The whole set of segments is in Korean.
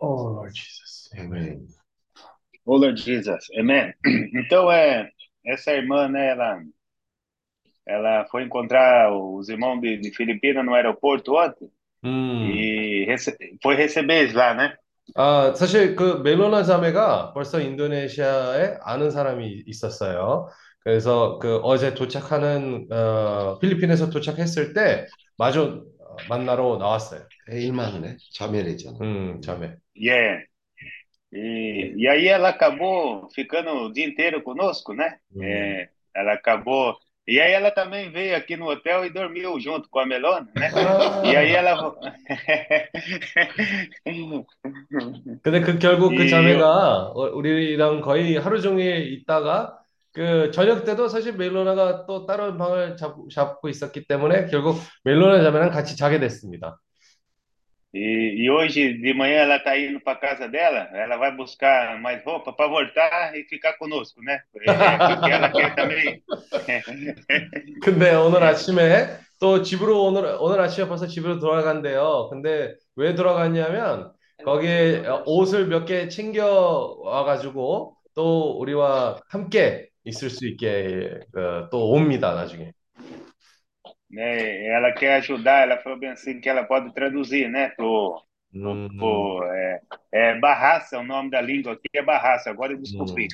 Oh, Lord Jesus. Amém. Oh Lord Jesus, Amen. Então, é, essa irmã, né, ela, ela foi encontrar os irmãos de, de Filipina no aeroporto ontem 음. e rece- foi receber eles lá, né? 아, 사실 그 멜로나 자매가 벌써 인도네시아에 아는 사람이 있었어요. 그래서 그 어제 도착하는 어, 필리핀에서 도착했을 때 마저 어, 만나러 나왔어요. É irmã, né? 자매래잖아. 음, 자매. E, é, e, e aí ela acabou ficando o dia inteiro conosco, né? 음. É, ela acabou. E aí ela também veio aqui no hotel e dormiu junto com a Melona, né? E aí ela. 근데 그 결국 그 이- 자매가 어, 우리랑 거의 하루 종일 있다가 그 저녁 때도 사실 멜로나가 또 다른 방을 잡, 잡고 있었기 때문에 결국 멜로나 자매랑 같이 자게 됐습니다. E, e hoje de manhã ela está indo para casa dela, ela vai buscar mais roupa para voltar e ficar conosco, né? É, porque ela quer também. 근데 오늘 아침에 또 집으로 오늘 오늘 아침에 벌써 집으로 돌아간대요. 근데 왜 돌아갔냐면 거기에 옷을 몇 개 챙겨 와가지고 또 우리와 함께 있을 수 있게 그, 또 옵니다 나중에. né? Ela quer ajudar, ela falou bem assim que ela pode traduzir, né? Pro, 음, pro, é, é Barraça, o nome da língua aqui é Barraça, agora eu descobri.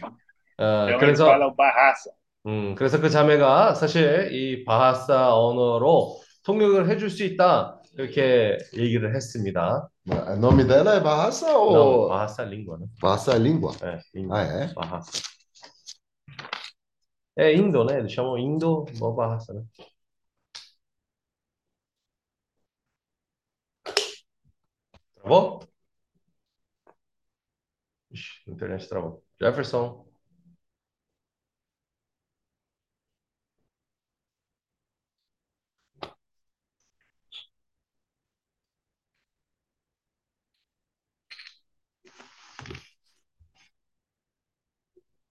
어, Então eles 그래서 falam Barraça. 음, 그래서 그 자매가 사실 이 바하사 언어로 통역을 해줄 수 있다 이렇게 얘기를 했습니다. O nome dela é Barraça Não, ou 바하사 링과는. Barraça é língua? 네, 인- Ah, é? 바하사. É Indo, né? Eles chamam Indo, 뭐 바하사, né? Travou? Ixi, a internet travou. Jefferson.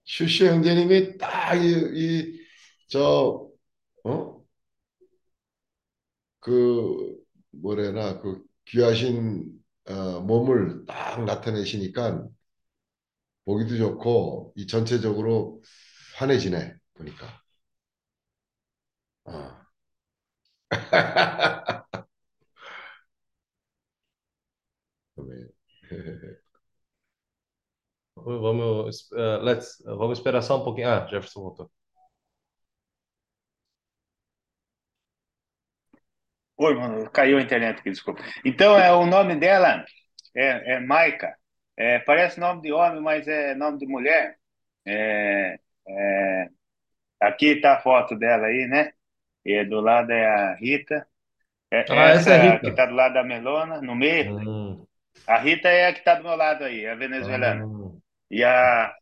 슈슈 형제님이 딱 이, 이, 저, 어? 그, 뭐래나, 그 귀하신 어, 몸을 딱 나타내시니까 보기도 좋고, 이 전체적으로 환해지네, 보니까. 어. Vamos, eh, let's, vamos esperar só um pouquinho. Ah, Jefferson voltou. Oi, mano, caiu a internet aqui, desculpa. Então, é, o nome dela é, é Maica. É, parece nome de homem, mas é nome de mulher. É, é, aqui está a foto dela aí, né? E do lado é a Rita. É, ah, essa, essa é a Rita. que está do lado da Melona, no meio. Hum. A Rita é a que está do meu lado aí, a venezuelana. Hum. E, a,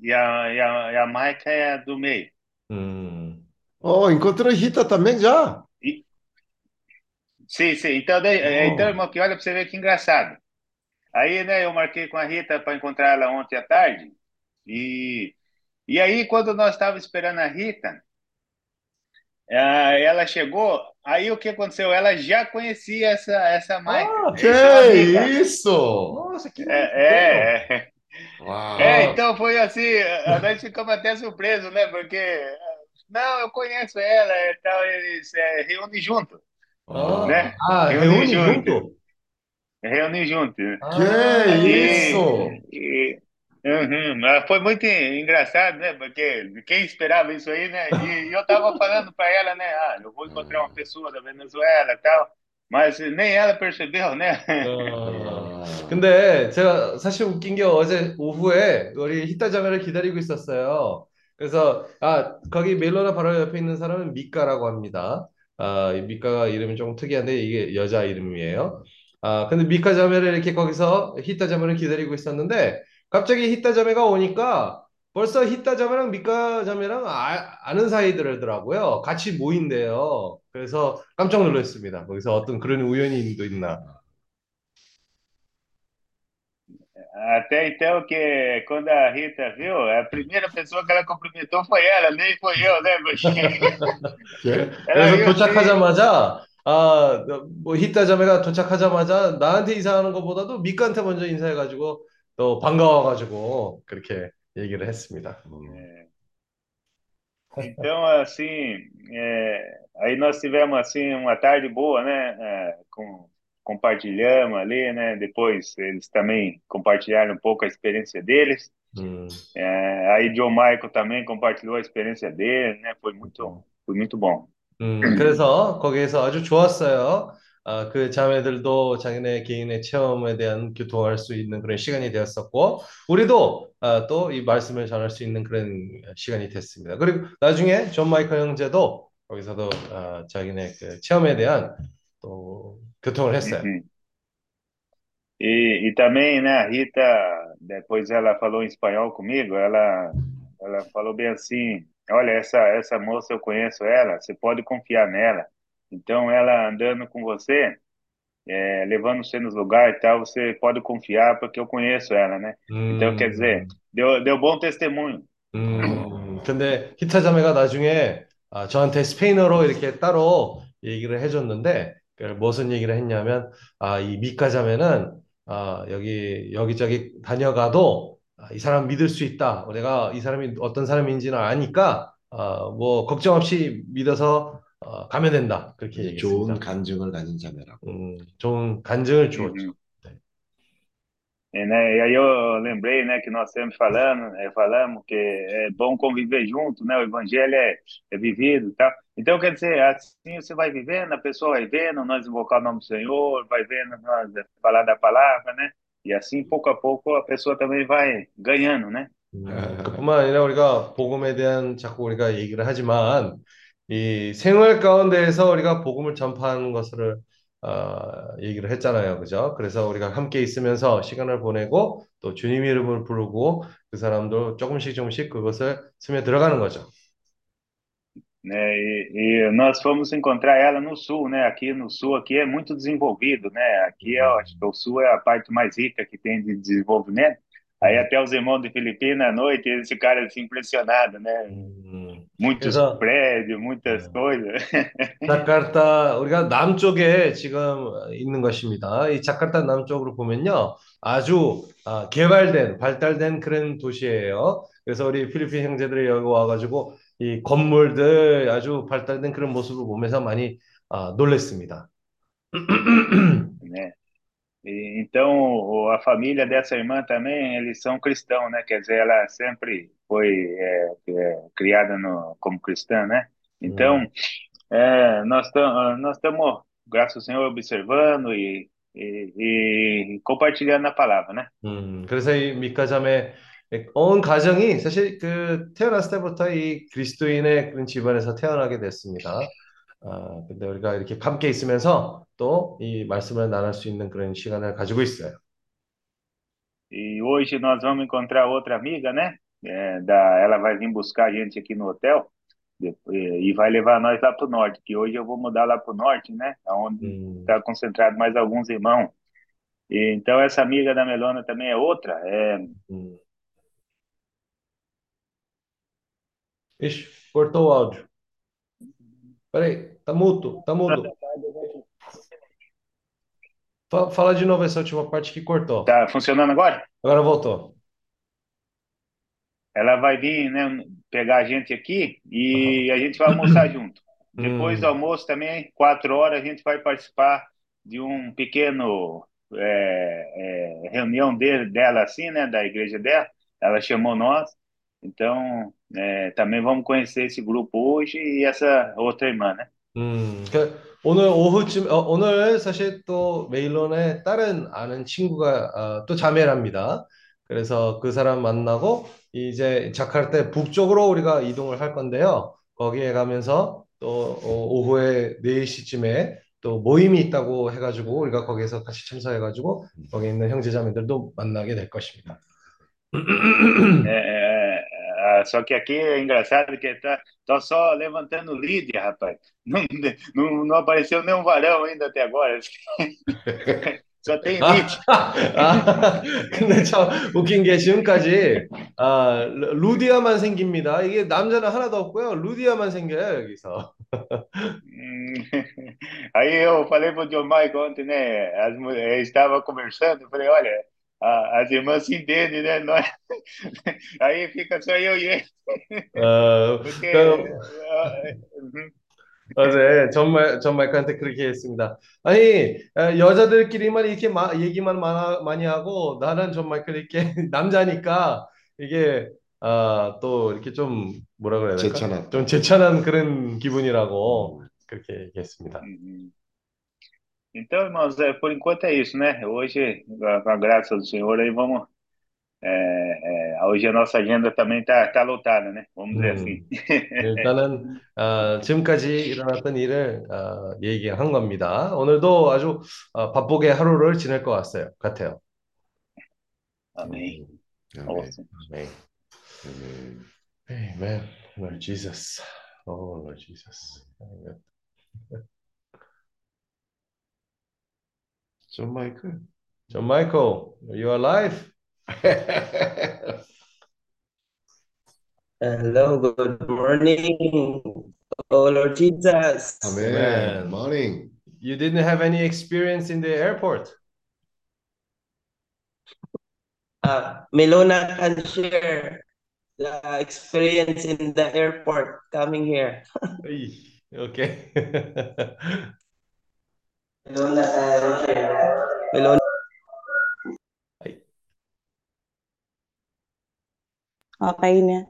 e, a, e, a, e a Maica é a do meio. Hum. Oh, encontrou Rita também já? Sim, sim. Então, daí, é, Oh. então, irmão, que olha para você ver que engraçado. Aí, né, eu marquei com a Rita para encontrar ela ontem à tarde. E, e aí, quando nós estávamos esperando a Rita, ah, ela chegou. Aí, o que aconteceu? Ela já conhecia essa, essa Maica. Ah, Que amigas. isso? Nossa, que É, é, é. Uau. É, então foi assim, a- nós ficamos até surpresos, né? Porque, não, eu conheço ela e tal, eles é, reúnem junto, 아, né? 아, Reúne reúne junto. junto? Reúnem junto. Ah, Que E, isso? e- uhum, mas foi muito engraçado, né? Porque quem esperava isso aí, né? E, e eu tava falando para ela, né? Ah, eu vou encontrar uma pessoa da Venezuela e tal, mas nem ela percebeu, né? 어. 아. 근데 제가 사실 웃긴 게 어제 오후에 우리 히타 자매를 기다리고 있었어요. 그래서 아 거기 멜로나 바로 옆에 있는 사람은 미카라고 합니다. 아, 이 미카가 이름이 좀 특이한데 이게 여자 이름이에요. 아 근데 미카 자매를 이렇게 거기서 히타 자매를 기다리고 있었는데 갑자기 히타 자매가 오니까 벌써 히타 자매랑 미카 자매랑 아, 아는 사이들더라고요. 같이 모인대요. 그래서 깜짝 놀랐습니다. 거기서 어떤 그런 우연이 또 있나. Até então, que quando a Rita viu, a primeira pessoa que ela cumprimentou foi ela, nem foi eu, né? Porque Que? ela 그래서 viu assim, 도착하자마자 아, 뭐 히타 자매가 도착하자마자 나한테 인사하는 것보다도 미카한테 먼저 인사해가지고 또 반가워가지고 그렇게 얘기를 했습니다. 음. Então, assim, é, aí nós tivemos assim uma tarde boa, né? É, com, compartilhamos ali, né? Depois eles também compartilharam um pouco a experiência deles. 음, É, aí John Michael também compartilhou a experiência dele, né? Foi muito, foi muito bom. 음, 그래서 거기에서 아주 좋았어요. 아, 그 자매들도 자기네 개인의 체험에 대한 교통할 수 있는 그런 시간이 되었었고, 우리도 아, 또 이 말씀을 전할 수 있는 그런 시간이 됐습니다. 그리고 나중에 존 마이클 형제도 거기서도 아, 자기네 그 체험에 대한 또 교통을 했어요. Uhum. E, e também, né, a Rita, depois ela falou em espanhol comigo, ela, ela falou bem assim, olha, essa, essa moça eu conheço ela, você pode confiar nela. Então, ela andando com você, é, levando você nos lugares e tal, você pode confiar porque eu conheço ela, né? Então, quer dizer, 음, deu, deu bom testemunho. 음, 근데 히타 자매가 나중에 아, 저한테 스페인어로 이렇게 따로 얘기를 해줬는데 그 무슨 얘기를 했냐면 아, 이 미카 자매는 아, 여기 여기저기 다녀가도 아, 이 사람 믿을 수 있다. 내가 이 사람이 어떤 사람인지는 아니까 아, 뭐 걱정 없이 믿어서 어, 가면 된다. 그렇게 좋은 얘기했습니다. 간증을 가진 자매라고. 음, 좋은 간증을 주었죠. Uhum. 네. E, né, e aí eu lembrei, né, que nós sempre falando, é, falamos que é bom conviver junto, né, o evangelho é, é vivido, tá? Então, quer dizer, assim você vai vivendo, a pessoa vai vendo, nós invocar o nome do Senhor, vai vendo nós falar da palavra, né? E assim, pouco a pouco, a pessoa também vai ganhando, né? 음, 그뿐만 아니라 우리가 복음에 대한 자꾸 우리가 얘기를 하지만 이 생활 가운데에서 우리가 복음을 전파하는 것을 어, 얘기를 했잖아요. 그죠? 그래서 우리가 함께 있으면서 시간을 보내고 또 주님 이름을 부르고 그 사람도 조금씩 조금씩 그것을 스며 들어가는 거죠. Né? E, e nós fomos encontrar ela no sul, né? Aqui no sul aqui é muito desenvolvido, né? Aqui eu acho que o sul é a parte mais rica que tem de desenvolvimento. Aí 음, até os irmãos de Filipinas à noite eles ficaram assim impressionados, né? 음, Muitos 그래서 prédios, muitas 어, coisas. 자카르타 우리가 남쪽에 지금 있는 것입니다. 이 자카르타 남쪽으로 보면요. 아주 아, 개발된 발달된 그런 도시예요. 그래서 우리 필리핀 형제들이 여기 와가지고 이 건물들 아주 발달된 그런 모습을 보면서 많이 아, 놀랬습니다. E, então, a família dessa irmã também, eles são cristãos, né? Quer dizer, ela sempre foi é, é, criada no, como cristã, né? Então, 음, é, nós estamos, nós estamos, graças ao Senhor, observando e, e, e compartilhando a palavra, né? 음, 그래서 이 미카 자매 온 가정이 사실 그 태어났을 때부터 이 그리스도인의 그런 집안에서 태어나게 됐습니다. 아, 근데 우리가 이렇게 함께 있으면서 또 이 말씀을 나눌 수 있는 그런 시간을 가지고 있어요. E hoje nós vamos encontrar outra amiga, né? É, da, ela vai vir buscar a gente aqui no hotel e, vai levar nós lá para o norte, que hoje eu vou mudar lá para o norte, né? Onde 음, está concentrado mais alguns irmãos. E, então essa amiga da Melona também é outra. É, 음. Ixi, cortou o áudio. Peraí, tá mudo, tá mudo. Fa- Fala de novo essa última parte que cortou. tá funcionando agora? Agora voltou Ela vai vir, né, pegar a gente aqui Aham. e a gente vai almoçar junto. Depois do 음, almoço também, quatro horas, a gente vai participar de um pequeno é, é, reunião dele, dela assim, né, da igreja dela. Ela chamou nós. Então, é, também vamos conhecer esse grupo hoje e essa outra irmã, né? 음, 그 오늘 오후쯤, 어, 오늘 사실 또 메일론의 다른 아는 친구가 어, 또 자매랍니다. 그래서 그 사람 만나고 이제 자카르타 북쪽으로 우리가 이동을 할 건데요. 거기에 가면서 또 어, 오후에 4시쯤에 또 mo임이 있다고 해가지고 우리가 거기에서 같이 참석해가지고 거기 있는 형제자매들도 만나게 될 것입니다. É, só que aqui é engraçado que tá, tá só levantando líder, rapaz. Não, não, não apareceu nenhum varão ainda até agora. Só tem 아, Rich. 아, 근데 참 웃긴 게 지금까지 아, 루- 루디아만 생깁니다. 이게 남자는 하나도 없고요. 루디아만 생겨요, 여기서. Aí eu falei pro John Michael ontem, né? As mulheres estava conversando, eu falei, olha, as irmãs se entendem, né? Nós... Aí fica só eu e ele, 어, porque 그, ah, uhum. 어제 정말 전 마이크한테 그렇게 했습니다. 아니 어, 여자들끼리만 이렇게 마- 얘기만 많아, 많이 하고 나는 전 마이클 이렇게 남자니까 이게 아, 또 이렇게 좀 뭐라 그래야 될까? 제천한. 좀 제천한 그런 기분이라고 그렇게 얘기했습니다. Uhum. Então, irmãos, é, por enquanto é isso, né? Hoje, com a graça do Senhor, aí vamos. É, é, hoje a nossa agenda também tá, tá lotada, né? Vamos dizer assim. 음, 일단은 어, 지금까지 일어났던 일을 어, 얘기한 겁니다. 오늘도 아주 어, 바쁘게 하루를 지낼 것 같아요. 같아요. 아멘. 네. 아멘. Amen. Lord Jesus. Oh, Lord Jesus. Amen. 존 마이클. John Michael, are you alive? Hello, good morning. Oh Lord Jesus. Amen. Amen. Morning. You didn't have any experience in the airport. Uh, Melona can share the experience in the airport coming here. okay. Melona can share. Melona. Okay na.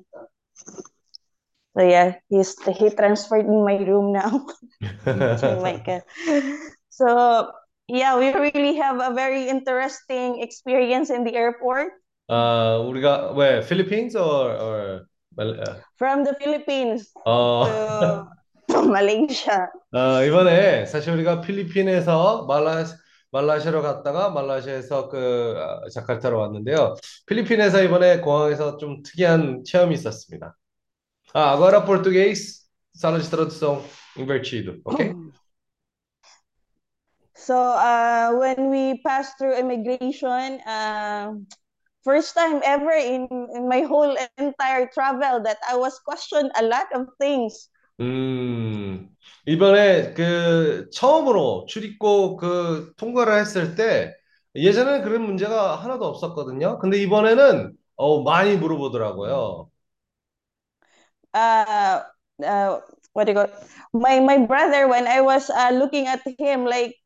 So yeah, he's he transferred in my room now. John Michael. So yeah, we really have a very interesting experience in the airport 아, 우리가 왜 Philippines or or 말- from the Philippines 어, to Malaysia. 어, 이번에 사실 우리가 필리핀에서 말라 말라시아로 갔다가 말라시아에서 그 아, 자카르타로 왔는데요. 필리핀에서 이번에 공항에서 좀 특이한 체험이 있었습니다. Ah, agora português, sala de tradução invertido, ok? So uh, when we passed through immigration, uh, first time ever in, in my whole entire travel that I was questioned a lot of things. 음, 이번에 그 처음으로 출입국 그 통과를 했을 때 예전에는 그런 문제가 하나도 없었거든요. 근데 이번에는 어, 많이 물어보더라고요. uh, uh, what do you call my my brother when I was uh, looking at him like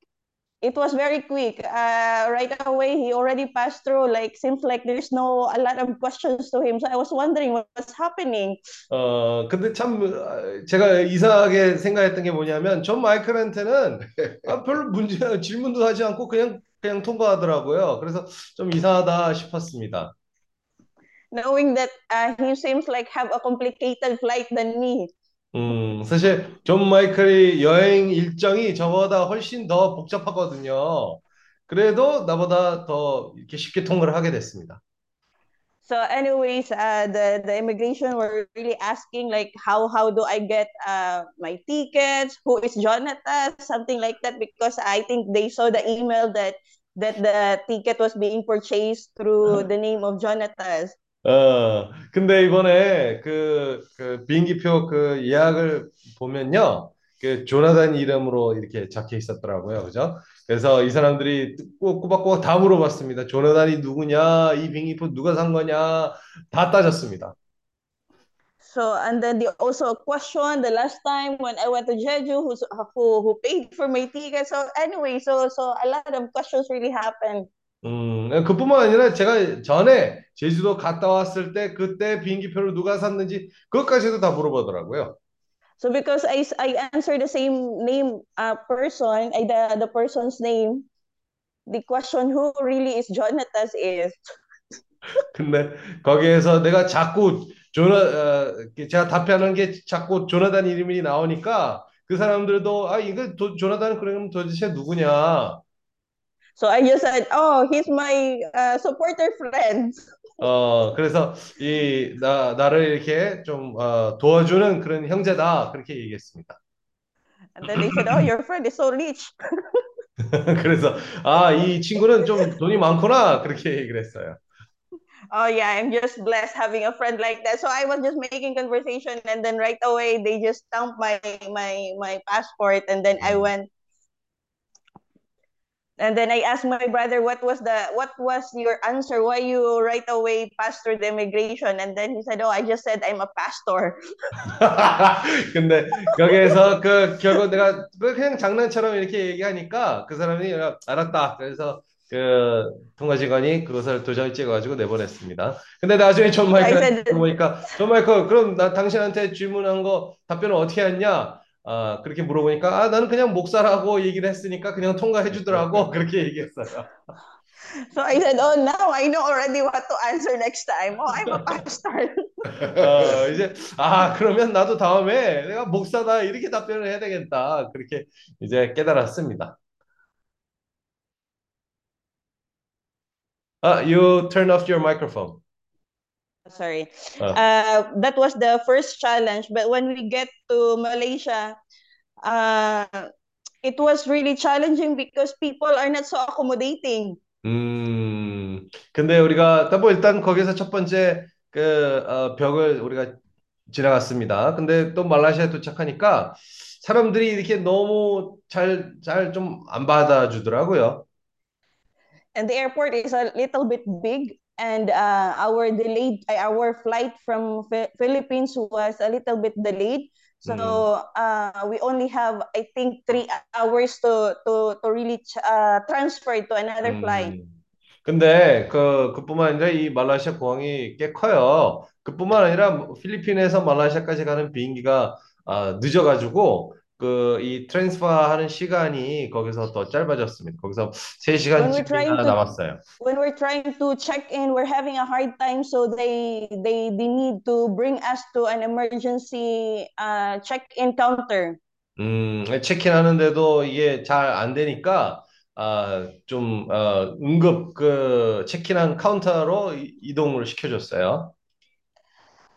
it was very quick uh, right away he already passed through like seems like there's no a lot of questions to him so I was wondering what's happening 어, 근데 참 어, 제가 이상하게 생각했던 게 뭐냐면 존 마이클한테는 아, 별로 문제 질문도 하지 않고 그냥 그냥 통과하더라고요. 그래서 좀 이상하다 싶었습니다. knowing that uh, he seems like have a complicated flight than me 음, 사실 존 마이클이 여행 일정이 저보다 훨씬 더 복잡하거든요. 그래도 나보다 더 이렇게 쉽게 통과를 하게 됐습니다. so anyways uh, the the immigration were really asking like how how do I get uh, my tickets who is Jonathan something like that because I think they saw the email that that the ticket was being purchased through the name of Jonathan 어, 근데 이번에 그, 그 비행기표 그 예약을 보면요. 그 조나단 이름으로 이렇게 적혀 있었더라고요. 그죠? 그래서 이 사람들이 꼭 꼬박꼬박 다 물어봤습니다. 조나단이 누구냐? 이 비행기표 누가 산 거냐? 다 따졌습니다. so and then they also questioned the last time when I went to Jeju who's, who who paid for my ticket so anyway so so a lot of questions really happened 음, 그뿐만 아니라 제가 전에 제주도 갔다 왔을 때 그때 비행기표를 누가 샀는지 그것까지도 다 물어보더라고요. So because I, I answered the same name uh, person, I, the, the person's name, the question who really is Jonathan is. 근데 거기에서 내가 자꾸 조나 어, 제가 답변하는 게 자꾸 조나단 이름이 나오니까 그 사람들도 아 이거 도, 조나단 그러면 도대체 누구냐? So I just said, oh, he's my uh, supporter friend. 어 그래서 이 나 나를 이렇게 좀 어, 도와주는 그런 형제다 그렇게 얘기했습니다. And then they said, oh, your friend is so rich. 그래서 아, 이 친구는 좀 돈이 많구나 그렇게 얘기를 했어요. Oh yeah, I'm just blessed having a friend like that. So I was just making conversation and then right away they just stamped my my my passport and then I 음. went and then I asked my brother what was the what was your answer? Why you right away passed through the immigration? And then he said, Oh, I just said I'm a pastor. 근데 거기에서 그 결국 내가 그 그냥 장난처럼 이렇게 얘기하니까 그 사람이 알았다. 그래서 그 통과 직원이 그것을 도장을 찍어가지고 내보냈습니다. 근데 나중에 존 said 물어보니까 존 마이클 그럼 나 당신한테 질문한 거 답변을 어떻게 했냐? 아 그렇게 물어보니까 아 나는 그냥 목사라고 얘기를 했으니까 그냥 통과해 주더라고 그렇게 얘기했어요. so I said, Oh now I know already what to answer next time. Oh, I'm a pastor. 어, 이제 아 그러면 나도 다음에 내가 목사다 이렇게 답변을 해야 되겠다 그렇게 이제 깨달았습니다. 아, you turn off your microphone. Sorry. 어. Uh, that was the first challenge. But when we get to Malaysia, uh, it was really challenging because people are not so accommodating. 음, 근데 우리가 뭐 일단 거기서 첫 번째 그 어, 벽을 우리가 지나갔습니다. 근데 또 말레이시아에 도착하니까 사람들이 이렇게 너무 잘 잘 좀 안 받아주더라고요. And the airport is a little bit big, and uh, our delayed uh, our flight from Phi- Philippines was a little bit delayed. So uh, we only have, I think, three hours to to to really uh, transfer to another flight. 음. 근데 그 그뿐만 아니라 이 말레이시아 공항이 꽤 커요. 그뿐만 아니라 필리핀에서 말레이시아까지 가는 비행기가 아, 늦어가지고 그 이 transfer 하는 시간이 거기서 더 짧아졌습니다. 거기서 When we're 3시간쯤이나 trying to 남았어요. when we're trying to check in, we're having a hard time. So they they they need to bring us to an emergency uh, check-in counter. 음, 체크인 하는데도 이게 잘 안 되니까 아, 좀 어, 응급 그 체크인 한 카운터로 이- 이동을 시켜줬어요.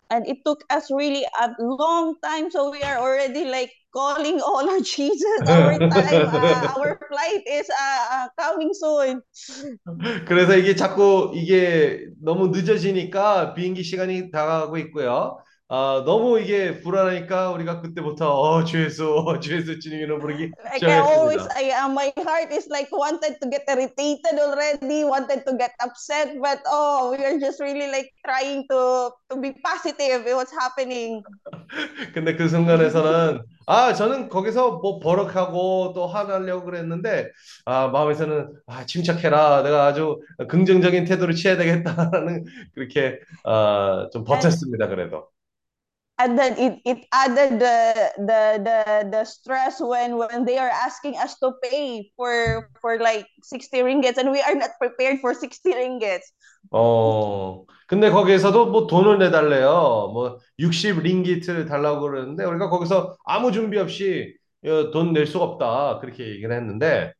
And it took us really a long time so we are already like calling all our jesus our time uh, our flight is uh, uh, coming soon 그래서 이게 자꾸 이게 너무 늦어지니까 비행기 시간이 다가가고 있고요. 아, 너무 이게 불안하니까 우리가 그때부터 어, 주 예수, 어, 주 예수 주님 이름 부르기 like i always 시작했습니다. I, uh, my heart is like wanted to get irritated already wanted to get upset but oh we are just really like trying to to be positive in what's happening 근데 그 순간에서는 아, 저는 거기서 뭐 버럭하고 또 화나려고 그랬는데 아, 마음에서는 아, 침착해라. 내가 아주 긍정적인 태도를 취해야 되겠다라는 그렇게 아, 좀 버텼습니다. 그래도. Then it, it added the, the the the stress when when they are asking us to pay for for like 60 ringgits and we are not prepared for 60 ringgits 어, 근데 거기에서도 뭐 돈을 내달래요. 뭐 60 링기트를 달라고 그러는데 우리가 거기서 아무 준비 없이 돈 낼 수가 없다. 그렇게 얘기를 했는데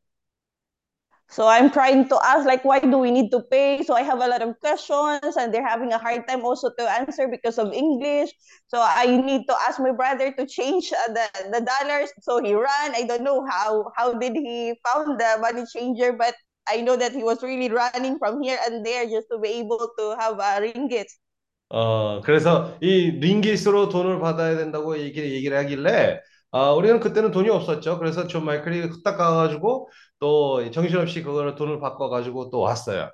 so i'm trying to ask like why do we need to pay so i have a lot of questions and they're having a hard time also to answer because of english so i need to ask my brother to change uh, the the dollars so he ran i don't know how how did he found the money changer but i know that he was really running from here and there just to be able to have a ringgit 어, 그래서 이 링깃으로 돈을 받아야 된다고 얘기를 얘기를 하길래 아, 우리는 그때는 돈이 없었죠. 그래서 존 마이클이 후딱 가가지고 또 정신없이 그거를 돈을 바꿔가지고 또 왔어요.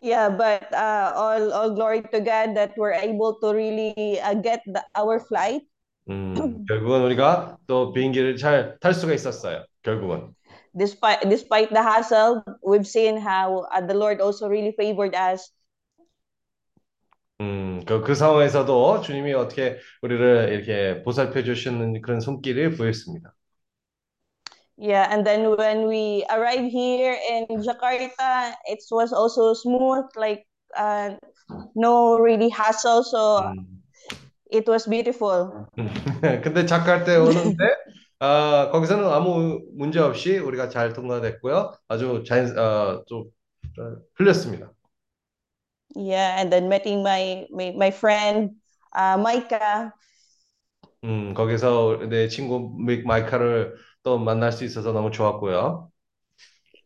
Yeah, but uh, all all glory to God that we're able to really uh, get the, our flight. 음, 결국은 우리가 또 비행기를 잘 탈 수가 있었어요. 결국은. Despite despite the hassle, we've seen how uh, the Lord also really favored us. 음, 그, 그 상황에서도 주님이 어떻게 우리를 이렇게 보살펴 주시는 그런 손길을 보였습니다. Yeah, and then when we arrived here in Jakarta, it was also smooth, like uh, no really hassle, so 음. it was beautiful. 근데 자카르타에 오는데 아, 거기서는 아무 문제 없이 우리가 잘 통과됐고요. 아주 자연 어, 좀 어, 흘렸습니다. Yeah, and then meeting my my, my friend uh, Micah. 음, 거기서 내 친구 믹 마이카를 또 만날 수 있어서 너무 좋았고요.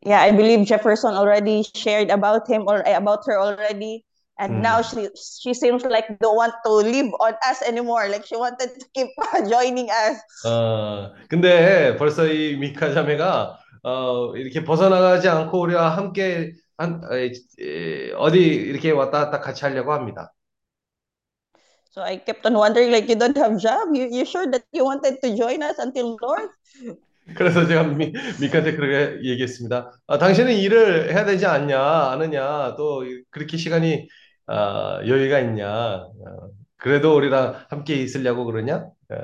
Yeah, I believe Jefferson already shared about him or eh, about her already. And Mm. now she she seems like don't want to live on us anymore. Like she wanted to keep joining us. 어, 근데 벌써 이 미카 자매가 어, 이렇게 벗어나가지 않고 우리와 함께 한, 어디 이렇게 왔다 갔다 같이 하려고 합니다. So I kept on wondering, like, you don't have job? You you sure that you wanted to join us until Lord? 그래서 제가 미, 미카한테 그렇게 얘기했습니다. 아, 당신은 일을 해야 되지 않냐, 아느냐, 또 그렇게 시간이 아, 여유가 있냐, 어, 그래도 우리랑 함께 있으려고 그러냐? 예.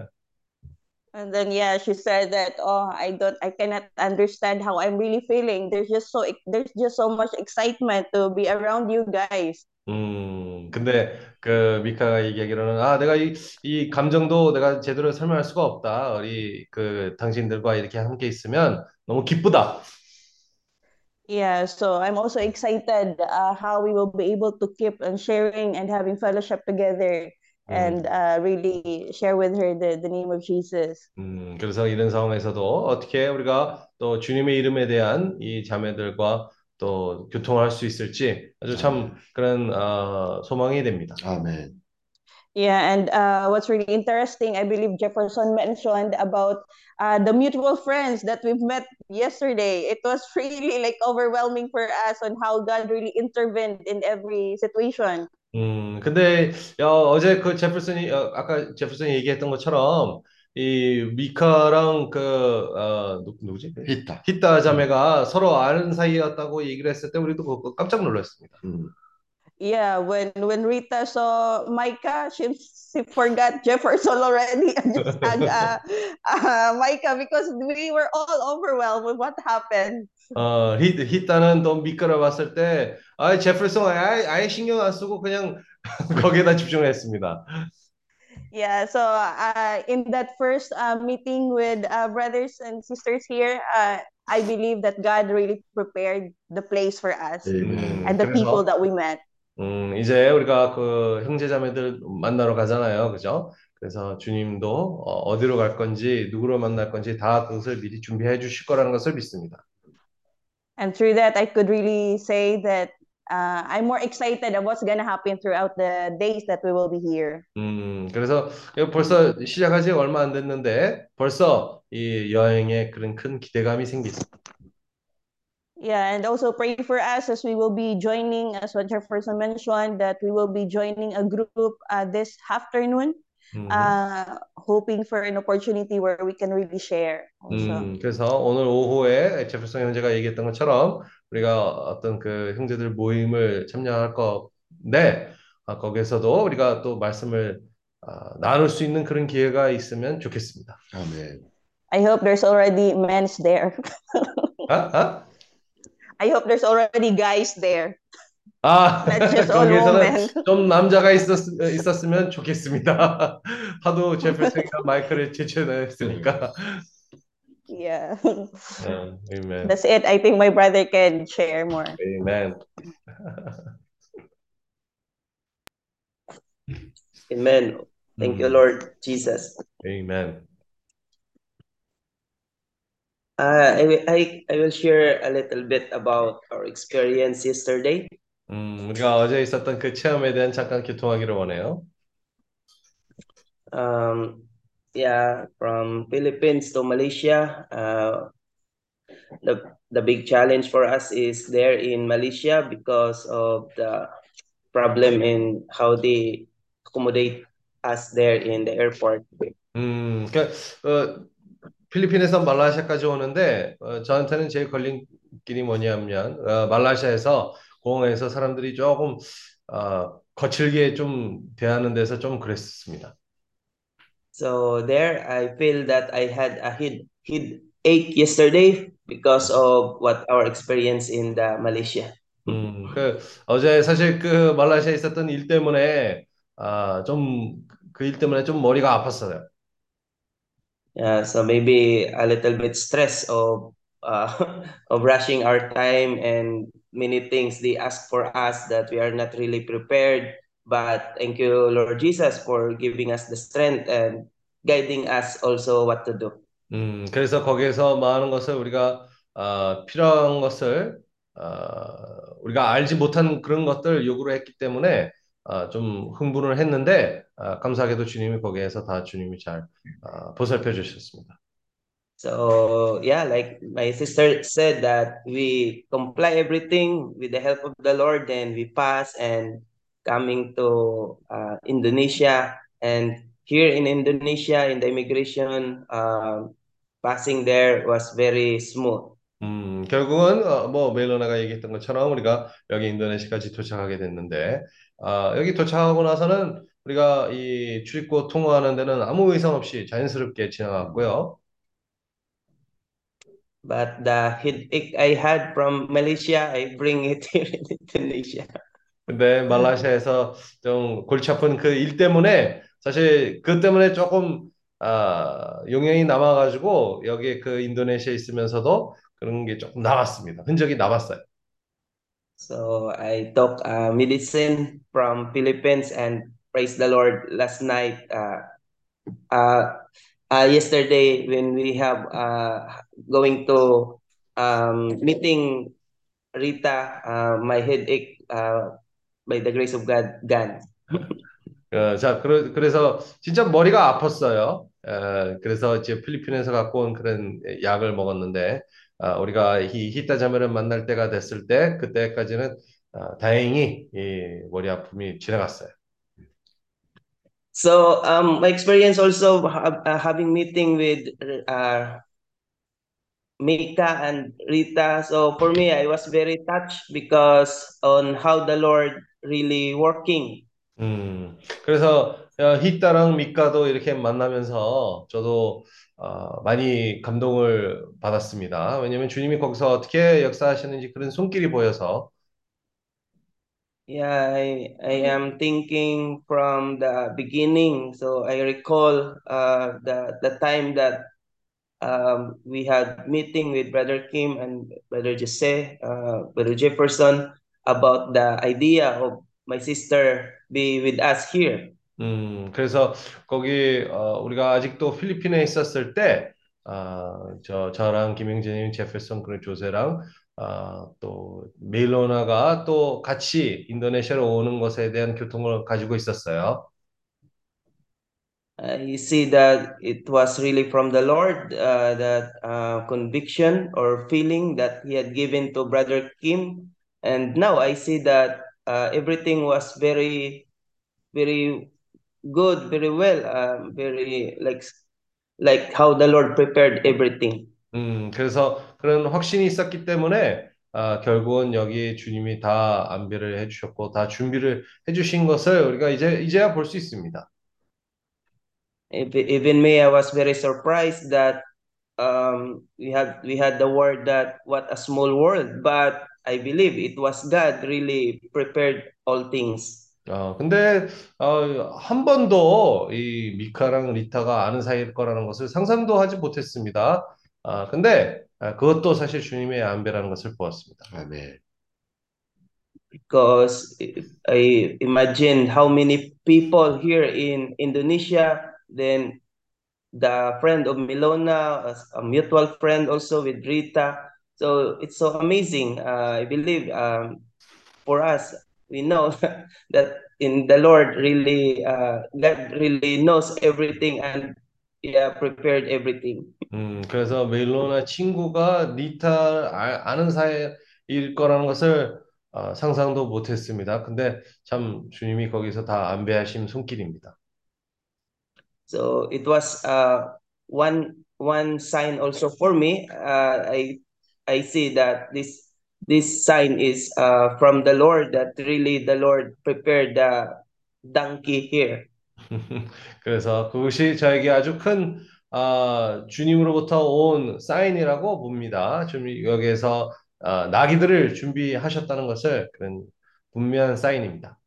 And then yeah, she said that, oh, I don't, I cannot understand how I'm really feeling. There's just so there's just so much excitement to be around you guys. 음, 근데 그 미카가 얘기하기로는 아, 내가 이, 이 감정도 내가 제대로 설명할 수가 없다. 우리 그 당신들과 이렇게 함께 있으면 너무 기쁘다. Yeah, so I'm also excited uh, how we will be able to keep on sharing and having fellowship together and uh, really share with her the, the name of Jesus. 음, 그래서 이런 상황에서도 어떻게 우리가 또 주님의 이름에 대한 이 자매들과 또 교통할 수 있을지 아주 참 그런 어, 소망이 됩니다. 아멘. Yeah, and uh, what's really interesting, I believe Jefferson mentioned about uh, the mutual friends that we've met yesterday. It was really like overwhelming for us on how God really intervened in every situation. 음, 근데 어, 어제 그 제퍼슨이 어, 아까 제퍼슨이 얘기했던 것처럼 이 미카랑 그 어, 누, 누구지? 히타. 히타 자매가 서로 아는 사이였다고 얘기를 했을 때 우리도 그거 깜짝 놀랐습니다. 음. Yeah, when when Rita saw Micah, she, she forgot Jefferson already and just tagged uh, uh, Micah because we were all overwhelmed with what happened. 어, 히, 히타는 또 미카를 봤을 때, 아, 제퍼슨 아예, 아예 신경 안 쓰고 그냥 거기에다 집중을 했습니다. Yeah, so uh, in that first uh, meeting with uh, brothers and sisters here, uh, I believe that God really prepared the place for us 아멘. and the 그래서- people that we met. 음, 이제 우리가 그 형제자매들 만나러 가잖아요. 그죠? 그래서 주님도 어, 어디로 갈 건지, 누구를 만날 건지 다 그것을 미리 준비해 주실 거라는 것을 믿습니다. And through that, I could really say that uh, I'm more excited of what's gonna happen throughout the days that we will be here. 음, 그래서 이거 벌써 시작한 지 얼마 안 됐는데 벌써 이 여행에 그런 큰 기대감이 생겼습니다. Yeah, and also pray for us as we will be joining, as what Jefferson mentioned, that we will be joining a group uh, this afternoon, 음, uh, hoping for an opportunity where we can really share also. 음, 그래서 오늘 오후에 제프슨 형제가 얘기했던 것처럼 우리가 어떤 그 형제들 모임을 참여할 건데 아, 거기에서도 우리가 또 말씀을 아, 나눌 수 있는 그런 기회가 있으면 좋겠습니다. 아멘. I hope there's already men's there. 아? 아? I hope there's already guys there. 아, Not just all 거기에서는 women. 좀 남자가 있었, 있었으면 좋겠습니다. 하도 제프슨과 마이크를 제쳐냈으니까. Yeah. 어, 아멘. That's it. I think my brother can share more. 아멘. Amen. Thank you, 음, Lord Jesus. 아멘. Uh, I, will- I, I will share a little bit about our experience yesterday. 음, 우리가 어제 있었던 그 체험에 대한 잠깐 교통하기를 원해요. Um, yeah, from Philippines to Malaysia, uh, the the big challenge for us is there in Malaysia because of the problem in how they accommodate us there in the airport. 음, 그, 어, 필리핀에서 말라시아까지 오는데, 어, 저한테는 제일 걸린 길이 뭐냐면, 어, 말라시아에서 공항에서 사람들이 조금, 어, 거칠게 좀 대하는 데서 좀 그랬습니다. So there, I feel that I had a head head ache yesterday because of what our experience in the Malaysia. 음, 그, 어제 사실 그 말라시아에 있었던 일 때문에, 아, 좀, 그 일 때문에 좀 머리가 아팠어요. Yeah, so maybe a little bit stress of uh, of rushing our time and many things they ask for us that we are not really prepared. But thank you, Lord Jesus, for giving us the strength and guiding us also what to do. 음, 그래서 거기에서 많은 것을 우리가 아, 필요한 것을 아, 우리가 알지 못한 그런 것들 요구를 했기 때문에 아, 좀 흥분을 했는데 아, 감사하게도 주님이 거기에서 다 주님이 잘 아, 보살펴 주셨습니다. So yeah, like my sister said that we comply everything with the help of the Lord, and we pass and coming to uh, Indonesia and here in Indonesia in the immigration uh, passing there was very smooth. 음, 결국은 어, 뭐 멜로나가 얘기했던 것처럼 우리가 여기 인도네시아까지 도착하게 됐는데 아, 여기 도착하고 나서는 우리가 이 출입국 통화하는 데는 아무 의상 없이 자연스럽게 지나갔고요. But the headache I had from Malaysia, I bring it here in Indonesia. 근데 말라시아에서 좀 골치 아픈 그 일 때문에 사실 그 때문에 조금 아, 용량이 남아가지고 여기 그 인도네시아에 있으면서도 그런 게 조금 남았습니다. 흔적이 남았어요. So I took uh, medicine from Philippines and praise the Lord last night. Uh, uh, uh, yesterday when we have uh, going to um, meeting Rita, uh, my headache uh, by the grace of God gone. 어, 자, 그러, 그래서 진짜 머리가 아팠어요. 어, 그래서 이제 필리핀에서 갖고 온 그런 약을 먹었는데 아, 우리가 이 히타 자매를 만날 때가 됐을 때 그때까지는 아, 다행히 이 머리 아픔이 지나갔어요. So um, my experience also ha- uh, having meeting with uh, Mika and Rita. So for me, I was very touched because on how the Lord really working. 음, 그래서 어, 히타랑 미카도 이렇게 만나면서 저도 어, 많이 감동을 받았습니다. 왜냐하면 주님이 거기서 어떻게 역사하시는지 그런 손길이 보여서 Yeah, I, I am thinking from the beginning. So I recall uh, the the time that um, we had meeting with Brother Kim and Brother Jose, uh, Brother Jefferson about the idea of my sister be with us here. 음, 그래서 거기 어, 우리가 아직도 필리핀에 있었을 때, 아, 저 저랑 김영재님, 제ferson 그리고 조세랑 아, 또 메일로나가 또 같이 인도네시아로 오는 것에 대한 교통을 가지고 있었어요. I see that it was really from the Lord uh, that uh, conviction or feeling that He had given to Brother Kim, and now I see that uh, everything was very, very good, very well, um, very like like how the Lord prepared everything. 음, 그래서 그런 확신이 있었기 때문에 아, 결국은 여기 주님이 다 안배를 해주셨고 다 준비를 해주신 것을 우리가 이제 이제야 볼 수 있습니다. Ev- Even me, I was very surprised that um, we had we had the word that what a small world, but I believe it was God really prepared all things. 어, 근데 어, 한 번도 이 미카랑 리타가 아는 사이일 거라는 것을 상상도 하지 못했습니다. 아, 근데 아, 그것도 사실 주님의 안배라는 것을 보았습니다. 아멘. because I imagine how many people here in Indonesia, then the friend of Milona, a, mutual friend also with Rita. So it's so amazing. Uh, I believe um, for us, we know that in the Lord really, uh, God really knows everything and yeah, prepared everything. 음, 그래서 멜로나 친구가 리타 아, 아는 사이일 거라는 것을 어, 상상도 못했습니다. 근데 참 주님이 거기서 다 안배하신 손길입니다. So it was uh, one one sign also for me. Uh, I I see that this this sign is uh, from the Lord that really the Lord prepared the donkey here. 그래서 그것이 저에게 아주 큰 아, 주님으로부터 온 사인이라고 봅니다. 좀 여기에서 아, 나귀들을 준비하셨다는 것을 그런 분명한 사인입니다.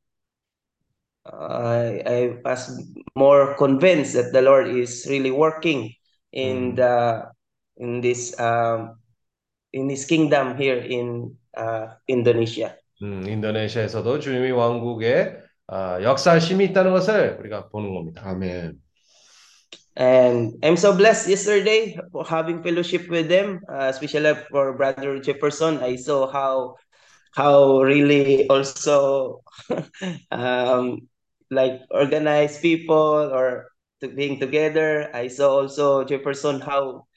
I I was more convinced that the Lord is really working in Mm. the in this um, in His kingdom here in uh, Indonesia. 음, 인도네시아에서도 주님이 왕국에 아, 역사심이 있다는 것을 우리가 보는 겁니다. 아멘. And I'm so blessed yesterday for having fellowship with them, uh, especially for Brother Jefferson. I saw how how really also um, like organized people or to being together. I saw also Jefferson how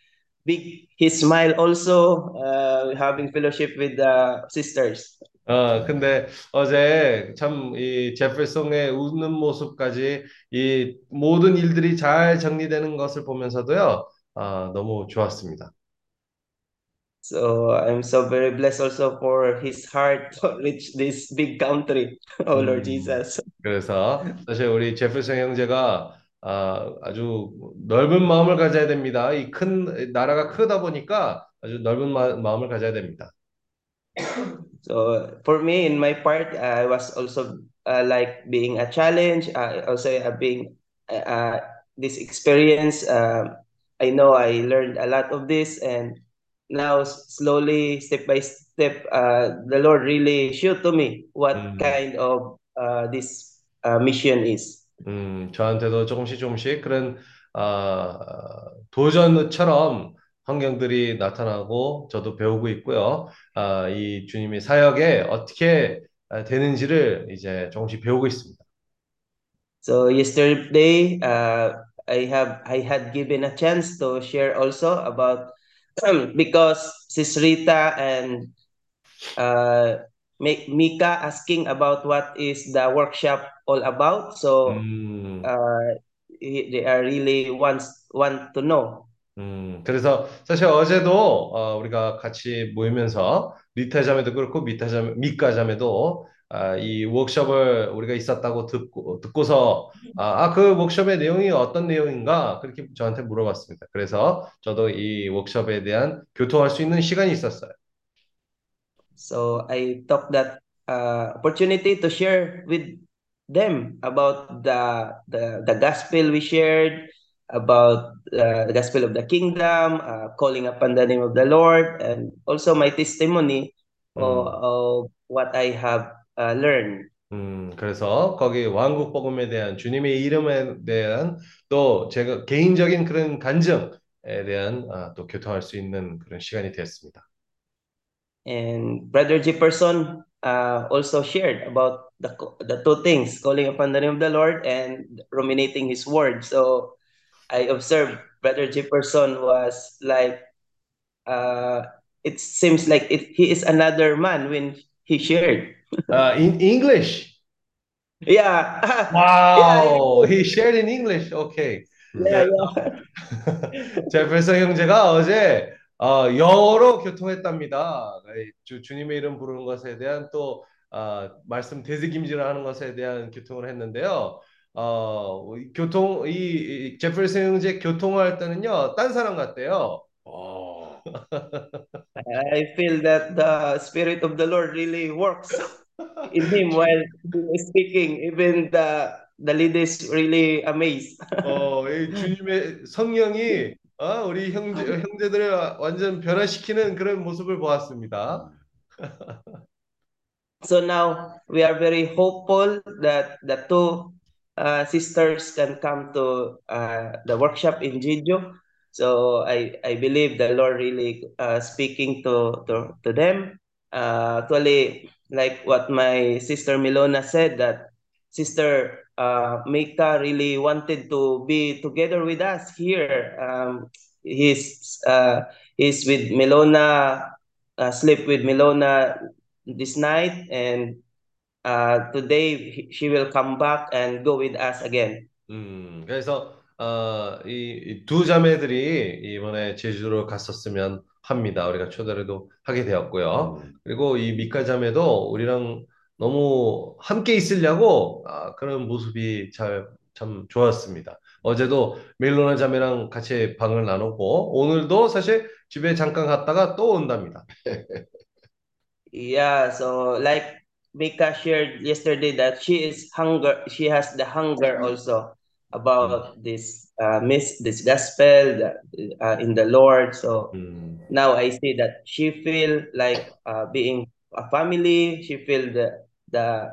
big his smile also uh, having fellowship with the sisters. 어, 근데 어제 참 이 제fer송의 웃는 모습까지 이 모든 일들이 잘 정리되는 것을 보면서도요, 아, 너무 좋았습니다. So I'm so very blessed also for his heart to reach this big country, oh Lord 음. Jesus. 그래서 사실 우리 제fer송 형제가 아, 아주 넓은 마음을 가져야 됩니다. 이 큰 나라가 크다 보니까 아주 넓은 마, 마음을 가져야 됩니다. So for me, in my part, I was also uh, like being a challenge. Uh, also uh, being uh, this experience. Uh, I know I learned a lot of this, and now slowly, step by step, uh, the Lord really showed to me what 음. kind of uh, this uh, mission is. 음, 저한테도 조금씩 조금씩 그런 아, 도전처럼 환경들이 나타나고 저도 배우고 있고요. 아, 이 주님의 사역에 어떻게 아, 되는지를 이제 조금씩 배우고 있습니다. So yesterday, uh, I have I had given a chance to share also about because Sis Rita and uh, Mi- Mika asking about what is the workshop all about. So 음, uh, he- they are really wants want to know. 음, 그래서 사실 어제도 어, 우리가 같이 모이면서 리타 자매도 그렇고 미타 자매, 미카 자매도 아, 이 워크숍을 우리가 있었다고 듣고 듣고서 아, 아, 그 워크숍의 내용이 어떤 내용인가 그렇게 저한테 물어봤습니다. 그래서 저도 이 워크숍에 대한 교통할 수 있는 시간이 있었어요. So I took that uh, opportunity to share with them about the the, the gospel we shared, about uh, the gospel of the kingdom, uh, calling upon the name of the Lord, and also my testimony of, 음. of what I have uh, learned. 음, 그래서 거기 왕국 복음에 대한 주님의 이름에 대한 또 제가 개인적인 그런 간증에 대한 아, 또 교통할 수 있는 그런 시간이 되었습니다. And Brother Jefferson uh, also shared about the co- the two things, calling upon the name of the Lord and ruminating His word. So I observed Brother Jefferson was like, uh, it seems like it, he is another man when he shared. Uh, in English. Yeah, Wow, he shared in English. Okay. yeah, yeah. 제ferson 형제가 어제 어, 영어로 교통했답니다. 주, 주님의 이름 부르는 것에 대한 또 아, 말씀 대드김질을 하는 것에 대한 교통을 했는데요. 어, 이 교통 이, 이 제ferson 형제 교통할 때는요, 딴 사람 같대요. 어. I feel that the Spirit of the Lord really works in him while he is speaking. Even the the leaders really amazed. 어, 이 주님의 성령이 어, 우리 형제 형제들을 완전 변화시키는 그런 모습을 보았습니다. So now we are very hopeful that the two uh, sisters can come to uh, the workshop in Jeju. So I, I believe the Lord really uh, speaking to, to, to them. Uh, actually, like what my sister Milona said, that Sister uh, Mika really wanted to be together with us here. Um, he's, uh, he's with Milona, uh, sleep with Milona this night and uh, today he- she will come back and go with us again. 음, 그래서 어, 이 두 자매들이 이번에 제주도로 갔었으면 합니다. 우리가 초대도 하게 되었고요. 음. 그리고 이 미카 자매도 우리랑 너무 함께 있으려고 아, 그런 모습이 잘, 참 좋았습니다. 어제도 멜로나 자매랑 같이 방을 나누고 오늘도 사실 집에 잠깐 갔다가 또 온답니다. Yeah, so like Mika shared yesterday that she is hunger, she has the hunger also about this uh, miss this gospel that, uh, in the Lord. So 음, now I see that she feel like uh, being a family. She feel the the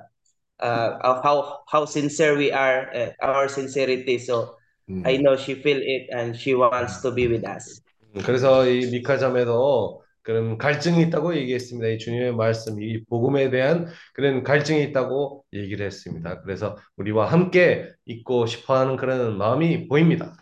uh, of how how sincere we are, uh, our sincerity. So 음. I know she feel it and she wants to be with us. 음, 그래서 이 미카 자매도 그런 갈증이 있다고 얘기했습니다. 이 주님의 말씀, 이 복음에 대한 그런 갈증이 있다고 얘기를 했습니다. 그래서 우리와 함께 있고 싶어하는 그런 마음이 보입니다.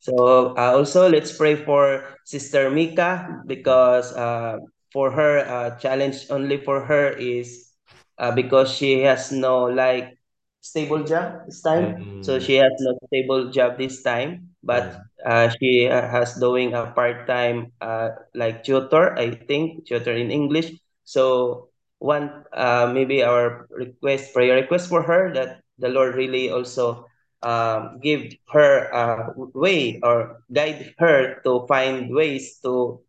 So uh, also let's pray for Sister Mika because uh, for her uh, challenge only for her is uh, because she has no like stable job this time. So Mm. she has no stable job this time, but uh, she uh, has doing a part time uh, like tutor, I think tutor in English. So one uh, maybe our request prayer request for her that the Lord really also um, give her a way or guide her to find ways to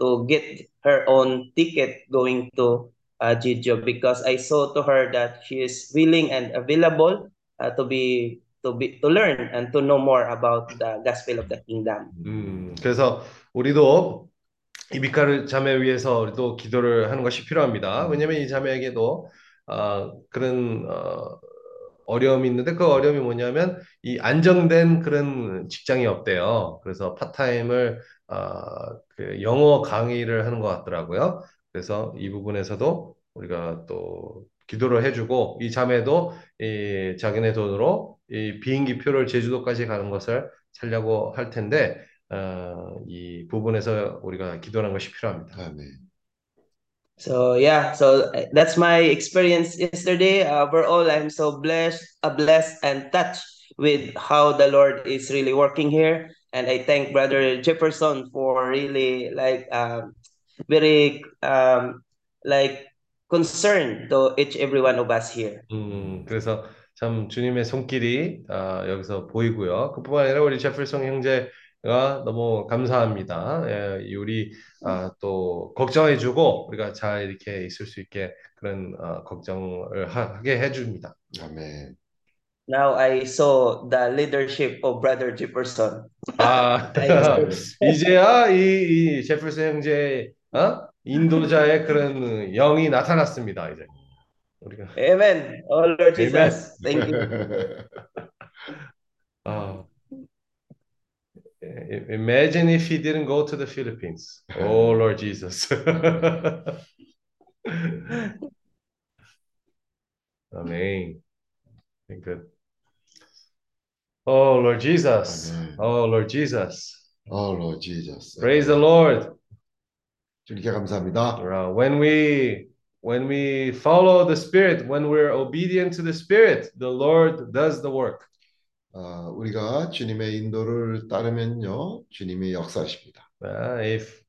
to get her own ticket going to uh, Jijo because I saw to her that she is willing and available uh, to be to be to learn and to know more about the gospel of the kingdom. 음, 그래서 우리도 이 미카를 자매 위해서 우리도 기도를 하는 것이 필요합니다. 왜냐하면 이 자매에게도 아, 그런 어, 어려움이 있는데 그 어려움이 뭐냐면 이 안정된 그런 직장이 없대요. 그래서 파타임을 아, 그 영어 강의를 하는 것 같더라고요. 그래서 이 부분에서도 우리가 또 기도를 해주고 이 자매도 이 자기네 돈으로 이 비행기 표를 제주도까지 가는 것을 살려고 할 텐데 어, 이 부분에서 우리가 기도하는 것이 필요합니다. 아멘. So yeah, so uh, that's my experience yesterday. Uh, overall, I'm so blessed, uh, blessed and touched with how the Lord is really working here, and I thank Brother Jefferson for really like um, very um, like concerned to each every one of us here. 음, 그래서 참 주님의 손길이 아, 여기서 보이고요. 그뿐만 아니라 우리 제플송 형제가 너무 감사합니다. 예, 이 우리 아, 또 걱정해주고 우리가 잘 이렇게 있을 수 있게 그런 어, 걱정을 하, 게 해줍니다. 아멘. Now I saw the leadership of Brother Jefferson. 아, 이제야 이, 이 제플슨 형제 어? 인도자의 그런 영이 나타났습니다. 이제 우리가 Amen. Oh Lord Jesus, thank you. 아, imagine if he didn't go to the Philippines. Oh Lord Jesus. Amen. Thank good. Oh Lord Jesus. Amen. Oh Lord Jesus. Oh Lord Jesus. Praise the Lord. 주님께 감사합니다. Uh, When we when we follow the Spirit, when we're obedient to the Spirit, the Lord does the work. 아, 우리가 주님의 인도를 따르면요, 주님이 역사하십니다. Uh, if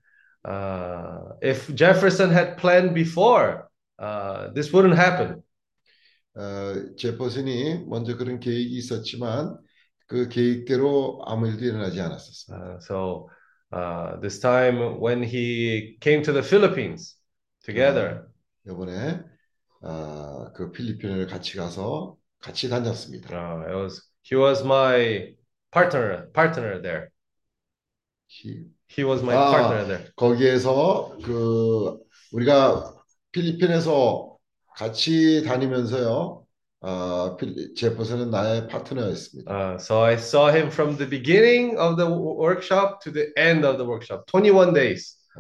uh, if Jefferson had planned before, uh, this wouldn't happen. 어, 제퍼슨이 먼저 그런 계획이 있었지만 그 계획대로 아무 일도 일어나지 않았었어요. Uh, so uh, this time when he came to the Philippines together, 이번에 아, 그 필리핀을 같이 가서 같이 다녔습니다. uh, it was he was my partner partner there. 히- He was my Ah. partner there. 거기에서 그 우리가 필리핀에서 같이 다니면서요, 아, 필- 제퍼슨은 나의 파트너였습니다. Uh, so I saw him from the beginning of the workshop to the end of the workshop, 21 days. 어,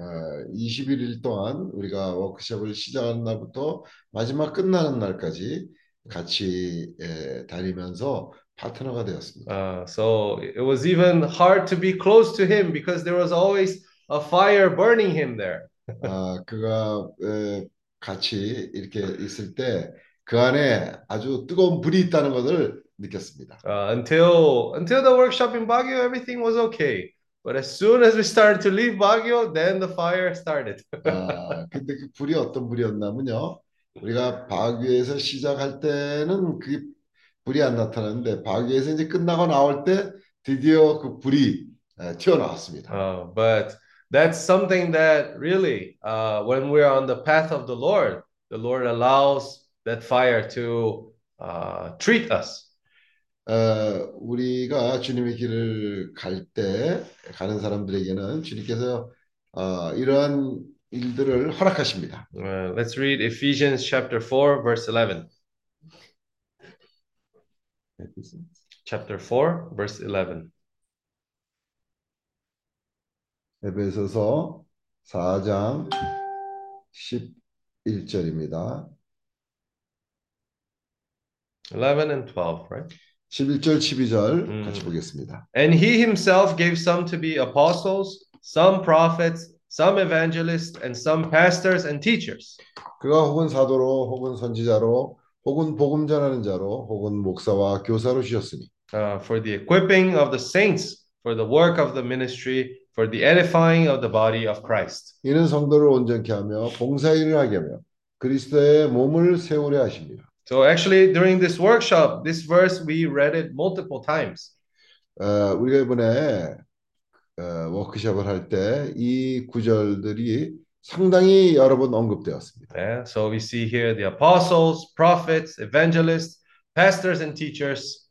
21일 동안 우리가 워크숍을 시작한 날부터 마지막 끝나는 날까지 같이 예, 다니면서 파트너가 되었습니다. Uh, so it was even hard to be close to him because there was always a fire burning him there. 아, 그가 에, 같이 이렇게 있을 때 그 안에 아주 뜨거운 불이 있다는 것을 느꼈습니다. Uh, until until the workshop in Baguio, everything was okay. But as soon as we started to leave Baguio, then the fire started. 아, 근데 그 불이 어떤 불이었냐면요. 우리가 바위에서 시작할 때는 그 불이 안 나타나는데 바위에서 이제 끝나고 나올 때 드디어 그 불이 에, 튀어나왔습니다. Uh, but that's something that really, uh, when we're on the path of the Lord, the Lord allows that fire to uh, treat us. 어, 우리가 주님의 길을 갈 때 가는 사람들에게는 주님께서 어, 이러한 일들을 허락하십니다. Uh, let's read Ephesians chapter 4, verse 11. chapter 4, verse 11. 에베소서 4장 11절입니다. 11 and 12, right? 11절, 12절 음. 같이 보겠습니다. And he himself gave some to be apostles, some prophets, some evangelists, and some pastors and teachers. 그가 혹은 사도로 혹은 선지자로 혹은 복음 전하는 자로 혹은 목사와 교사로 주셨으니 uh, for the equipping of the saints, for the work of the ministry, for the edifying of the body of Christ. 이는 성도를 온전케 하며 봉사 일을 하게 하며 그리스도의 몸을 세우려 하십니다. So actually, during this workshop, this verse we read it multiple times. 어, 우리가 이번에 어, 워크숍을 할 때 이 구절들이 상당히 여러 번 언급되었습니다. Yeah, so we see here the apostles, prophets, evangelists, pastors, and teachers.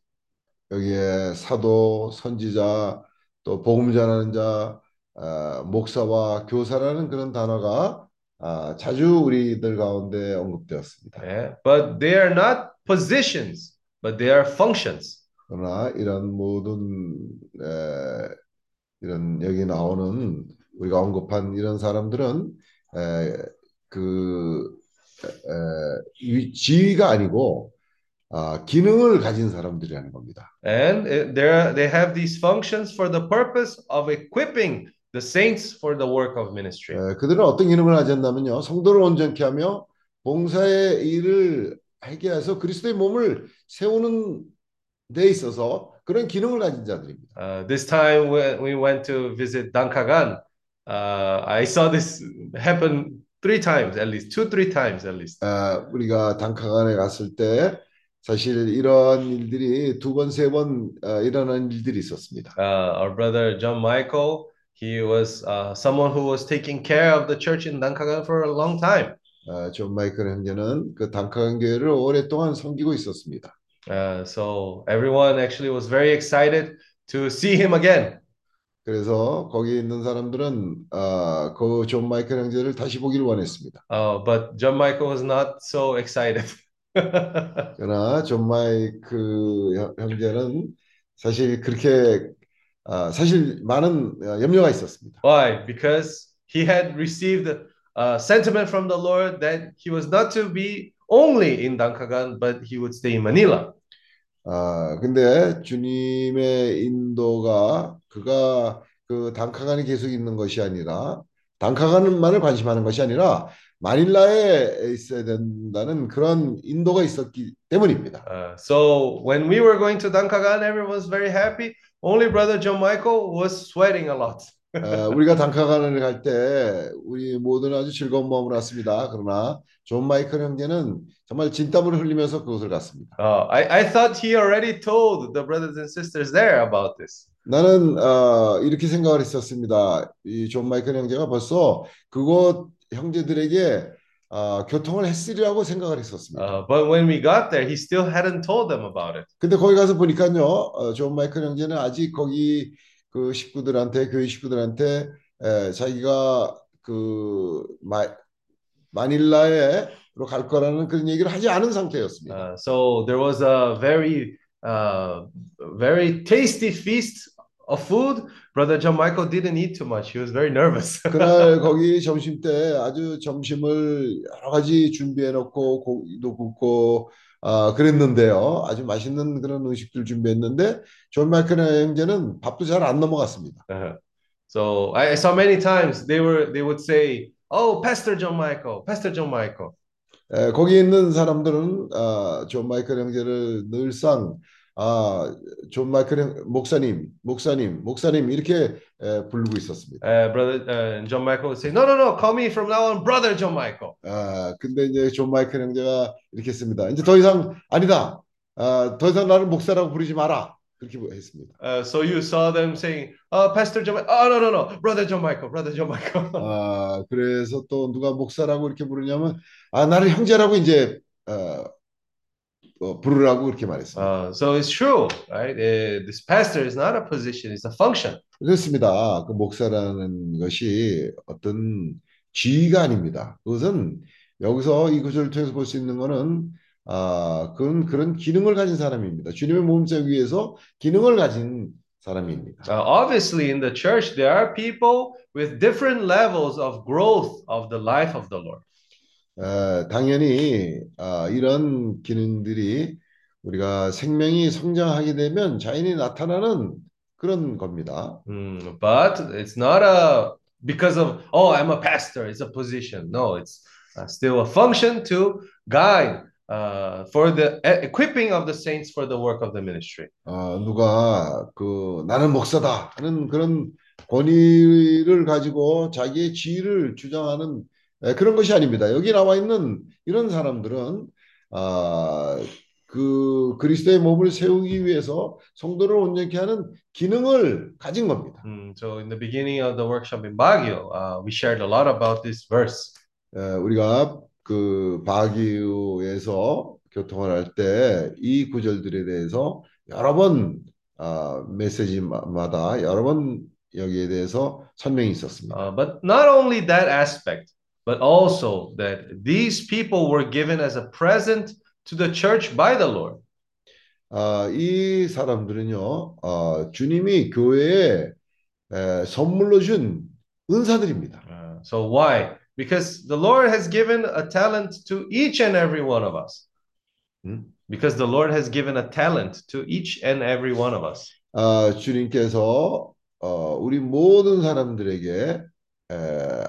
여기에 사도, 선지자, 또 복음 전하는 자, 어, 목사와 교사라는 그런 단어가 아, 자주 우리들 가운데 언급되었습니다. Yeah, but they are not positions, but they are functions. 그러나 이런 모든 에, 이런 여기 나오는 우리가 언급한 이런 사람들은 에, 그 에, 위- 지위가 아니고 아, 기능을 가진 사람들이라는 겁니다. And uh, they're- they have these functions for the purpose of equipping the saints for the work of ministry. 에, 그들은 어떤 기능을 가졌냐면요, 성도를 온전케 하며 봉사의 일을 하게 해서 그리스도의 몸을 세우는 데 있어서 그런 기능을 가진 자들입니다. Uh, this time when we went to visit Dankagan, uh, I saw this happen three times at least, two, three times at least. 아, 우리가 단카간에 갔을 때 사실 이런 일들이 두 번, 세번 일어난 일들이 있었습니다. Uh, our brother John Michael, he was uh, someone who was taking care of the church in Dankagan for a long time. 아, 존 마이클 형제는 그 단카간 교회를 오랫동안 섬기고 있었습니다. Uh, so everyone actually was very excited to see him again. 그래서 거기 있는 사람들은 아, 그존 마이클 형제를 다시 보기를 원했습니다. Uh, but John Michael was not so excited. 그러나 존 마이클 형- 형제는 사실 그렇게 아, 사실 많은 어, 염려가 있었습니다. Why? Because he had received a sentiment from the Lord that he was not to be only in Dankagan, but he would stay in Manila. 아, 근데 주님의 인도가 그가 그 단카간에 계속 있는 것이 아니라 단카간만을 관심하는 것이 아니라 마닐라에 있어야 된다는 그런 인도가 있었기 때문입니다. Uh, so when we were going to Dankagan, everyone was very happy. Only brother John Michael was sweating a lot. 어, 우리가 단카간을 갈 때 우리 모두는 아주 즐거운 마음으로 왔습니다. 그러나 존 마이클 형제는 정말 진땀을 흘리면서 그곳을 갔습니다. Uh, I, I thought he already told the brothers and sisters there about this. 나는 어, 이렇게 생각을 했었습니다. 이 존 마이클 형제가 벌써 그곳 형제들에게 어, 교통을 했으리라고 생각을 했었습니다. Uh, but when we got there, he still hadn't told them about it. 근데 거기 가서 보니까요, 어, 존 마이클 형제는 아직 거기 그 식구들한테 교회 식구들한테 에, 자기가 그 마, 마닐라에로 갈 거라는 그런 얘기를 하지 않은 상태였습니다. Uh, so there was a very, uh, very tasty feast of food. Brother John Michael didn't eat too much. He was very nervous. 그날 거기 점심 때 아주 점심을 여러 가지 준비해 놓고 고기도 굽고 아 그랬는데요. 아주 맛있는 그런 음식들 준비했는데 존 마이클 형제는 밥도 잘 안 넘어갔습니다. Uh-huh. So I, saw many times they were they would say, "Oh, Pastor John Michael, Pastor John Michael." 에, 거기 있는 사람들은 아, 존 마이클 형제를 늘상 아, 존 마이클 형, 목사님, 목사님, 목사님 이렇게 에, 부르고 있었습니다. Uh, brother uh, John Michael would say, "No, no, no, call me from now on, Brother John Michael." 아, 근데 이제 존 마이클 형제가 이렇게 했습니다. 이제 더 이상 아니다. 아, 더 이상 나를 목사라고 부르지 마라. 그렇게 했습니다. Uh, so you saw them saying, "Oh, Pastor John, oh no, no, no, Brother John Michael, Brother John Michael." 아, 그래서 또 누가 목사라고 이렇게 부르냐면 아, 나를 형제라고 이제 어, 어, 부르라고 그렇게 말했습니다. Uh, so it's true, right? Uh, this pastor is not a position; it's a function. 그렇습니다. 그 목사라는 것이 어떤 지위가 아닙니다. 그것은 여기서 이 구절을 통해서 볼 수 있는 것은 아, 그런 그런 기능을 가진 사람입니다. 주님의 몸 세우기 위해서 기능을 가진 사람입니다. Uh, obviously, in the church, there are people with different levels of growth of the life of the Lord. 어, 당연히 아, 이런 기능들이 우리가 생명이 성장하게 되면 자연히 나타나는 그런 겁니다. Mm, but it's not a because of oh I'm a pastor. It's a position. No, it's uh, still a function to guide uh, for the e- equipping of the saints for the work of the ministry. 어, 누가 그 나는 목사다 하는 그런 권위를 가지고 자기의 지위를 주장하는 에, 그런 것이 아닙니다. 여기 나와 있는 이런 사람들은 아, 그 그리스도의 몸을 세우기 위해서 성도를 온전케 하는 기능을 가진 겁니다. Mm, so in the beginning of the workshop in Baguio, uh, we shared a lot about this verse. 에, 우리가 그 바기우에서 교통을 할 때 이 구절들에 대해서 여러 번 아, 메시지마다 여러 번 여기에 대해서 설명이 있었습니다. Uh, but not only that aspect, but also that these people were given as a present to the church by the Lord. 아, 이 사람들은요, 아, 주님이 교회에 에, 선물로 준 은사들입니다. Uh, so why? Because the Lord has given a talent to each and every one of us. Hmm? Because the Lord has given a talent to each and every one of us. 아, 주님께서 어, 우리 모든 사람들에게 에,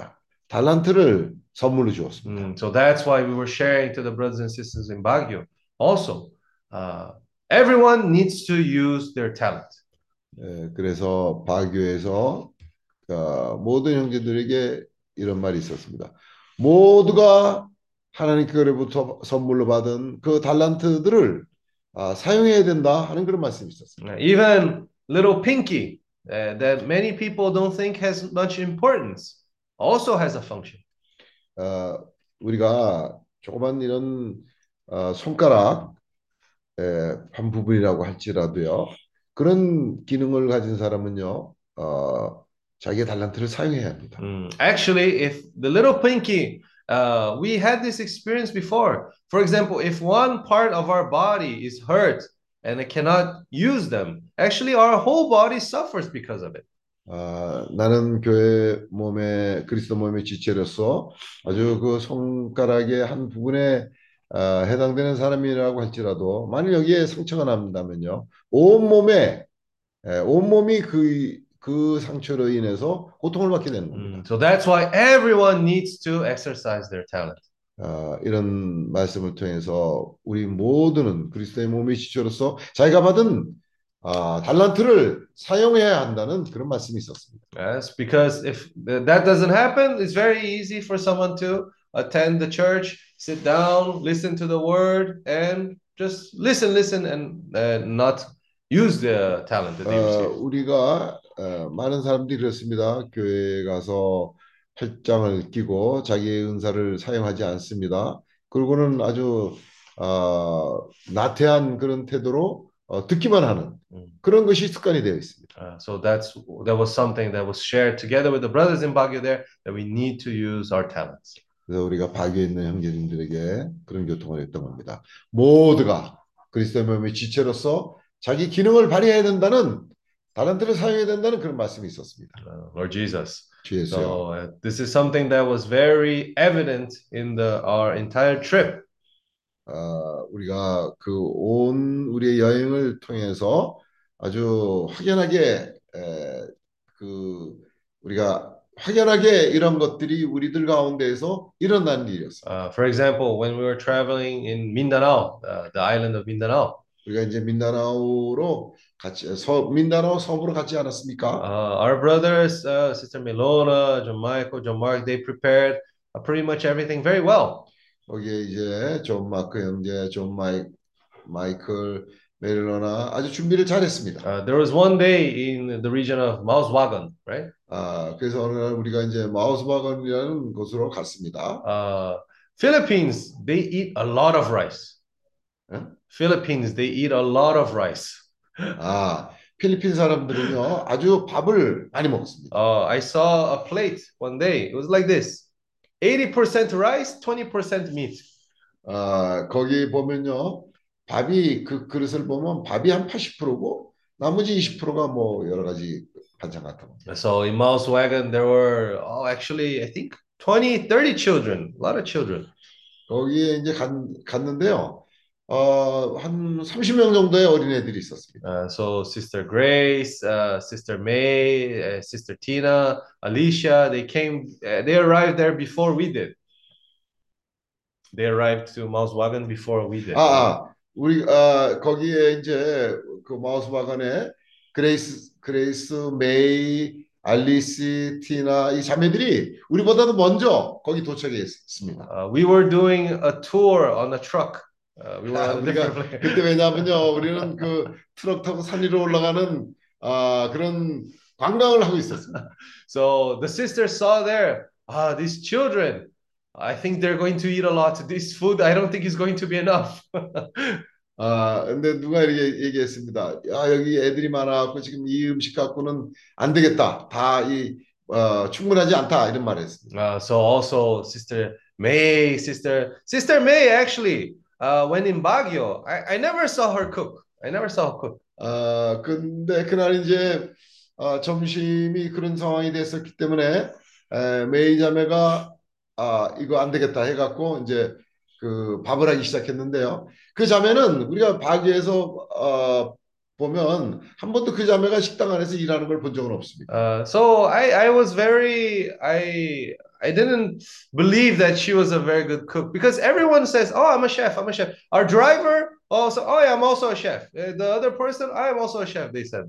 달란트를 선물로 주었습니다. Mm, so that's why we were sharing to the brothers and sisters in Baguio. Also, uh, everyone needs to use their talent. 에, 그래서 바교에서 어, 모든 형제들에게 이런 말이 있었습니다. 모두가 하나님께로부터 선물로 받은 그 달란트들을 아, 사용해야 된다 하는 그런 말씀이 있었습니다. Uh, Even little Pinky, uh, that many people don't think has much importance, also has a function. 어, 우리가 조그만 이런 어, 손가락 에, 한 부분이라고 할지라도요. 그런 기능을 가진 사람은요. 어, 자기의 달란트를 사용해야 합니다. Mm, Actually, if the little pinky, uh, we had this experience before. For example, if one part of our body is hurt and it cannot use them, actually our whole body suffers because of it. 아, 나는 교회 몸의 그리스도 몸의 지체로서 아주 그 손가락의 한 부분에 아, 해당되는 사람이라고 할지라도 만일 여기에 상처가 난다면요 온 몸에 에, 온 몸이 그, 그 상처로 인해서 고통을 받게 되는 겁니다. Mm, So that's why everyone needs to exercise their talent. 아, 이런 말씀을 통해서 우리 모두는 그리스도의 몸의 지체로서 자기가 받은 아, 달란트를 사용해야 한다는 그런 말씀이 있었습니다. Yes, because if th- that doesn't happen, it's very easy for someone to attend the church, sit down, listen to the word, and just listen, listen, and uh, not use the talent that they 어, receive. 우리가 어, 많은 사람들이 그렇습니다. 교회에 가서 팔짱을 끼고 자기의 은사를 사용하지 않습니다. 그리고는 아주 어, 나태한 그런 태도로 어, 듣기만 하는 음. 그런 것이 습관이 되어 있습니다. Uh, so that's that was something that was shared together with the brothers in Baguio there that we need to use our talents. 그래서 우리가 박에 있는 형제님들에게 그런 교통을 했던 겁니다. 모두가 그리스도의 몸의 지체로서 자기 기능을 발휘해야 된다는 달란트를 사용해야 된다는 그런 말씀이 있었습니다. Uh, Lord Jesus. 주 예수요. So uh, this is something that was very evident in the our entire trip. 어, 우리가 그 온 우리의 여행을 통해서 아주 확연하게 에, 그 우리가 확연하게 이런 것들이 우리들 가운데에서 일어난 일이었어요. Uh, for example, when we were traveling in Mindanao, uh, the island of Mindanao, 우리가 이제 민다나오로 같이 서 민다나오 섬으로 갔지 않았습니까? uh, our brothers, uh, Sister Milona, John Michael, John Mark, they prepared uh, pretty much everything very well. 거기에 이제 존 마크 형제, 존 마이 마이클 메릴로나 아주 준비를 잘했습니다. Uh, there was one day in the region of Mauswagon, right? 아 그래서 어느 날 우리가 이제 마우스바건이라는 곳으로 갔습니다. Uh, Philippines, they eat a lot of rice. Huh? Philippines, they eat a lot of rice. 아 필리핀 사람들은요 아주 밥을 많이 먹습니다. Uh, I saw a plate one day. It was like this 80% rice, 20% meat. 아, 거기 보면요. 밥이 그 그릇을 보면 밥이 한 80%고 나머지 20%가 뭐 여러 가지 반찬 같은 거. So in Mao's wagon, there were, oh, actually, I think 20, 30 children, a lot of children. 거기에 이제 갔, 갔는데요. 어, 한 30명 정도의 어린애들이 있었습니다. Uh, so Sister Grace, uh, Sister May, uh, Sister Tina, Alicia, they came, uh, they arrived there before we did. They arrived to Mao's wagon before we did. 아, 아, 우리 아, 거기에 이제 그 마우스 바간에 그레이스 그레이스 메이 알리시 티나 이 자매들이 우리보다도 먼저 거기 도착했습니다. Uh, we were doing a tour on a truck. Uh, 아, 우리가. 그때 왜냐하면요 우리는 그 트럭 타고 산 위로 올라가는 아, 그런 관광을 하고 있었습니다. So the sisters saw there, ah, these children, I think they're going to eat a lot. This food, I don't think is going to be enough. 아, 근데 누가 이렇게 얘기했습니다. 야, 여기 애들이 많아갖고 지금 이 음식 갖고는 안 되겠다. 다 이, 어, 충분하지 않다. 이런 말을 했습니다. Uh, so also Sister May, Sister Sister May actually, uh, when in Baguio, I, I never saw her cook. I never saw her cook. 아, 근데 그날 이제 어, 점심이 그런 상황이 됐었기 때문에 에, 메이 자매가 아, 이거 안 되겠다 해갖고 이제 그 밥을 하기 시작했는데요. 그 자매는 우리가 바기에서 어, 보면 한 번도 그 자매가 식당 안에서 일하는 걸 본 적은 없습니다. Uh, so I, I was very, I, I didn't believe that she was a very good cook because everyone says, "Oh, I'm a chef. I'm a chef." Our driver also, "Oh, yeah, I'm also a chef." Uh, The other person, "I am also a chef." They said.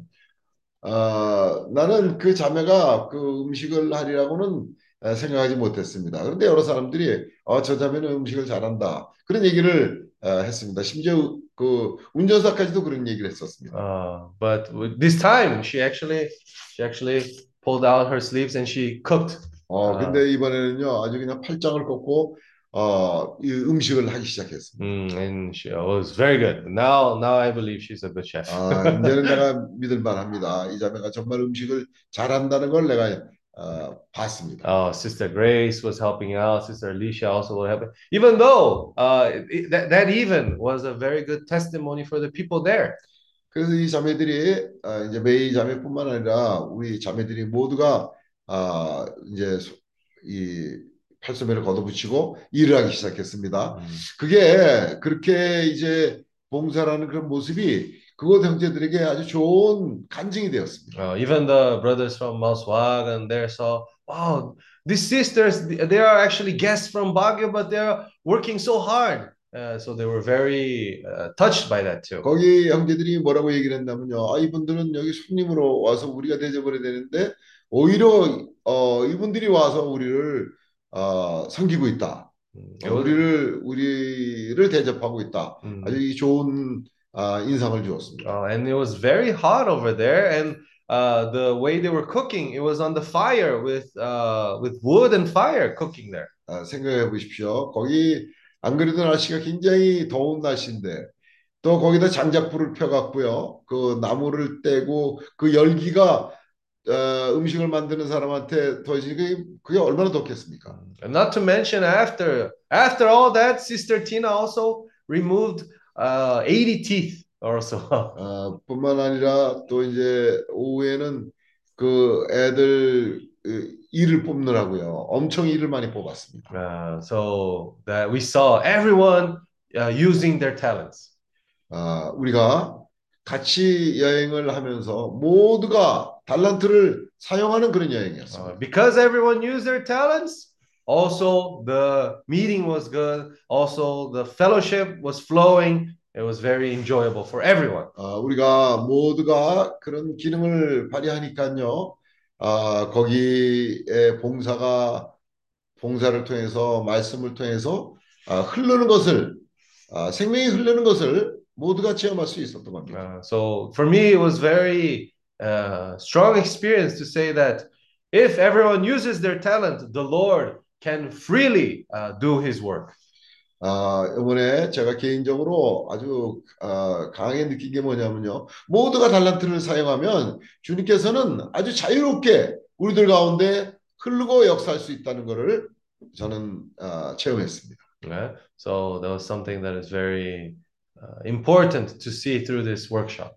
어, 나는 그 자매가 그 음식을 하리라고는 에, 생각하지 못했습니다. 그런데 여러 사람들이 어, 저 자매는 음식을 잘한다. 그런 얘기를 어, 했습니다. 심지어 그 운전사까지도 그런 얘기를 했었습니다. Uh, but this time, she actually, she actually pulled out her sleeves and she cooked. 어, 아. 근데 이번에는요, 아주 그냥 팔짱을 꺾고 어, 이 음식을 하기 시작했습니다. Mm, and she was very good. Now, now I believe she's a good chef. 아, 이제는 내가 믿을 만합니다. 이 자매가 정말 음식을 잘한다는 걸 내가 어, 봤습니다. Oh, Sister Grace was helping out. Sister Alicia also was helping. Even though uh, that that even was a very good testimony for the people there. 그래서 이 자매들이 아, 이제 메이 자매뿐만 아니라 우리 자매들이 모두가 아, 이제 소- 이 팔소매를 걷어붙이고 일을 하기 시작했습니다. 그게 그렇게 이제 봉사라는 그런 모습이 그곳 형제들에게 아주 좋은 간증이 되었습니다. Uh, even the brothers from Mauswagen there saw, wow, these sisters, they are actually guests from Baguio, but they're working so hard. Uh, so they were very uh, touched by that too. 거기 형제들이 뭐라고 얘기를 했냐면요. 아, 이분들은 여기 손님으로 와서 우리가 대접을 해야 되는데 오히려 어, 이분들이 와서 우리를 어, 섬기고 있다. Mm, 어, was- 우리를 우리를 대접하고 있다. Mm. 아주 이 좋은 아, 인상을 주었습니다. Uh, and it was very hot over there, and uh, the way they were cooking, it was on the fire with uh, with wood and fire cooking there. 아, 생각해 보십시오. 거기 안 그래도 날씨가 굉장히 더운 날씨인데 또 거기다 장작불을 펴갖고요. 그 나무를 떼고 그 열기가 어, 음식을 만드는 사람한테 더해지니까 그게- 얼마나 덥겠습니까? And not to mention after after all that, Sister Tina also removed uh, 80 teeth also. 어, 뿐만 아니라 또 이제 오후에는 그 애들 그, 이를 뽑느라고요. 엄청 이를 많이 뽑았습니다. Uh, so that we saw everyone uh, using their talents. 아, 우리가 같이 여행을 하면서 모두가 달란트를 사용하는 그런 Uh, 여행이었습니다. because everyone used their talents, also the meeting was good. Also the fellowship was flowing. It was very enjoyable for everyone. 아, 우리가 모두가 그런 기능을 발휘하니까요. 아, 거기에 봉사가 봉사를 통해서 말씀을 통해서 아, 흐르는 것을 아, 생명이 흐르는 것을 모두가 체험할 수 있었던 겁니다. Uh, so for me, it was very uh, strong experience to say that if everyone uses their talent, the Lord can freely uh, do His work. 아, 이번에 제가 개인적으로 아주 아, 강하게 느낀 게 뭐냐면요. 모두가 달란트를 사용하면 주님께서는 아주 자유롭게 우리들 가운데 흐르고 역사할 수 있다는 것을 저는 아, 체험했습니다. Yeah? So that was something that is very uh, important to see through this workshop.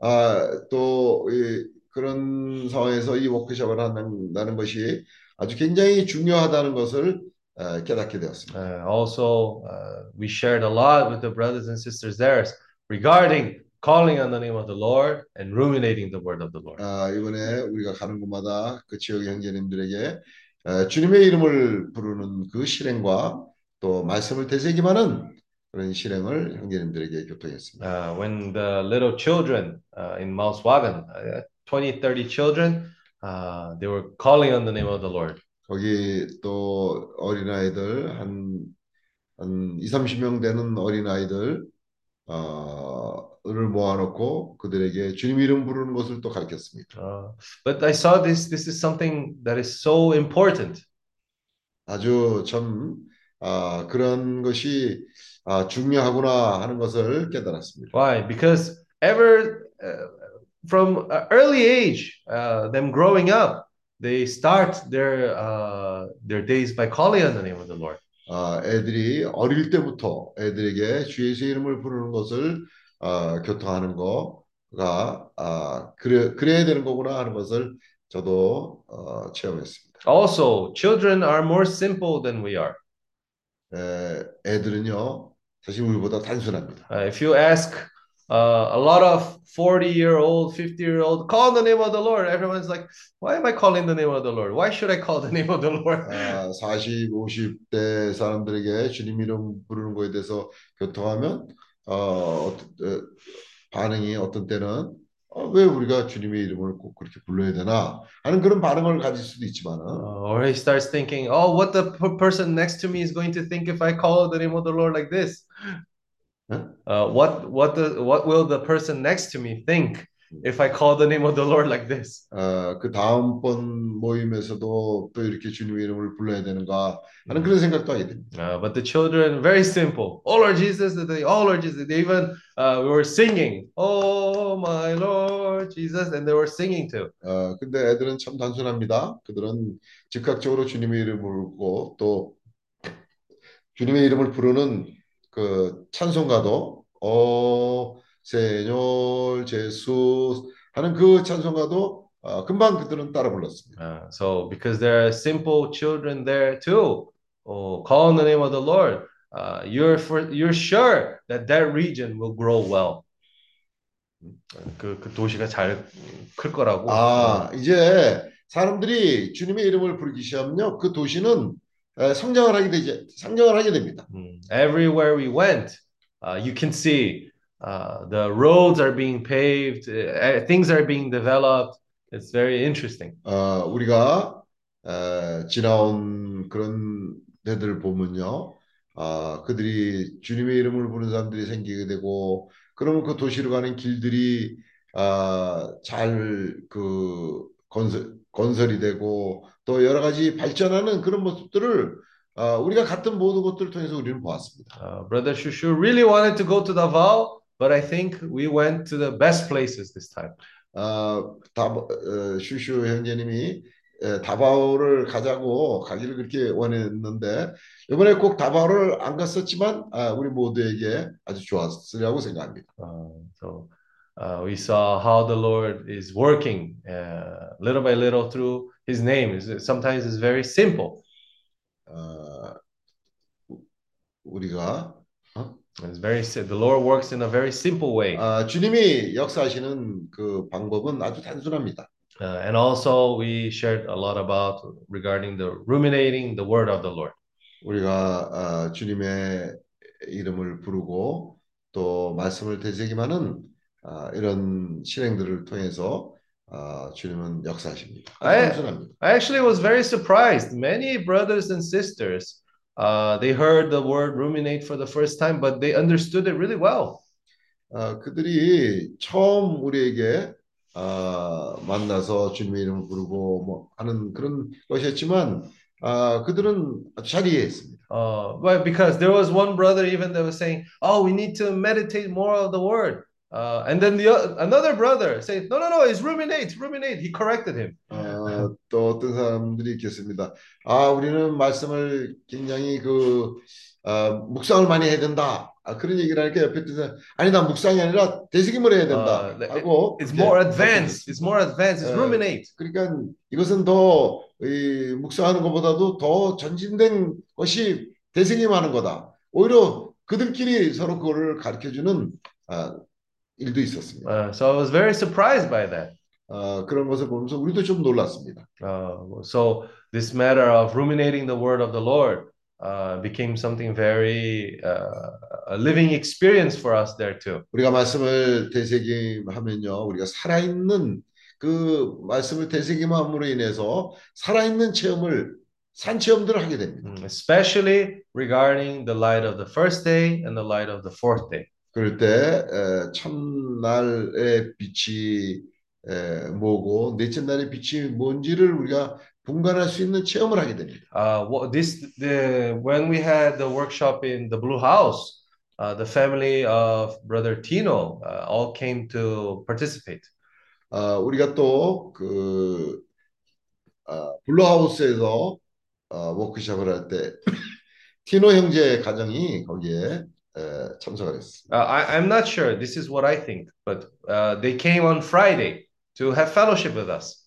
아, 또 이, 그런 상황에서 이 워크숍을 한다는 것이 아주 굉장히 중요하다는 것을 어, 깨닫게 되었습니다. Uh, also, uh, we shared a lot with the brothers and sisters there regarding calling on the name of the Lord and ruminating the word of the Lord. 아, 이번에 우리가 가는 곳마다 그 지역 형제님들에게 어, 주님의 이름을 부르는 그 실행과 또 말씀을 되새김하는 그런 실행을 형제님들에게 교통했습니다. Uh, when the little children uh, in Mauswagen, uh, 20, 30 children, uh, they were calling on the name of the Lord. 거기 또 어린아이들 한, 한 2, 30명 되는 어린아이들 어, 를 모아놓고 그들에게 주님 이름 부르는 것을 또 가르쳤습니다. Uh, but I saw this, this is something that is so important. 아주 참 아, 그런 것이 아, 중요하구나 하는 것을 깨달았습니다. Why? Because ever uh, from uh, early age, uh, them growing up, they start their uh, their days by calling on the name of the Lord. 아, 애들이 어릴 때부터 애들에게 주 예수의 이름을 부르는 것을 아, 교통하는 거가 아, 그래, 그래야 되는 거구나 하는 것을 저도 어, 체험했습니다. Also, children are more simple than we are. 에, 애들은요 사실 우리보다 단순합니다. Uh, if you ask uh, a lot of 40 year old, 50 year old, call the name of the Lord, everyone's like, why am I calling the name of the Lord? Why should I call the name of the Lord? 아, 40, 50대 사람들에게 주님 이름 부르는 거에 대해서 교통하면 어, 어, 어, 반응이 어떤 때는 어, 왜 우리가 주님의 이름을 꼭 그렇게 불러야 되나 하는 그런 반응을 가질 수도 있지만은 Uh, or he starts thinking, oh, what the p- person next to me is going to think if I call the name of the Lord like this? Huh? Uh, what what the what will the person next to me think If I call the name of the Lord like this? 어, 그 다음번 모임에서도 또 이렇게 주님의 이름을 불러야 되는가 하는 그런 생각도 하게 됩니다. Uh, but the children, very simple. Oh Lord Jesus, they oh Lord Jesus. They even uh, were singing, Oh my Lord Jesus, and they were singing too. 어, 근데 애들은 참 단순합니다. 그들은 즉각적으로 주님의 이름을 부르고 또 주님의 이름을 부르는 그 찬송가도 어 세뇨 제수 하는 그 찬송가도 어, 금방 그들은 따라 불렀습니다. Uh, so because there are simple children there too, oh, call on the name of the Lord. Uh, you're for you're sure that that region will grow well. 그, 그 도시가 잘 클 거라고. 아 이제 사람들이 주님의 이름을 부르기 시작하면요 그 도시는 에, 성장을 하게 되지 성장을 하게 됩니다. 음, Everywhere we went, uh, you can see uh, the roads are being paved, uh, things are being developed. It's very interesting. 어, 우리가 에, 지나온 그런 데들 보면요, 아, 그들이 주님의 이름을 부르는 사람들이 생기게 되고, 그러면 그 도시로 가는 길들이 아, 잘그 건설 건설이 되고 또 여러 가지 발전하는 그런 모습들을 아, 우리가 갔던 모든 것들을 통해서 우리는 보았습니다. Uh, Brother Shushu really wanted to go to Davao, but I think we went to the best places this time. 아, 다, 어, 슈슈 형제님이 에, 다바오를 가자고 가기를 그렇게 원했는데 이번에 꼭 다바오를 안 갔었지만 아, 우리 모두에게 아주 좋았으리라고 생각합니다. Uh, so uh, we saw how the Lord is working uh, little by little through His name. It's- Sometimes it's very simple. 어, 우리가 어? It's very the Lord works in a very simple way. 아, 주님이 역사하시는 그 방법은 아주 단순합니다. Uh, and also we shared a lot about regarding the ruminating the word of the Lord. 우리가 아, 주님의 이름을 부르고 또 말씀을 되새김하는 아, 이런 실행들을 통해서 아, 주님은 역사하십니다. 아예- 단순합니다. I actually was very surprised. Many brothers and sisters, uh, they heard the word ruminate for the first time, but they understood it really well. 아, 그들이 처음 우리에게 아, 만나서 주님의 이름을 부르고 뭐 하는 그런 것이었지만 아, 그들은 아주 잘 이해했습니다. Uh, but because there was one brother even that was saying, "Oh, we need to meditate more of the word," uh, and then the o- another brother said, "No, no, no, it's ruminate, ruminate." He corrected him. 어, 어, 또 어떤 사람들이 있겠습니다. 아, 우리는 말씀을 굉장히 그 아, 묵상을 많이 해야 된다. 아, 그런 얘기를 하니까 옆에 있던 사람, 아니 나 묵상이 아니라 되새김을 해야 된다. Uh, 하고 It's more advanced. It's more advanced. It's ruminate. 그러니까 이것은 더 이, 묵상하는 것보다도 더 전진된 것이 되새김하는 거다. 오히려 그들끼리 서로 그거를 가르쳐주는 아, 일도 있었습니다. Uh, so I was very surprised by that. 아, 그런 것을 보면서 우리도 좀 놀랐습니다. Uh, so this matter of ruminating the word of the Lord uh, became something very uh, a living experience for us there too. 우리가 말씀을 되새김하면요, 우리가 살아있는 그 말씀을 되새김함으로 인해서 살아있는 체험을 산 체험들을 하게 됩니다. Mm, Especially regarding the light of the first day and the light of the fourth day. 그럴 때 에, 첫날의 빛이 에, 뭐고 넷째 날의 빛이 뭔지를 우리가 분간할 수 있는 체험을 하게 됩니다. Uh, what this the when we had the workshop in the Blue House, uh, the family of Brother Tino uh, all came to participate. 아, 우리가 또그 아, 블루하우스에서 어, 워크숍을 할 때 티노 형제 가정이 거기에 에, 참석을 했습니다. Uh, I, I'm not sure. This is what I think, but uh, they came on Friday to have fellowship with us.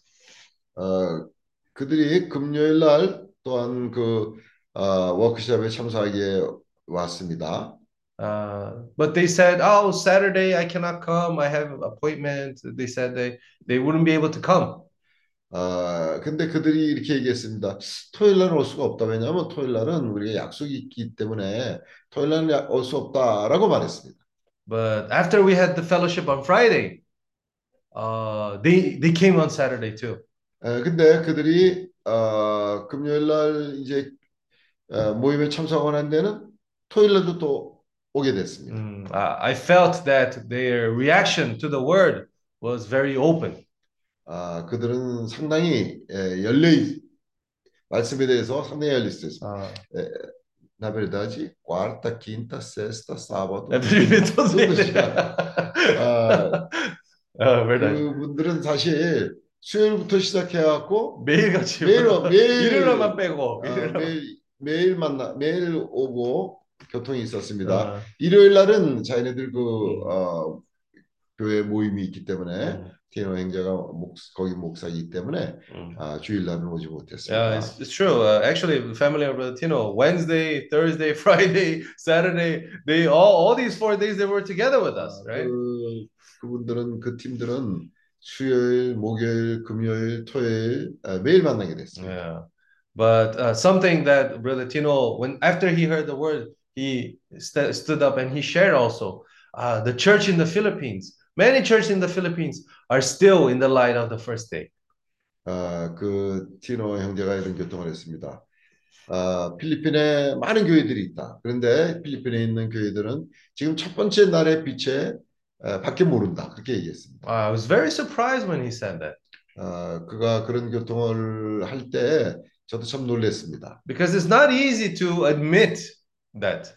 어, 그들이 금요일 날 또한 그 어, 워크숍에 참석하기에 왔습니다. Uh, but they said, "Oh, Saturday I cannot come. I have appointment." They said they they wouldn't be able to come. 아, 근데 그들이 이렇게 얘기했습니다. 토요일 날은 올 수가 없다. 왜냐하면 토요일 날은 우리가 약속이 있기 때문에 토요일 날은 올 수 없다라고 말했습니다. But after we had the fellowship on Friday, uh, they they came on Saturday too. 에, 근데 그들이 어, 금요일 날 이제 어, 모임에 참석을 한 데는 토요일 날도 또 오게 됐습니다. Mm, I felt that their reaction to the word was very open. 아, 그들은 상당히 에, 열려 있, 말씀에 대해서 상당히 열려 있었습니다. Uh, Na verdade, quarta, quinta, sexta, sábado. é perfeito, Tudo já. 아, 아, verdade. 그분들은 사실 수요일부터 시작해갖고 매일같이 매일 매일 일요일만 빼고 아, 일요일만. 매일 매일 만나 매일 오고 교통이 있었습니다. 어, 일요일 날은 자기네들 그 음. 어, 교회 모임이 있기 때문에 음, 티노 행자가 목, 거기 목사이기 때문에 음. 아, 주일 날은 오지 Yeah, 못했습니다. it's, it's true. Uh, actually, family of Brother Tino, Wednesday, Thursday, Friday, Saturday, they all all these four days they were together with us, 아, right? 그 그분들은 그 팀들은 수요일, 목요일, 금요일, 토요일 아, 매일 만나게 됐습니다. Yeah. But uh, something that Brother Tino, when after he heard the word, he st stood up and he shared also. Uh, the church in the Philippines, many churches in the Philippines are still in the light of the first day. 아, 그 티노 형제가 이런 교통을 했습니다. 아, 필리핀에 많은 교회들이 있다. 그런데 필리핀에 있는 교회들은 지금 첫 번째 날의 빛에 아, 밖에 모른다. 그렇게 얘기했습니다. I was very surprised when he said that 아, 그가 그런 교통을 할 때 저도 참 놀랐습니다. because it's not easy to admit that.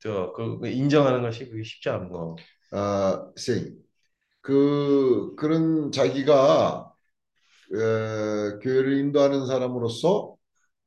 저, 그, 그 인정하는 것이 그게 쉽지 않은 거. 아, 생. 그 그런 자기가 에, 교회를 인도하는 사람으로서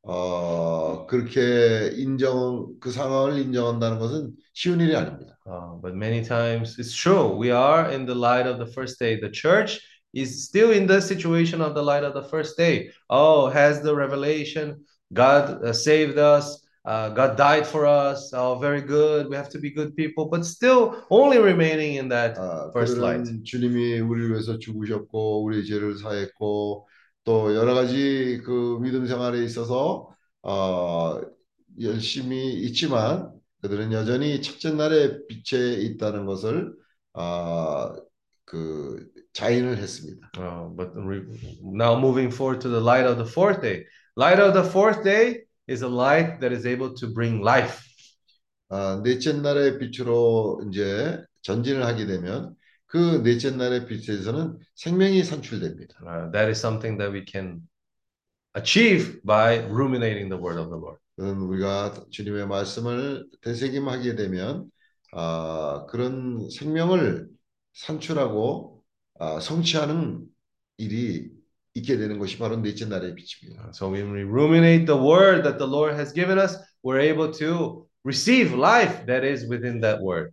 어, 그렇게 인정 그 상황을 인정한다는 것은 쉬운 일이 아닙니다. Uh, but many times it's true. We are in the light of the first day. The church is still in the situation of the light of the first day. Oh, has the revelation. God uh, saved us. Uh, God died for us. Oh, very good. We have to be good people, but still only remaining in that. 아, First light. 주님이 우리를 위해서 죽으셨고 우리 죄를 사했고 또 여러 가지 그 믿음 생활에 있어서 어, 열심히 있지만 그들은 여전히 첫째 날의 빛에 있다는 것을 아, 그 자인을 했습니다. Uh, but now moving forward to the light of the fourth day. Light of the fourth day is a light that is able to bring life. 아, 넷째 날의 빛으로 이제 전진을 하게 되면 그 넷째 날의 빛에서는 생명이 산출됩니다. Uh, that is something that we can achieve by ruminating the word of the Lord. 그는 우리가 주님의 말씀을 되새김하게 되면 아, 그런 생명을 산출하고 아, 성취하는 일이 있게 되는 것이 바로 넷째 날의 빛입니다. So when we ruminate the word that the Lord has given us, we're able to receive life that is within that word.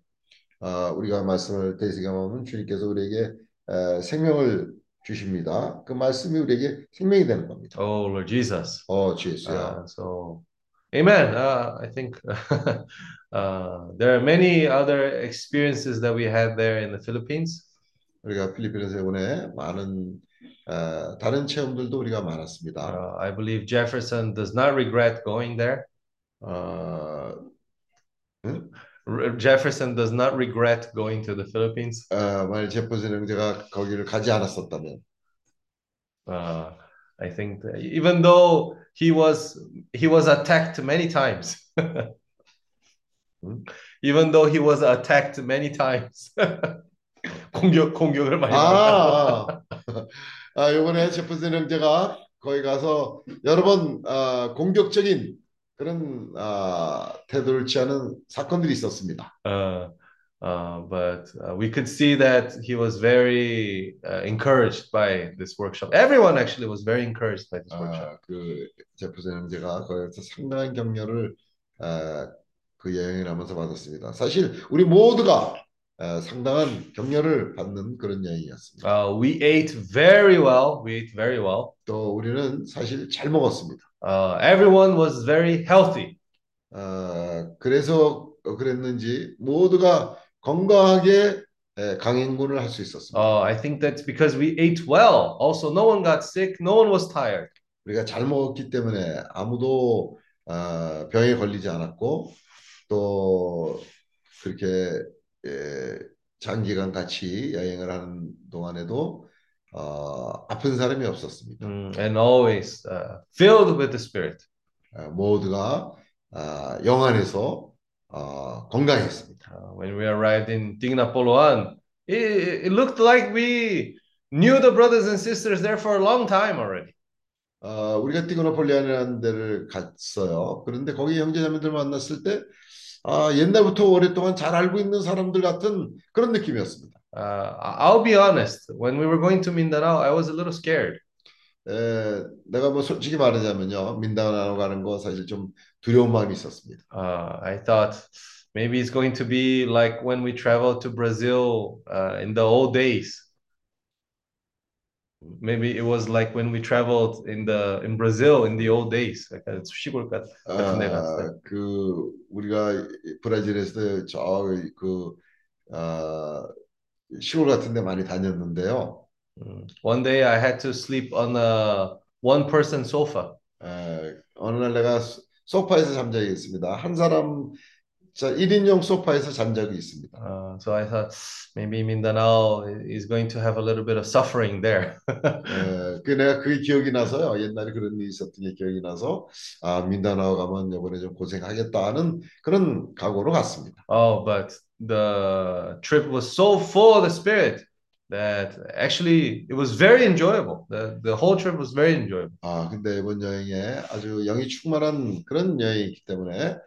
아, 우리가 말씀을 대시경하면 주님께서 우리에게 에, 생명을 주십니다. 그 말씀이 우리에게 생명이 되는 겁니다. Oh, Lord Jesus. 어, 주 예수야. Uh, so, amen. Uh, I think uh, there are many other experiences that we had there in the Philippines. 우리가 필리핀에서 이번에 많은 어, 다른 체험들도 우리가 많았습니다. Uh, I believe Jefferson does not regret going there. 어, R- Jefferson does not regret going to the Philippines. 어, 만약 제퍼슨 형제가 거기를 가지 않았었다면 Uh, I think that even though he was he was attacked many times, even though he was attacked many times, 공격 공격을 많이 받았다. 아, 아, 아, 이번에 제퍼슨 형제가 거기 가서 여러 번 아, 공격적인 그런 아, 태도를 취하는 사건들이 있었습니다. Uh, uh, but uh, we could see that he was very uh, encouraged by this workshop. Everyone actually was very encouraged by this workshop. 아, 그 제퍼슨 형제가 거기서 상당한 격려를 아, 그 여행을 하면서 받았습니다. 사실 우리 모두가 아, 상당한 격려를 받는 그런 여행이었습니다. Uh, we ate very well. We ate very well. 또 우리는 사실 잘 먹었습니다. Uh, everyone was very healthy. 아, 그래서 그랬는지 모두가 건강하게 에, 강행군을 할 수 있었습니다. Uh, I think that's because we ate well. Also, no one got sick. No one was tired. 우리가 잘 먹었기 때문에 아무도 아, 병에 걸리지 않았고 또 그렇게 에, 장기간 같이 여행을 하는 동안에도 어, 아픈 사람이 없었습니다. Mm, and always uh, filled with the Spirit. 아, 모두가 아, 영 안에서 어, 건강했습니다. Uh, when we arrived in Tignapoloan, it, it looked like we knew the brothers and sisters there for a long time already. 어, 우리가 티그노폴리안이라는 데를 갔어요. 그런데 거기 형제자매들 만났을 때 아, 옛날부터 오랫동안 잘 알고 있는 사람들 같은 그런 느낌이었습니다. Uh, I'll be honest. When we were going to Mindanao, I was a little scared. 에, 내가 뭐 솔직히 말하자면요, 민다나오 가는 거 사실 좀 두려운 마음이 있었습니다. Uh, I thought maybe it's going to be like when we traveled to Brazil uh, in the old days. Maybe it was like when we traveled in the in Brazil in the old days. 약간 시골 같- 같은 데 갔을 때. 아, 그 우리가 브라질에서 저그 아, 시골 같은 데 많이 다녔는데요. 음, One day I had to sleep on a one person sofa. 에, 어느 날 내가 소- 소파에서 잠 적이 있습니다. 한 사람 자 1인용 소파에서 잔 적이 있습니다. Uh, so I thought maybe Mindanao is going to have a little bit of suffering there. 에, 그 내가 그게 기억이 나서요. 옛날에 그런 일이 있었던 게 기억이 나서 아 민다나오 가면 이번에 좀 고생하겠다 하는 그런 각오로 갔습니다. Oh, but the trip was so full of the spirit that actually it was very enjoyable. The the whole trip was very enjoyable. 아 근데 이번 여행에 아주 영이 충만한 그런 여행이기 때문에 아,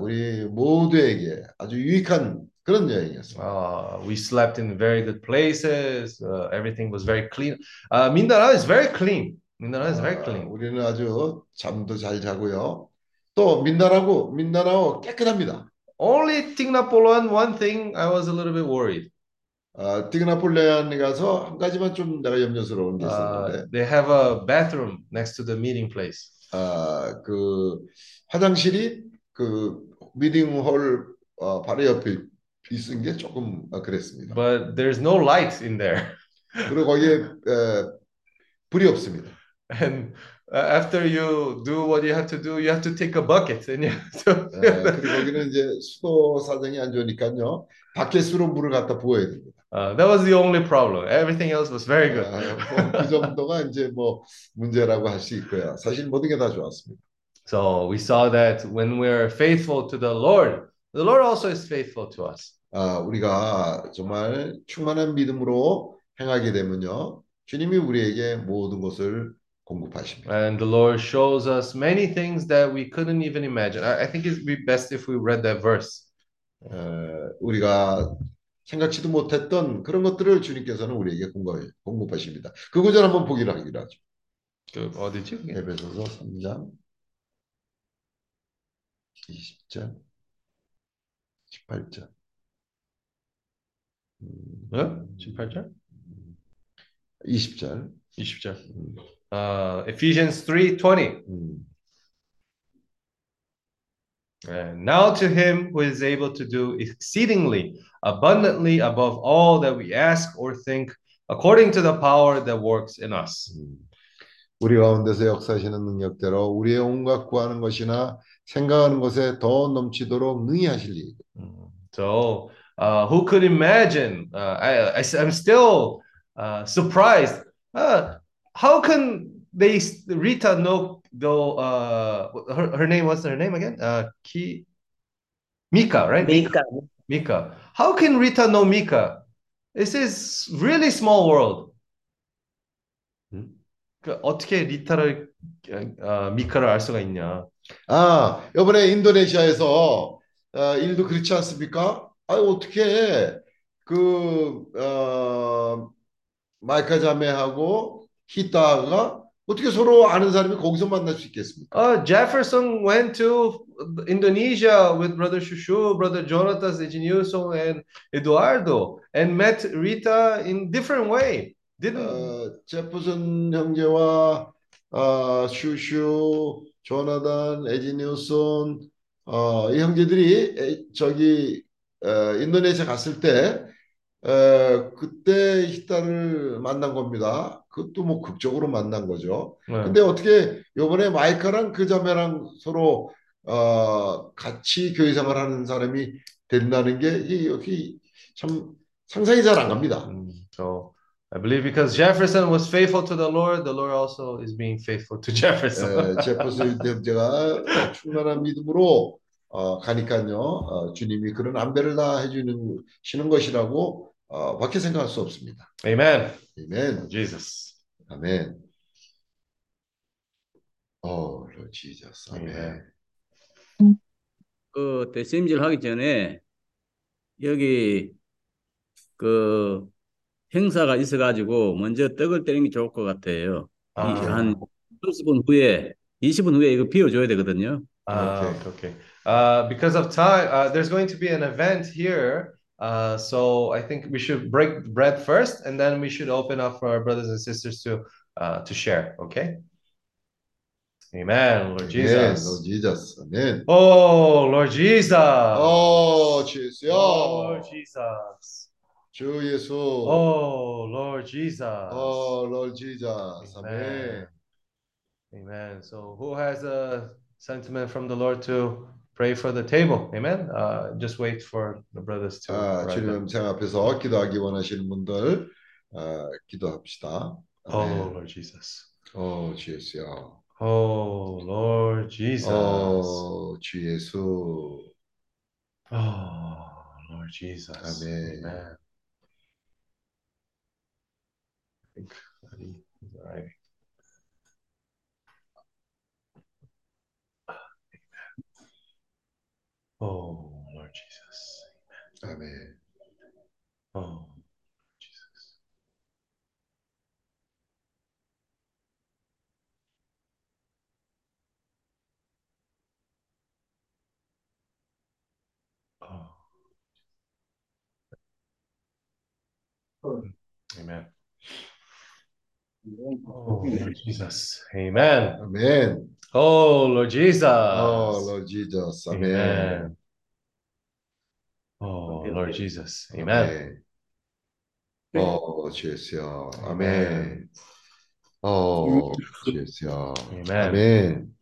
우리 모두에게 아주 유익한 그런 여행이었습니다. Uh, we slept in very good places. Uh, everything was very clean. Uh, Mindanao is very clean. Mindanao is very 아, clean. 우리는 아주 잠도 잘 자고요. 또 민다나고 민다나오 깨끗합니다. Only Tingnapolan, one thing I was a little bit worried. 아, 티그나폴레안에 가서 한 가지만 좀 내가 염려스러운 게 있었는데 Uh, they have a bathroom next to the meeting place. 아, 그 화장실이 그 미팅홀 어, 바로 옆에 있은 게 조금 어, 그랬습니다. but there's no light in there. 그리고 거기에 에, 불이 없습니다. And uh, after you do what you have to do, you have to take a bucket and you have to. 에, 그리고 거기는 이제 수도 사정이 안 좋으니까요. 바켓으로 물을 갖다 부어야 됩니다. Uh, that was the only problem. Everything else was very good. 아, 뭐 그 정도가 이제 뭐 문제라고 할 수 있고요. 사실 모든 게 다 좋았습니다. So we saw that when we're faithful to the Lord, the Lord also is faithful to us. 아, 우리가 정말 충만한 믿음으로 행하게 되면요. 주님이 우리에게 모든 것을 공급하십니다. And the Lord shows us many things that we couldn't even imagine. I, I think it'd be best if we read that verse. 에, 우리가 생각지도 못했던 그런 것들을 주님께서는 우리에게 공급, 공급하십니다. 그 구절 한번 보기로 하기로 하죠. 그 어디지? 에베소서 3장 20절 18절 어? 18절? 20절 20절. 아, Ephesians 3:20. 음. And now to him who is able to do exceedingly abundantly above all that we ask or think according to the power that works in us. 우리 가운데서 역사하시는 능력대로 우리의 온갖 구하는 것이나 생각하는 것에 더 넘치도록 능히 하실 일. So, uh, who could imagine? Uh, I, I, am still uh, surprised. Uh, how can they, Rita, know, though, uh, her, her name, what's her name again? Uh, Ki, Mika, right? Mika. Mika. How can Rita know Mika? This is really small world. 그 어떻게 리타를 어, 미카를 알 수가 있냐? 아, 이번에 인도네시아에서 어, 일도 그렇지 않습니까? 아, 어떻게 그 어, 마이카 자매하고 히타가 어떻게 서로 아는 사람이 거기서 만날 수 있겠습니까? Uh, Jefferson went to Indonesia with brother Shushu, brother Jonatas Ednilson, and Eduardo, and met Rita in different way. Didn't 어, 제프슨 형제와 어, 슈슈, 조나단, 에지니우슨 어, 이 형제들이 에, 저기 어, 인도네시아 갔을 때 어, 그때 히타를 만난 겁니다. 그것도 뭐 극적으로 만난 거죠. 네. 근데 어떻게 요번에 마이카랑 그 자매랑 서로 어, 같이 교회 생활 하는 사람이 된다는 게 이, 여기 참 상상이 잘 안 갑니다. Mm, So I believe because Jefferson was faithful to the Lord, the Lord also is being faithful to Jefferson. 에, 제퍼슨 형제가 충만한 믿음으로 어, 가니까요. 어, 주님이 그런 안배를 다 해주는 시는 것이라고 어, 밖에 생각할 수 없습니다. Amen. 아멘. Jesus. 아멘. 어, Lord Jesus. 아멘. Amen. 그 대심질 하기 전에 여기 그 행사가 있어가지고 먼저 떡을 때리는 게 좋을 것 같아요. 이 아. 한 30분 후에 20분 후에 이거 비워줘야 되거든요. Ah, Okay. okay. Uh, because of time, uh, there's going to be an event here. Uh, so I think we should break bread first, and then we should open up for our brothers and sisters to uh, to share. Okay. Amen, Lord. Jesus. Lord Jesus. 아멘. Oh, Lord Jesus. 어, 주여. Oh, Lord Jesus. 주 예수. Oh, Lord Jesus. 어, Lord Jesus. 아멘. Amen. Amen. So, who has a sentiment from the Lord to pray for the table? Amen. Uh, just wait for the brothers to. 아, arrive. 주님 생 앞에서 기도하기 원하시는 분들 아, 기도합시다. Oh, 아멘. Lord Jesus. 어, 주 예수야. Oh, Lord Jesus. 어, 주 예수. Oh, Lord Jesus. Amen. Amen. Think Adi is arriving. Oh, Lord Jesus. 아멘. Oh, Jesus. Oh. Amen. Oh, Lord Jesus. Amen. 아멘. Oh, Lord Jesus. 어, Lord Jesus. 아멘. Amen. Oh, Lord Jesus. Amen. 아멘. 어, 주 예수야. 아멘. 어, 주 예수야. Amen. 아멘.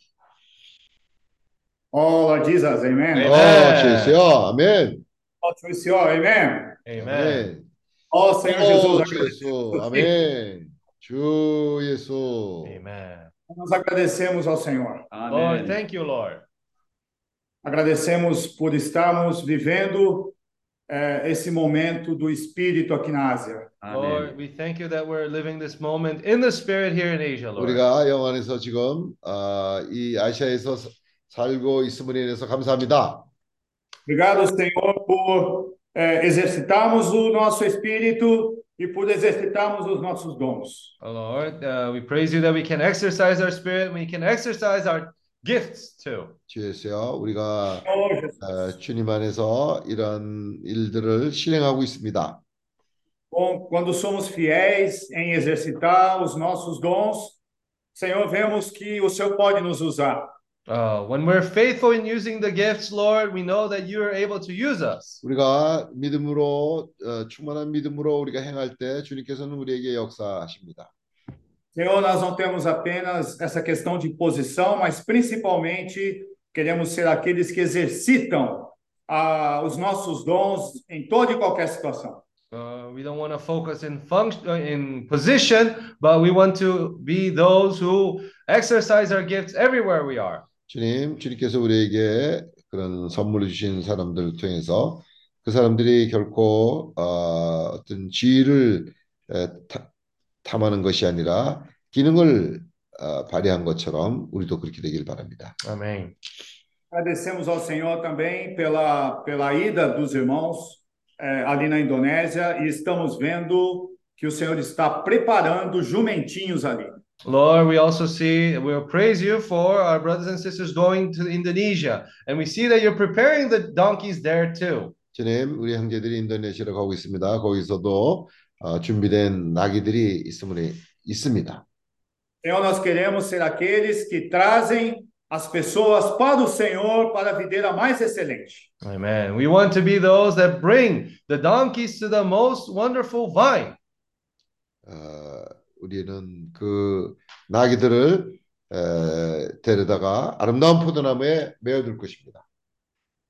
Oh, Lord Jesus, amen. Amen. 어, 주 예수야. 아멘. Oh, to Senhor, amen. Amen. 아멘. Oh, Senhor 어, Jesus, 주 예수. 아멘. 주 예수. Amen. nós agradecemos ao Senhor. Lord, thank you, Lord. Agradecemos por estarmos vivendo eh, esse momento do Espírito aqui na Ásia. Lord, we thank you that we're living this moment in the spirit here in Asia, Lord. 우리가 영안에서 지금 아, 이 아시아에서 사- 살고 있음으로 인해서 감사합니다. Obrigado, Senhor, por eh, exercitarmos o nosso espírito e por exercitarmos os nossos dons. Oh Lord, uh, we praise you that we can exercise our spirit, we can exercise our gifts too. 주 예수여 우리가 Senhor Jesus, 어, 주님 안에서 이런 일들을 실행하고 있습니다. com- quando somos fiéis em exercitar os nossos dons, Senhor, vemos que o Senhor pode nos usar. Uh, when we're faithful in using the gifts, Lord, we know that you are able to use us. 우리가 믿음으로 어, 충만한 믿음으로 우리가 행할 때 주님께서는 우리에게 역사하십니다. Senhor, nós não temos apenas essa questão de posição, mas principalmente queremos ser aqueles que exercitam ah, os nossos dons em toda e qualquer situação. Uh, we don't want to focus in function uh, in position, but we want to be those who exercise our gifts everywhere we are. 주님, 주님께서 우리에게 그런 선물을 주신 사람들을 통해서 그 사람들이 결코 어, 어떤 지위를 에, 타, 탐하는 것이 아니라 기능을 어, 발휘한 것처럼 우리도 그렇게 되길 바랍니다. Amen. Agradecemos ao Senhor também pela, pela ida dos irmãos eh, ali na Indonésia e estamos vendo que o Senhor está preparando jumentinhos ali. Lord, we also see, we'll praise you for our brothers and sisters going to Indonesia. And we see that you're preparing the donkeys there too. 주님, 우리 형제들이 인도네시아로 가고 있습니다. 거기서도 어, 준비된 나귀들이 있음을 있습니다. Senhor, nós queremos ser aqueles que trazem as pessoas para o Senhor para a videira mais excelente. Amen. We want to be those that bring the donkeys to the most wonderful vine. 어, 우리는 그 나귀들을 에, 데려다가 아름다운 포도나무에 메어둘 것입니다.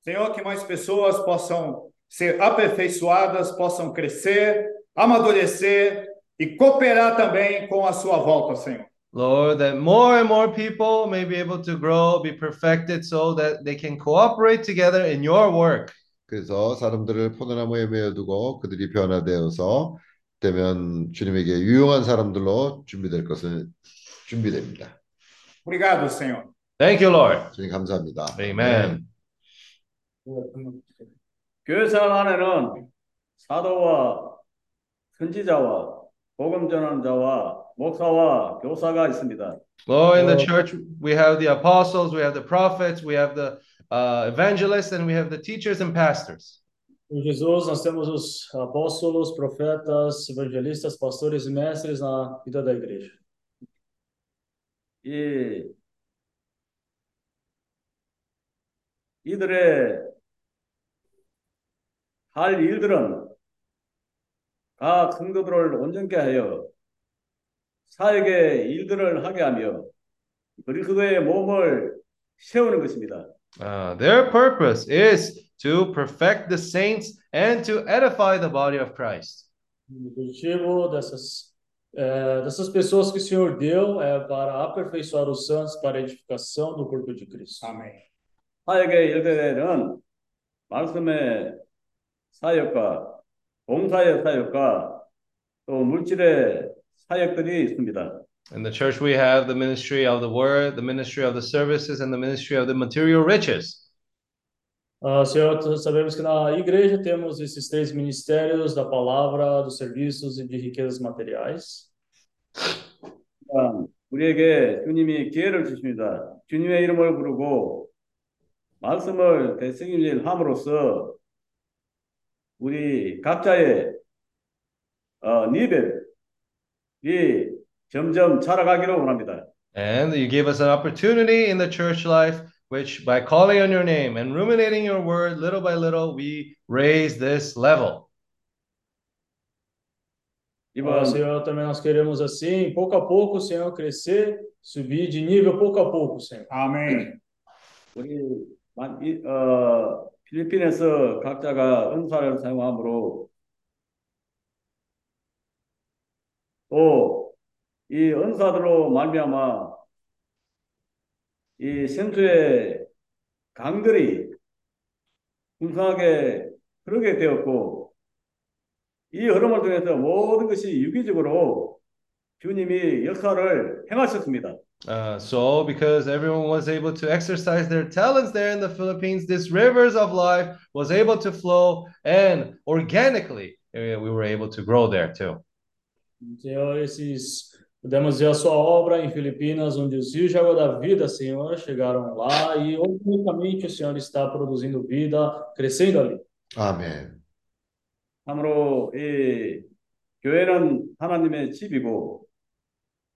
Senhor, que mais pessoas possam ser aperfeiçoadas, possam crescer, amadurecer e cooperar também com a sua volta, Senhor. Lord, that more and more people may be able to grow, be perfected, so that they can cooperate together in your work. 그래서 사람들을 포도나무에 메어두고 그들이 변화되어서 되면 주님에게 유용한 사람들로 준비될 것은 준비됩니다. Obrigado, Senhor. Thank you, Lord. 주님 감사합니다. Amen. 교회상 안에는 사도와 선지자와 복음 전환자와 목사와 교사가 있습니다. Lord, in the church, we have the apostles, we have the prophets, we have the uh, evangelists, and we have the teachers and pastors. Em Jesus, nós temos os apóstolos, profetas, evangelistas, pastores e mestres na vida da igreja. 이 이들의 할 일들은 각 성도들을 온전케 하여 사역의 일들을 하게 하며 그리스도의 몸을 세우는 것입니다. Uh, their purpose is to perfect the saints and to edify the body of Christ. O objetivo dessas, eh, dessas pessoas que o Senhor deu é para aperfeiçoar os santos para a edificação do corpo de Cristo. Amém. 사역의 일들에는 말씀의 사역과 봉사의 사역과 또 물질의 sa역들이 있습니다. In the church, we have the ministry of the word, the ministry of the services, and the ministry of the material riches. Ah, Senhor, sabemos que na igreja temos esses três ministérios da palavra, dos serviços e de riquezas materiais. 그러니까 우리에게 주님이 기회를 주십니다. 주님의 이름을 부르고 말씀을 대승일 함으로써 우리 각자의 어, 니벨이 점점 자라가기를 원합니다. And you give us an opportunity in the church life, which by calling on your name and ruminating your word little by little, we raise this level. 이번 Ah, Senhor, também nós queremos assim, pouco a pouco, Senhor, crescer, subir de nível pouco a pouco, Senhor. Amém. 우리 만- 이- 어, 필리핀에서 각자가 은사를 사용함으로 또 이 은사들로 말미암아 이 sensu의 강들이 풍성하게 흐르게 되었고 이 흐름을 통해서 모든 것이 유기적으로 주님이 역사를 행하셨습니다. Uh, so, because everyone was able to exercise their talents there in the Philippines, this rivers of life was able to flow, and organically, eh, we were able to grow there too. Senhor, esses Podemos ver a sua obra em Filipinas, onde os rios de água da vida, Senhor, chegaram lá e organicamente o Senhor está produzindo vida, crescendo ali. 아멘. 참으로 이 교회는 하나님의 집이고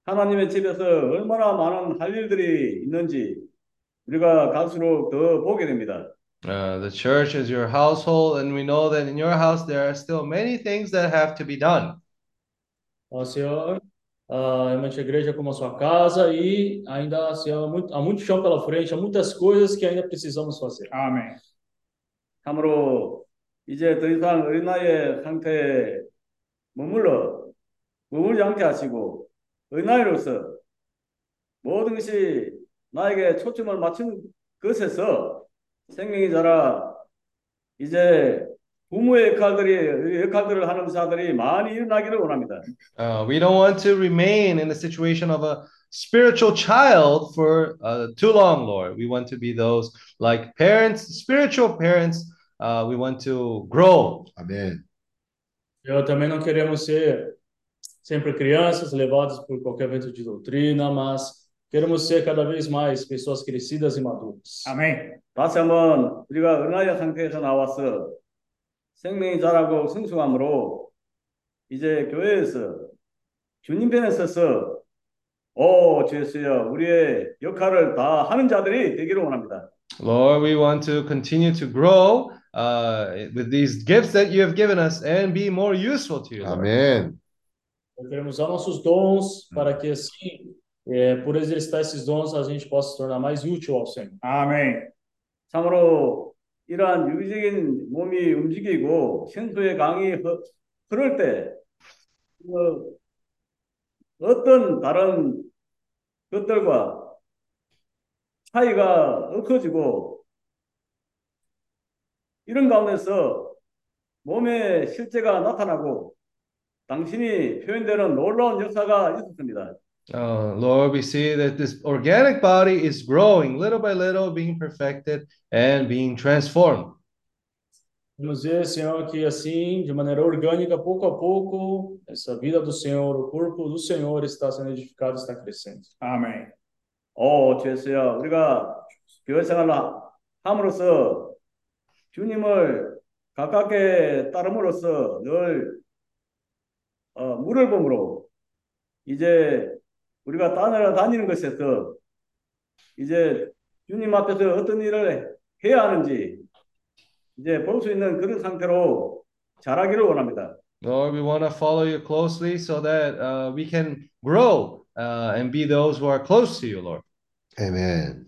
하나님의 집에서 얼마나 많은 할 일들이 있는지 우리가 갈수록 더 보게 됩니다. Uh, the church is your household, and we know that in your house there are still many things that have to be done. Ó Senhor, ah, realmente a igreja como a sua casa e ainda, Senhor, há muito, há muito chão pela frente, há muitas coisas que ainda precisamos fazer. 아멘. 참으로 이제 더 이상 어린 나이의 상태에 머물러 머물지 않게 하시고 어린 나이로서 모든 것이 나에게 초점을 맞춘 것에서 생명이 자라 이제 부모의 역할들이 역할들을 하는 자들이 많이 일어나기를 원합니다. Uh, we don't want to remain in the situation of a spiritual child for uh, too long, Lord. We want to be those like parents, spiritual parents. Uh, we want to grow. 아멘. Eu também não queremos ser sempre crianças levadas por qualquer vento de doutrina, mas queremos ser cada vez mais pessoas crescidas e maduras. 아멘. 다시 한번 우리가 어린아이 상태에서 나와서 생명이 자라고 성숙함으로 이제 교회에서 주님 편에 서서 오 주였어요 우리의 역할을 다 하는 자들이 되기를 원합니다. Lord, we want to continue to grow uh, with these gifts that you have given us and be more useful to you. Lord. Nós queremos usar nossos dons para que assim, eh, por exercitar esses dons, a gente possa se tornar mais útil ao Senhor. 아멘. 참으로 이러한 유기적인 몸이 움직이고 생수의 강이 흐- 흐를 때그 어떤 다른 것들과 차이가 얽혀지고 이런 가운데서 몸의 실제가 나타나고 당신이 표현되는 놀라운 역사가 있었습니다. Uh, Lord, we see that this organic body is growing little by little, being perfected and being transformed. Vamos ver, Senhor, que assim, de maneira orgânica, pouco a pouco, essa vida do Senhor, o corpo do Senhor está sendo edificado, está crescendo. 아멘. 오, 주였어요. 우리가 교회 생활을 함으로써 주님을 가깝게 따름으로써 늘 어, 물을 봄으로 이제 우리가 따라 다니는 것에서 이제 주님 앞에서 어떤 일을 해야 하는지 이제 볼 수 있는 그런 상태로 자라기를 원합니다. Lord, we want to follow you closely so that uh, we can grow uh, and be those who are close to you, Lord. 아멘.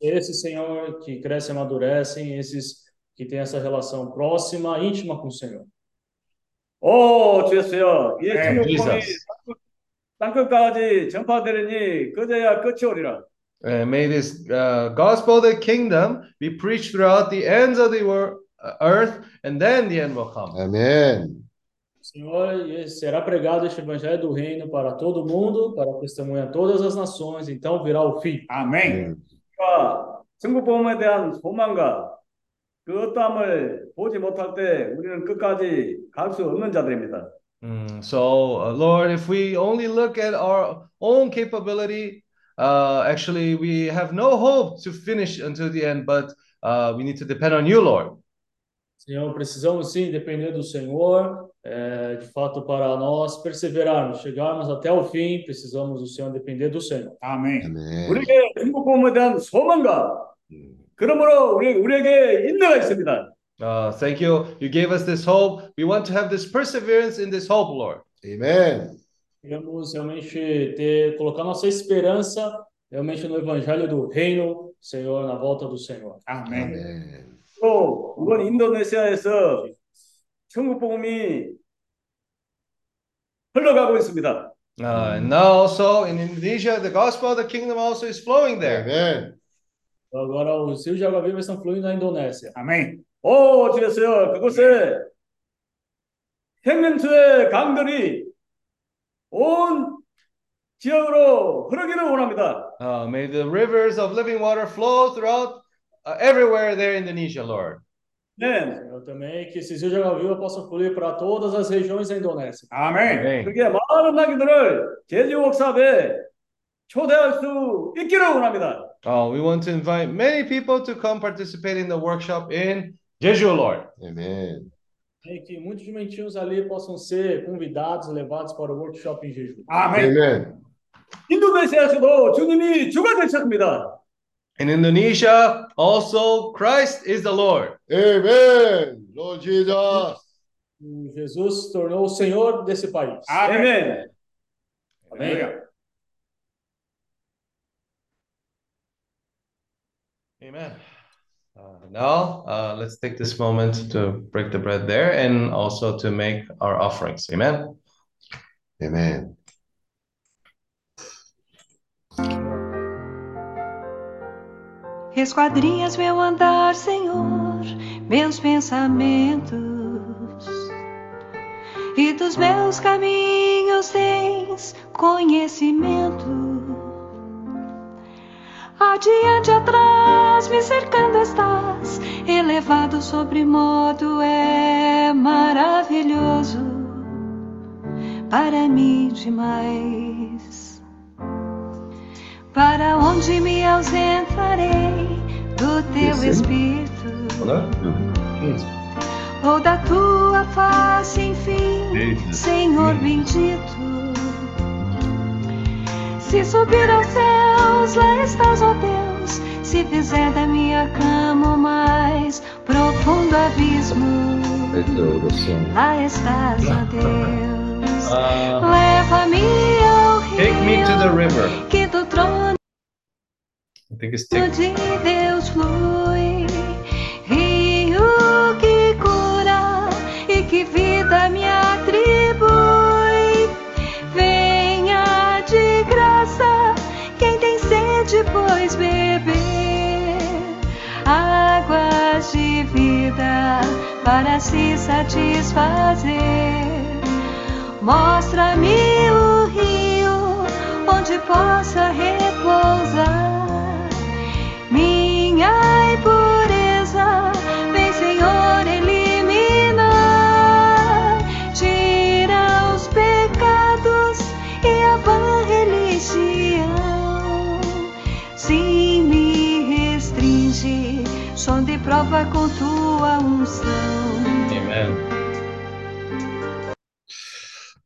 Esses, Senhor, que crescem e amadurecem, esses que têm essa relação próxima, íntima com o Senhor. 오, 주였어요. 땅끝까지 전파되리니 그제야 끝이 오리라. And may this uh, gospel of the kingdom be preached throughout the ends of the wor- uh, earth, and then the end will come. 아멘. Senhor, e será pregado este evangelho do reino para todo mundo, para testemunhar todas as nações, então virá o fim. 아멘. 우리가 천국복음에 대한 소망과 그 어떠함을 보지 못할 때 우리는 끝까지 갈 수 없는 자들입니다. Mm, so, uh, Lord, if we only look at our own capability, uh, actually, we have no hope to finish until the end, but uh, we need to depend on you, Lord. Senhor, precisamos sim depender do Senhor, é, de fato, para nós perseverarmos, chegarmos até o fim, precisamos do Senhor depender do Senhor. 아멘. 아멘. 우리에게 천국복음에 대한 소망과 그러므로 우리 우리에게 인내가 있습니다. Uh, thank you. You gave us this hope. We want to have this perseverance in this hope, Lord. 아멘. Queremos realmente ter, colocar nossa esperança realmente no evangelho do reino, Senhor, na volta do Senhor. 아멘. 아멘. 또 이번 인도네시아에서 천국복음이 흘러가고 있습니다. Uh, and now also in Indonesia, the gospel of the kingdom also is flowing there. 아멘. Agora, os rios de água viva estão fluindo na Indonésia. 아멘. 오, 주였어요. 그곳에 생명수의 강들이 온 지역으로 흐르기를 원합니다. Uh, may the rivers of living water flow throughout uh, everywhere there in Indonesia, Lord. Amen. Eu também que esses rios de água viva possam fluir para todas as regiões da Indonésia. 아멘. Amen. 그게 많은 나귀들을 제주 워크숍에 초대할 수 있기를 원합니다. Oh, we want to invite many people to come participate in the workshop in Jeju, Lord. 아멘. E que muitos jumentinhos ali possam ser convidados, levados para o workshop em Jeju. 아멘. 아멘. 인도네시아에서도 주님이 주가 되셨습니다. In Indonesia, also Christ is the Lord. 아멘. Lord Jesus. E Jesus se tornou o Senhor desse país. 아멘. 아멘. 할렐루야. Amen. Uh, now, uh, let's take this moment to break the bread there and also to make our offerings. Amen. Amen. Esquadrinhas meu andar, Senhor, meus pensamentos, e dos meus caminhos tens conhecimento. Adiante, atrás, me cercando estás, elevado sobre modo é maravilhoso para mim demais. Para onde me ausentarei do teu Sim. espírito Sim. ou da tua face, enfim. Senhor bendito. Se subir aos céus, lá estás, ó Deus. Se fizer da minha cama o mais profundo abismo, lá estás, ó Deus. Uh, Leva-me ao take me to the rio river. que do trono de Deus flui, sede, pois beber águas de vida para se satisfazer. Mostra-me o rio onde possa repousar minha. prova com tua unção. Amen.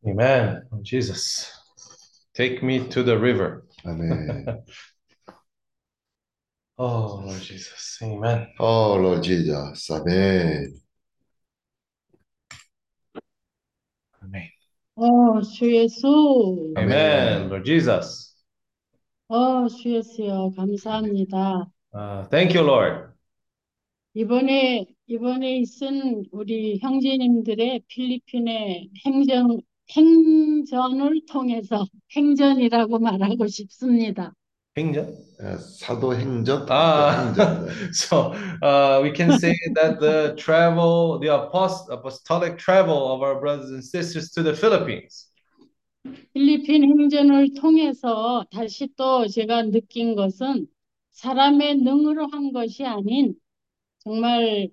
Amen. Oh, Jesus. Take me to the river. 아멘. Oh, Lord Jesus. Amen. Oh, Lord Jesus. 아멘. Amen. 어, 주 예수. Amen. Lord Jesus. 어, 주 예수여, 감사합니다. Uh, thank you, Lord. 이번에, 이번에 있은 우리 형제님들의 필리핀의 행정, 행전을 통해서 행전이라고 말하고 싶습니다. 행전? 예, 사도 행전? 아. 행전. 네. So uh, we can say that the travel, the apost- apostolic travel of our brothers and sisters to the Philippines. 필리핀 행전을 통해서 다시 또 제가 느낀 것은 사람의 능으로 한 것이 아닌 정말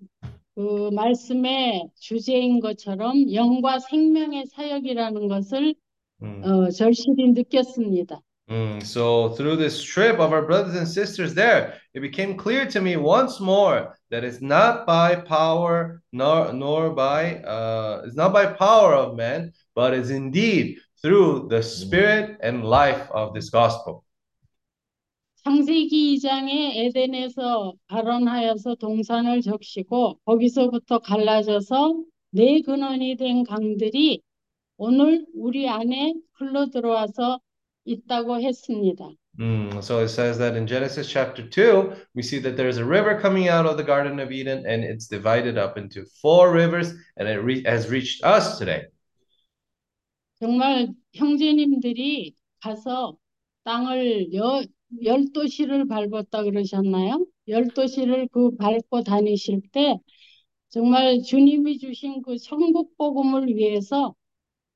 그 말씀의 주제인 것처럼 영과 생명의 사역이라는 것을 Mm. 어, 절실히 느꼈습니다. Mm, So through this trip of our brothers and sisters there, it became clear to me once more that it's not by power nor nor by uh, it's not by power of man, but it's indeed through the spirit and life of this gospel. 창세기 2장에 에덴에서 발원하여서 동산을 적시고 거기서부터 갈라져서 네 근원이 된 강들이 오늘 우리 안에 흘러 들어와서 있다고 했습니다. Mm, so it says that in Genesis chapter 2, we see that there's a river coming out of the Garden of Eden and it's divided up into four rivers and it re- has reached us today. 정말 형제님들이 가서 땅을 여, 열 도시를 밟았다 그러셨나요? 열 도시를 그 밟고 다니실 때 정말 주님이 주신 그 천국 복음을 위해서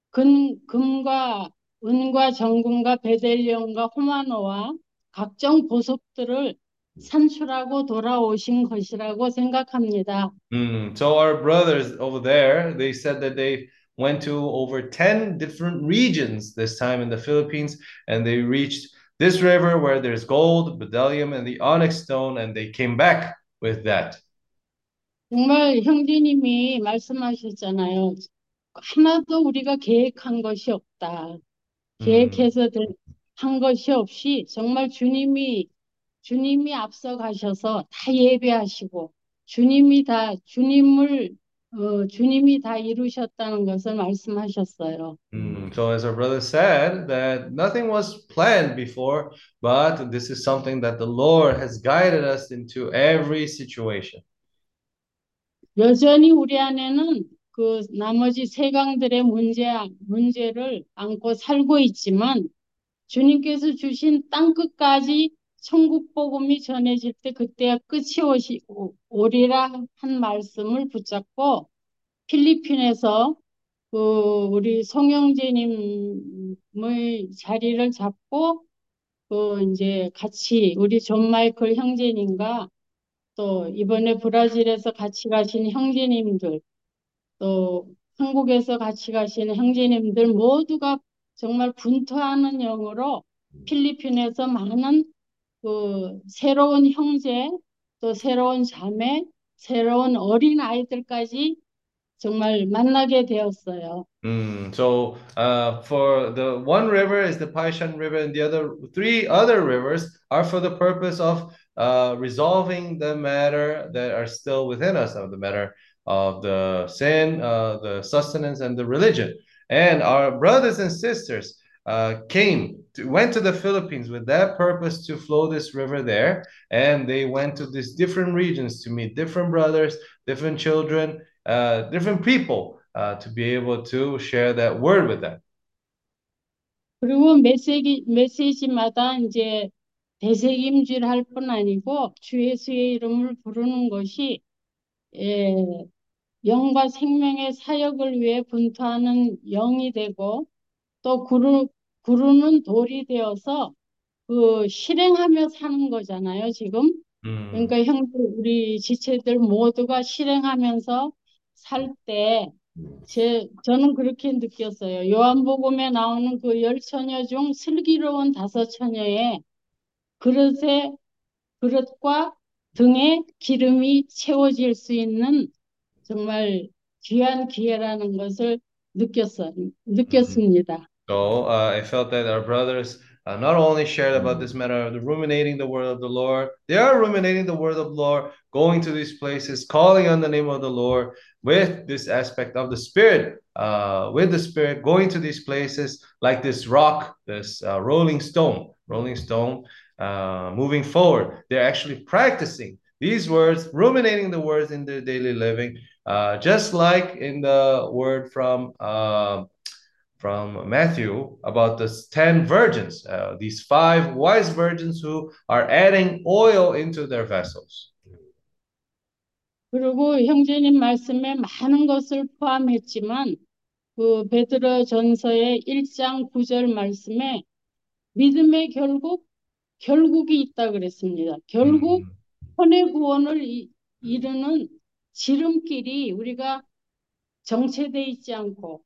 금, 금과 은과 정금과 베델리엄과 호마노와 각종 보석들을 산출하고 돌아오신 것이라고 생각합니다. Mm, so our brothers over there, they said that they went to over 10 different regions this time in the Philippines, and they reached this river where there's gold, bdellium, and the onyx stone, and they came back with that. 정말 형제님이 말씀하셨잖아요. 하나도 우리가 계획한 것이 없다. 계획해서 될- 한 것이 없이 정말 주님이 주님이 앞서 가셔서 다 예배하시고 주님이 다 주님을 어, 주님이 다 이루셨다는 것을 말씀하셨어요. Mm, so as our brother said, that nothing was planned before, but this is something that the Lord has guided us into every situation. 여전히 우리 안에는 그 나머지 세강들의 문제 문제를 안고 살고 있지만 주님께서 주신 땅 끝까지 천국 복음이 전해질 때 그때가 끝이 오시, 오- 오리라 한 말씀을 붙잡고 필리핀에서 그 우리 송영재님의 자리를 잡고 그 이제 같이 우리 존 마이클 형제님과 또 이번에 브라질에서 같이 가신 형제님들 또 한국에서 같이 가신 형제님들 모두가 정말 분투하는 영으로 필리핀에서 많은 그 새로운 형제, 또 새로운 자매, 새로운 어린 아이들까지 정말 만나게 되었어요. Mm, so uh, for the one river is the Paishan River, and the other three other rivers are for the purpose of uh, resolving the matter that are still within us, of the matter of the sin, uh, the sustenance, and the religion. And our brothers and sisters uh, came, to, went to the Philippines with that purpose to flow this river there, and they went to these different regions to meet different brothers, different children, uh, different people uh, to be able to share that word with them. 그리고 메시지, 메시지마다 이제 대책임질 할 뿐 아니고 주 예수의 이름을 부르는 것이 예, 영과 생명의 사역을 위해 분투하는 영이 되고 또 구르, 구르는 돌이 되어서 그 실행하며 사는 거잖아요, 지금. Mm. 그러니까 형들, 우리 지체들 모두가 실행하면서 살 때, 제, 저는 그렇게 느꼈어요. 요한복음에 나오는 그 열 처녀 중 슬기로운 다섯 처녀의 그릇에, 그릇과 등에 기름이 채워질 수 있는 정말 귀한 기회라는 것을 느꼈어요. 느꼈습니다. So uh, I felt that our brothers uh, not only shared about this matter of the ruminating the word of the Lord, they are ruminating the word of the Lord, going to these places, calling on the name of the Lord with this aspect of the Spirit, uh, with the Spirit, going to these places like this rock, this uh, rolling stone, rolling stone, uh, moving forward. They're actually practicing these words, ruminating the words in their daily living, uh, just like in the word from. Uh, from Matthew about the 10 virgins, uh, these five wise virgins who are adding oil into their vessels. 그리고 형제님 말씀에 많은 것을 포함했지만 그 베드로 전서의 1장 9절 말씀에 믿음의 결국 결국이 있다 그랬습니다. 결국 음, 혼의 구원을 이, 이루는 지름길이 우리가 정체돼 있지 않고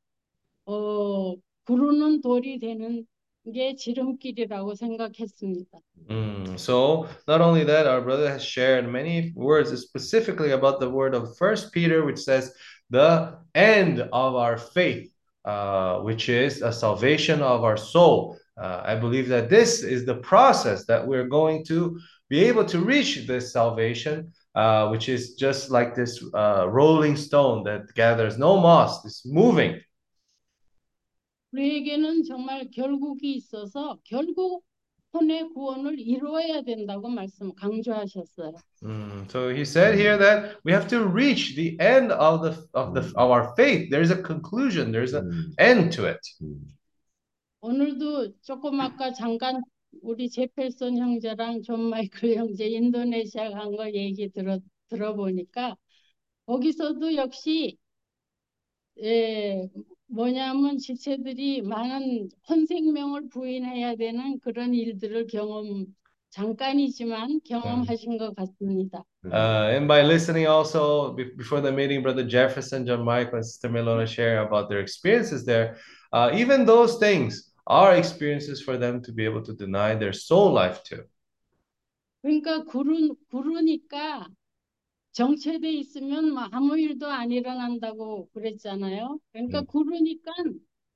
어 구르는 돌이 되는 게 지름길이라고 생각했습니다. Mm, so not only that, our brother has shared many words specifically about the word of First Peter, which says the end of our faith, uh, which is a salvation of our soul. Uh, I believe that this is the process that we're going to be able to reach this salvation, uh, which is just like this uh, rolling stone that gathers no moss, it's moving. 우리에게는 정말 결국이 있어서 결국 혼의 구원을 이루어야 된다고 말씀 강조하셨어요. Mm, so he said here that we have to reach the end of the of the of our faith. There's a conclusion. There's an end to it. 오늘도 조금 아까 잠깐 우리 제펠슨 형제랑 존 마이클 형제 인도네시아 간 거 얘기 들어 들어보니까 거기서도 역시 예 뭐냐면 지체들이 많은 혼 생명을 부인해야 되는 그런 일들을 경험 잠깐이지만 경험하신 것 같습니다. Uh, and by listening also be- before the meeting, Brother Jefferson, John Michael, and Sister Melona share about their experiences there. Uh, even those things are experiences for them to be able to deny their soul life too. 그러니까 구르, 구르니까 정체돼 있으면 뭐 아무 일도 안 일어난다고 그랬잖아요. 그러니까 음. 구르니까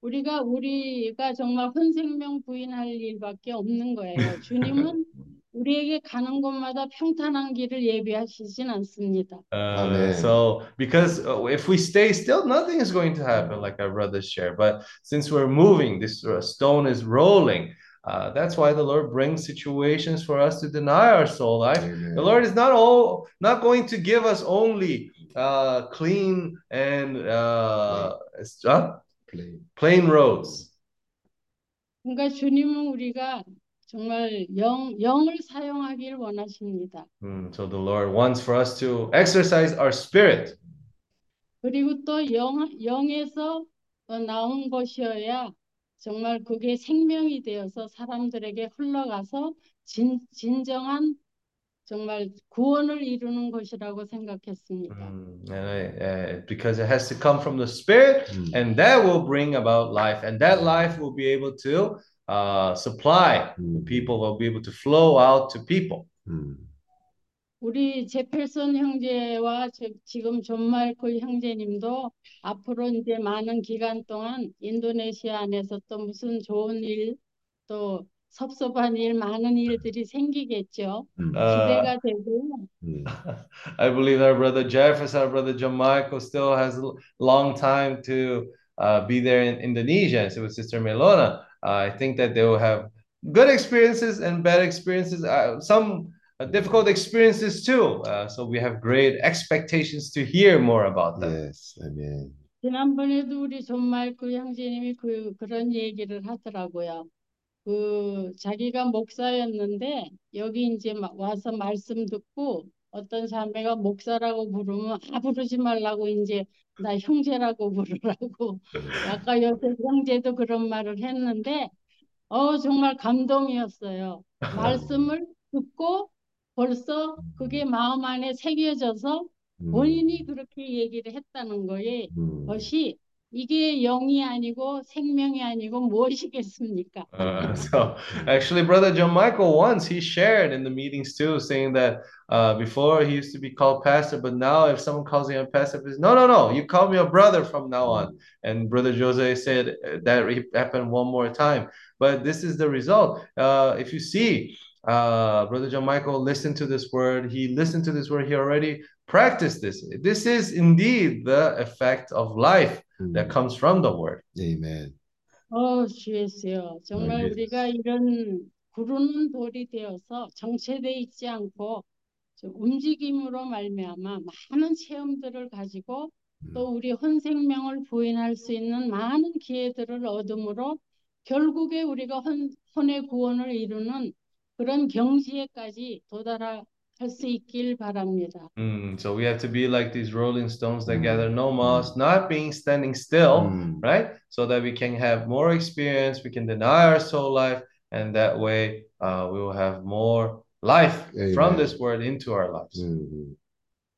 우리가 우리가 정말 혼생명 부인할 일밖에 없는 거예요. 주님은 우리에게 가는 곳마다 평탄한 길을 예비하시진 않습니다. Uh, Amen. so, because uh, if we stay still, nothing is going to happen, like our brothers share. But since we're moving, this uh, stone is rolling. Uh, that's why the Lord brings situations for us to deny our soul life. Amen. The Lord is not all not going to give us only uh, clean and uh, uh, Plain. plain roads. 그러니까 주님은 우리가 정말 영, 영을 사용하길 원하십니다. Mm, so the Lord wants for us to exercise our spirit. 그리고 또 영, 영에서 어, 나온 것이어야 정말 그게 생명이 되어서 사람들에게 흘러가서 진, 진정한 정말 구원을 이루는 것이라고 생각했습니다. Mm, and I- uh, because it has to come from the spirit, Mm. and that will bring about life, and that life will be able to uh, supply Mm. people, will be able to flow out to people. 음. 우리 제펠슨 형제와 저- 지금 존 마이클 형제님도 앞으로 이제 많은 기간 동안 인도네시아 안에서 또 무슨 좋은 일, 또 섭섭한 일, 많은 일들이 생기겠죠. 음. Uh, 기대가 되고요. 음. I believe our brother Jefferson, our brother John Michael still has a long time to uh, be there in Indonesia. And so with Sister Melona, uh, I think that they will have good experiences and bad experiences, uh, some uh, difficult experiences too. Uh, so we have great expectations to hear more about them. Yes. 아멘. 지난번에도 우리 존 마이클 형제님이 그, 그런 얘기를 하더라고요. 그 자기가 목사였는데 여기 이제 마- 와서 말씀 듣고 어떤 자매가 목사라고 부르면 아 부르지 말라고 이제 나 형제라고 부르라고 아까 요새 형제도 그런 말을 했는데 어 정말 감동이었어요. 말씀을 듣고 벌써 그게 마음 안에 새겨져서 음. 본인이 그렇게 얘기를 했다는 거에 음. 것이 이게 영이 아니고 생명이 아니고 무엇이겠습니까? Uh, so actually, brother John Michael once he shared in the meetings too, saying that uh, before he used to be called pastor, but now if someone calls him a pastor, he's no, no, no, you call me a brother from now on. And brother Jose said uh, that it happened one more time. But this is the result. Uh, if you see, Uh, brother John Michael listened to this word. He listened to this word. He already practiced this. This is indeed the effect of life 음. that comes from the word. 아멘. 어, 주예수여. 정말 예. 우리가 이런 구르는 돌이 되어서 정체돼 있지 않고 좀 움직임으로 말미암아 많은 체험들을 가지고 또 우리 혼생명을 부인할 수 있는 많은 기회들을 얻음으로 결국에 우리가 혼, 혼의 구원을 이루는 그런 경지에까지 도달할 수 있길 바랍니다. Mm, so we have to be like these rolling stones that Mm. gather no moss, not being standing still, 음. right? So that we can have more experience, we can deny our soul life, and that way uh, we will have more life from Amen. this word into our lives. 음.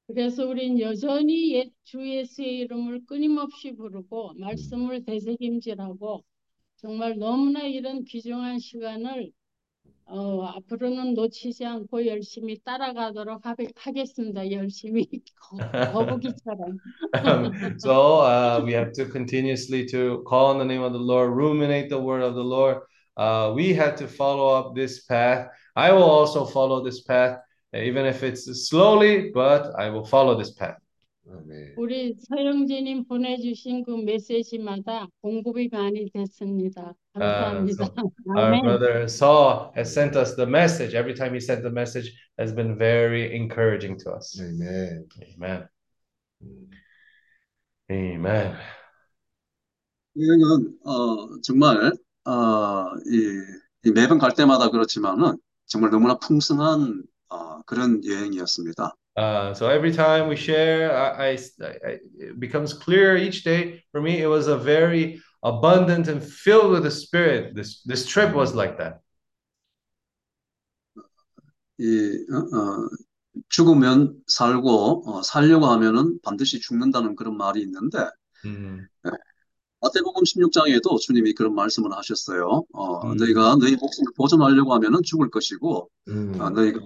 그래서 우린 여전히 옛주 예수의 이름을 끊임없이 부르고 말씀을 되새김질하고 정말 너무나 이런 귀중한 시간을 어, 앞으로는 놓치지 않고 열심히 따라가도록 하, 하겠습니다. 열심히 거, 거북이처럼. Um, so uh, we have to continuously to call on the name of the Lord, ruminate the word of the Lord. Uh, we have to follow up this path. I will also follow this path, even if it's slowly, but I will follow this path. 아멘. 우리 서영진님 보내주신 그 메시지마다 공급이 많이 됐습니다. 감사합니다. Our 아멘. brother Saul has sent us the message. Every time he sent the message, has been very encouraging to us. 아멘. Amen. Amen. 여행은 어, 정말 어, 이, 이 매번 갈 때마다 그렇지만은 정말 너무나 풍성한 어, 그런 여행이었습니다. Uh, so every time we share, I, I, I, it becomes clear each day. For me, it was a very abundant and filled with the Spirit. This this trip was like that. 이, 어, 어, 죽으면 살고, 어, 살려고 하면은 반드시 죽는다는 그런 말이 있는데, 음, 마태복음 16장에도 주님이 그런 말씀을 하셨어요. 어, 음. 너희가 너희 목숨을 보존하려고 하면은 죽을 것이고, 음. 어, 너희가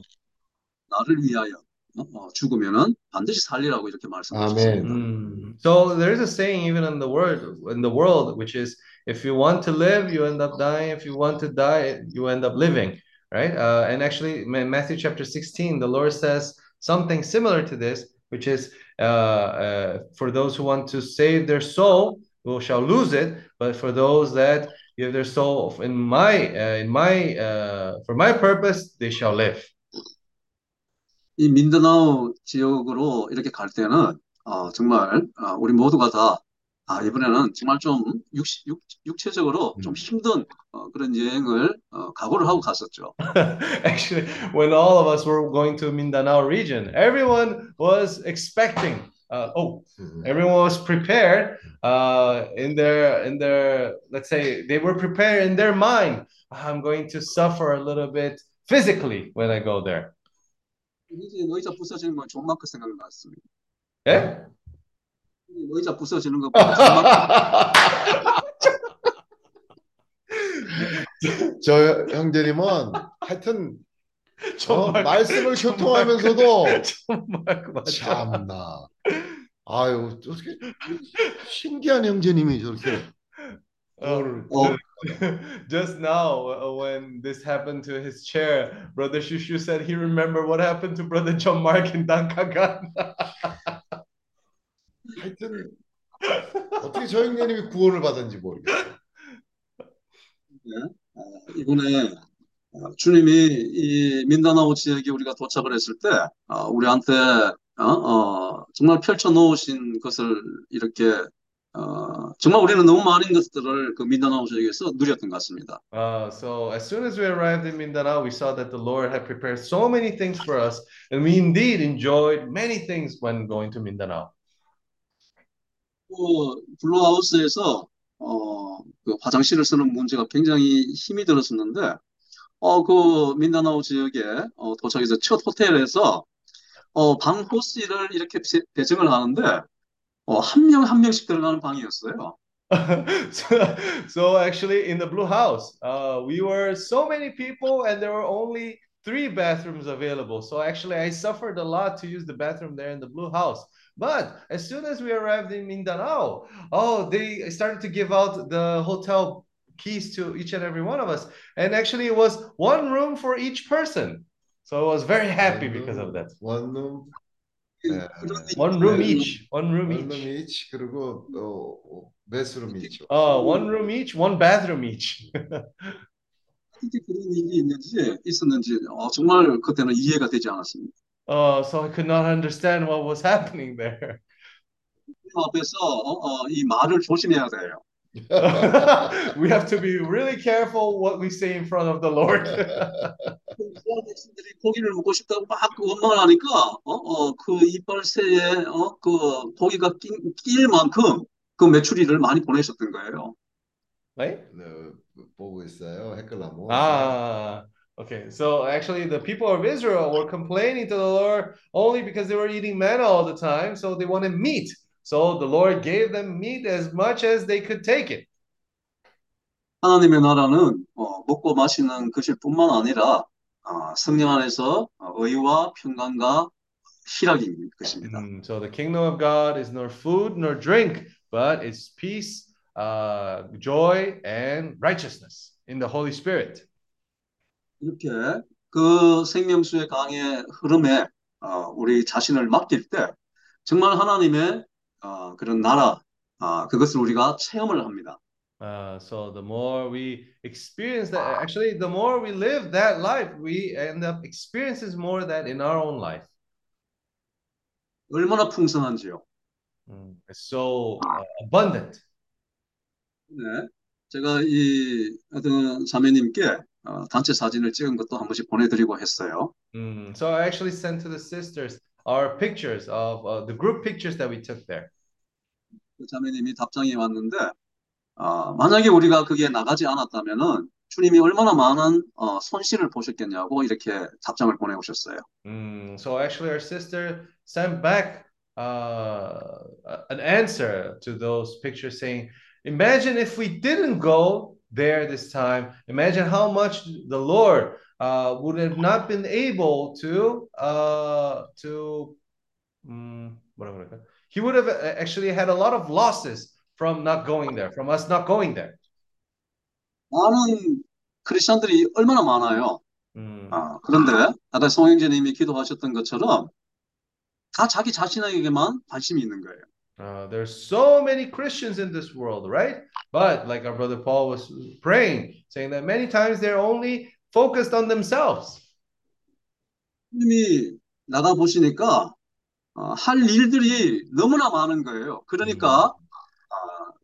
나를 위하여 어, 어, 죽으면은 반드시 살리라고 이렇게 말씀하셨습니다. Mm. So there's a saying even in the word in the world, which is if you want to live, you end up dying. If you want to die, you end up living. Right? Uh, and actually, in Matthew chapter 16, the Lord says something similar to this, which is uh, uh, for those who want to save their soul, will shall lose it. But for those that give their soul in my uh, in my uh, for my purpose, they shall live. 이 민다나오 지역으로 이렇게 갈 때는 어, 정말 어, 우리 모두가 다 아, 이번에는 정말 좀 육, 육, 육체적으로 좀 힘든 어, 그런 여행을 어, 각오를 하고 갔었죠. Actually, when all of us were going to Mindanao region, everyone was expecting. Uh, oh, everyone was prepared. Uh, in their in their let's say they were prepared in their mind. I'm going to suffer a little bit physically when I go there. 이제 의자 부서지는 건 존 마크 생각났습니다. 예? 의자 부서지는 거존 마크 저 형제님은 하여튼 어, 정말- 말씀을 교통하면서도 그 맞아. 참나. 아유 어떻게 신기한 형제님이 저렇게 Um, 어, just now, uh, when this happened to his chair, Brother Shushu said he remembered what happened to Brother John Mark in Dankagan. 하여튼 어떻게 저 형제님이 구원을 받은지 모르겠어요. 어, 이번에 어, 주님이 이 민다나오 지역에 우리가 도착을 했을 때 어, 우리한테 어, 어, 정말 펼쳐 놓으신 것을 이렇게 어, 정말 우리는 너무 많은 것들을 그 민다나오 지역에서 누렸던 것 같습니다. Uh, so as soon as we arrived in Mindanao, we saw that the Lord had prepared so many things for us, and we indeed enjoyed many things when going to Mindanao. 그 블루하우스에서 어, 그 화장실을 쓰는 문제가 굉장히 힘이 들었었는데 어, 그 민다나오 지역에 어, 도착해서 첫 호텔에서 어, 방 호스를 이렇게 배- 배정을 하는데 어, 한 명 한 명씩 들어가는 방이었어요. so, so actually, in the Blue House, uh, we were so many people, and there were only three bathrooms available. So actually, I suffered a lot to use the bathroom there in the Blue House. But as soon as we arrived in Mindanao, oh, they started to give out the hotel keys to each and every one of us, and actually, it was one room for each person. So I was very happy because of that. 원룸 네. One room 네. each. One room 원룸 each. 이치 그리고 어, 매수룸 이치. Uh, one room each, one bathroom each. 어떻게 그런 일이 있는지 있었는지 어, 정말 그때는 이해가 되지 않았습니다. Uh, so I could not understand what was happening there. 그 앞에서 어, 어, 이 말을 조심해야 돼요. we have to be really careful what we say in front of the Lord. 이스라엘 백성들이 고기를 먹고 싶다고 막 원망을 하니까 어, 어, 그 이빨새에 어, 그 고기가 낀, 낄 만큼 그 메추리를 많이 보내셨던 거예요. right? 네, 보고 있어요. 헷갈라모. Ah, okay. So actually, the people of Israel were complaining to the Lord only because they were eating manna all the time, so they wanted meat. So the Lord gave them meat as much as they could take it. 하나님의 나라는 어, 먹고 마시는 것일 뿐만 아니라 어, 성령 안에서 어, 의와 평강과 희락인 것입니다. Mm, so the kingdom of God is nor food nor drink, but it's peace, uh, joy, and righteousness in the Holy Spirit. 이렇게 그 생명수의 강의 흐름에 어, 우리 자신을 맡길 때 정말 하나님의 어, 그런 나라 아, 그것을 우리가 체험을 합니다. Uh, so the more we experience that, actually, the more we live that life, we end up experiencing more of that in our own life. 얼마나 풍성한지요. Mm, It's so uh, abundant. 네. 제가 이 어떤 자매님께 어, 단체 사진을 찍은 것도 한 번씩 보내드리고 했어요. Mm, So I actually sent to the sisters our pictures of uh, the group pictures that we took there. 그 자매님이 답장이 왔는데 어, 만약에 우리가 그게 나가지 않았다면은 주님이 얼마나 많은 어, 손실을 보셨겠냐고 이렇게 답장을 보내오셨어요. Mm, so actually, our sister sent back uh, an answer to those pictures saying, Imagine if we didn't go there this time. Imagine how much the Lord uh, would have not been able to uh, to um, 뭐라 그럴까? He would have actually had a lot of losses from not going there, from us not going there. 많은 크리스천들이 얼마나 많아요. 음, 아, 그런데 아까 송영재님이 기도하셨던 것처럼 다 자기 자신에게만 관심이 있는 거예요. Uh, there's so many Christians in this world, right? But like our brother Paul was praying, saying that many times they're only focused on themselves. 주님이 나가 보시니까 어, 할 일들이 너무나 많은 거예요. 그러니까 아,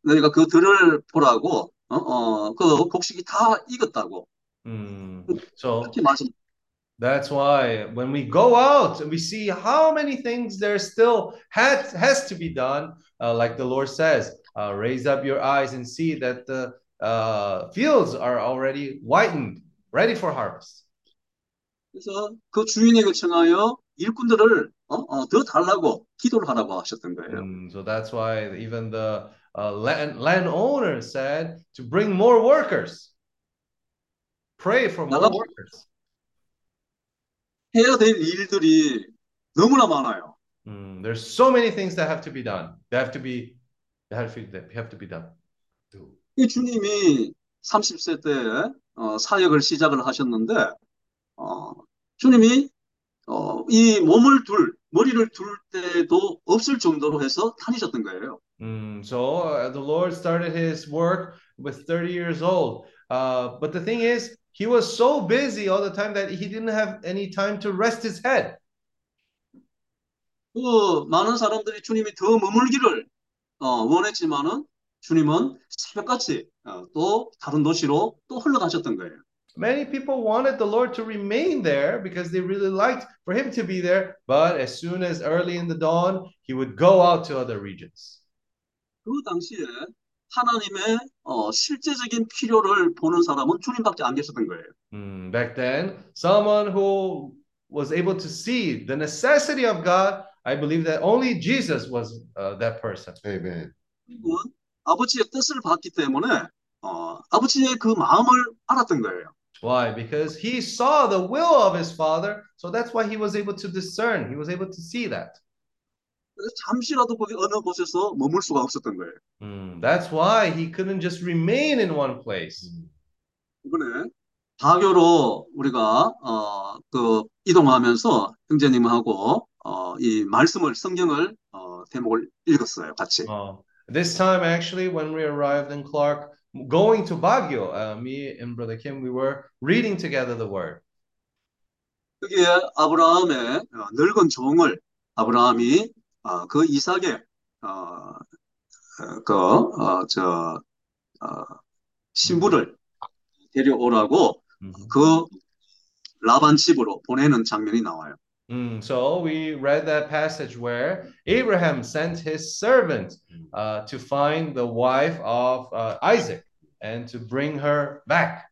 너희가 그 들을 보라고 어, 어, 그 곡식이 다 익었다고 Mm. So 그렇게 말씀. that's why when we go out and we see how many things there still has has to be done, uh, like the Lord says, uh, raise up your eyes and see that the uh, fields are already whitened, ready for harvest. 그래서 그 주인에게 청하여 일꾼들을 어, 어, 더 달라고 기도를 하라고 하셨던 거예요. Mm, so that's why even the uh, land landowner said to bring more workers. Pray for more workers. 해야 될 일들이 너무나 많아요. Mm, there's so many things that have to be done. They have to be, they have to, they have to be done. 이 주님이 30세 때 어, 사역을 시작을 하셨는데 어, 주님이 어, 이 몸을 둘 머리를 둘 때도 없을 정도로 해서 다니셨던 거예요. Mm, so uh, the Lord started his work with 30 years old. Uh, but the thing is, he was so busy all the time that he didn't have any time to rest his head. 그 많은 사람들이 주님이 더 머물기를 어, 원했지만은 주님은 새벽같이 어, 또 다른 도시로 또 흘러가셨던 거예요. Many people wanted the Lord to remain there because they really liked for him to be there. But as soon as early in the dawn, he would go out to other regions. 그 당시에 하나님의 어, 실제적인 필요를 보는 사람은 주님밖에 안 계셨던 거예요. Mm, back then, someone who was able to see the necessity of God, I believe that only Jesus was uh, that person. 아멘. 주님은 아버지의 뜻을 봤기 때문에 어, 아버지의 그 마음을 알았던 거예요. Why? Because he saw the will of his father, so that's why he was able to discern. He was able to see that. 그래서 잠시라도 거기 어느 곳에서 머물 수가 없었던 거예요. Mm, that's why he couldn't just remain in one place. 이번에 다교로 우리가 어, 그 이동하면서 형제님하고 어, 이 말씀을 성경을 어, 대목을 읽었어요, 같이. Uh, this time, actually, when we arrived in Clark, going to Baguio, uh, me and Brother Kim, we were reading together the word. 여기에 아브라함의 어, 늙은 종을 아브라함이 어, 그 이삭의 어, 어, 그, 어, 저, 어, 신부를 데려오라고 Mhm. 그 라반 집으로 보내는 장면이 나와요. Mm, so we read that passage where Abraham sent his servant uh, to find the wife of uh, Isaac and to bring her back.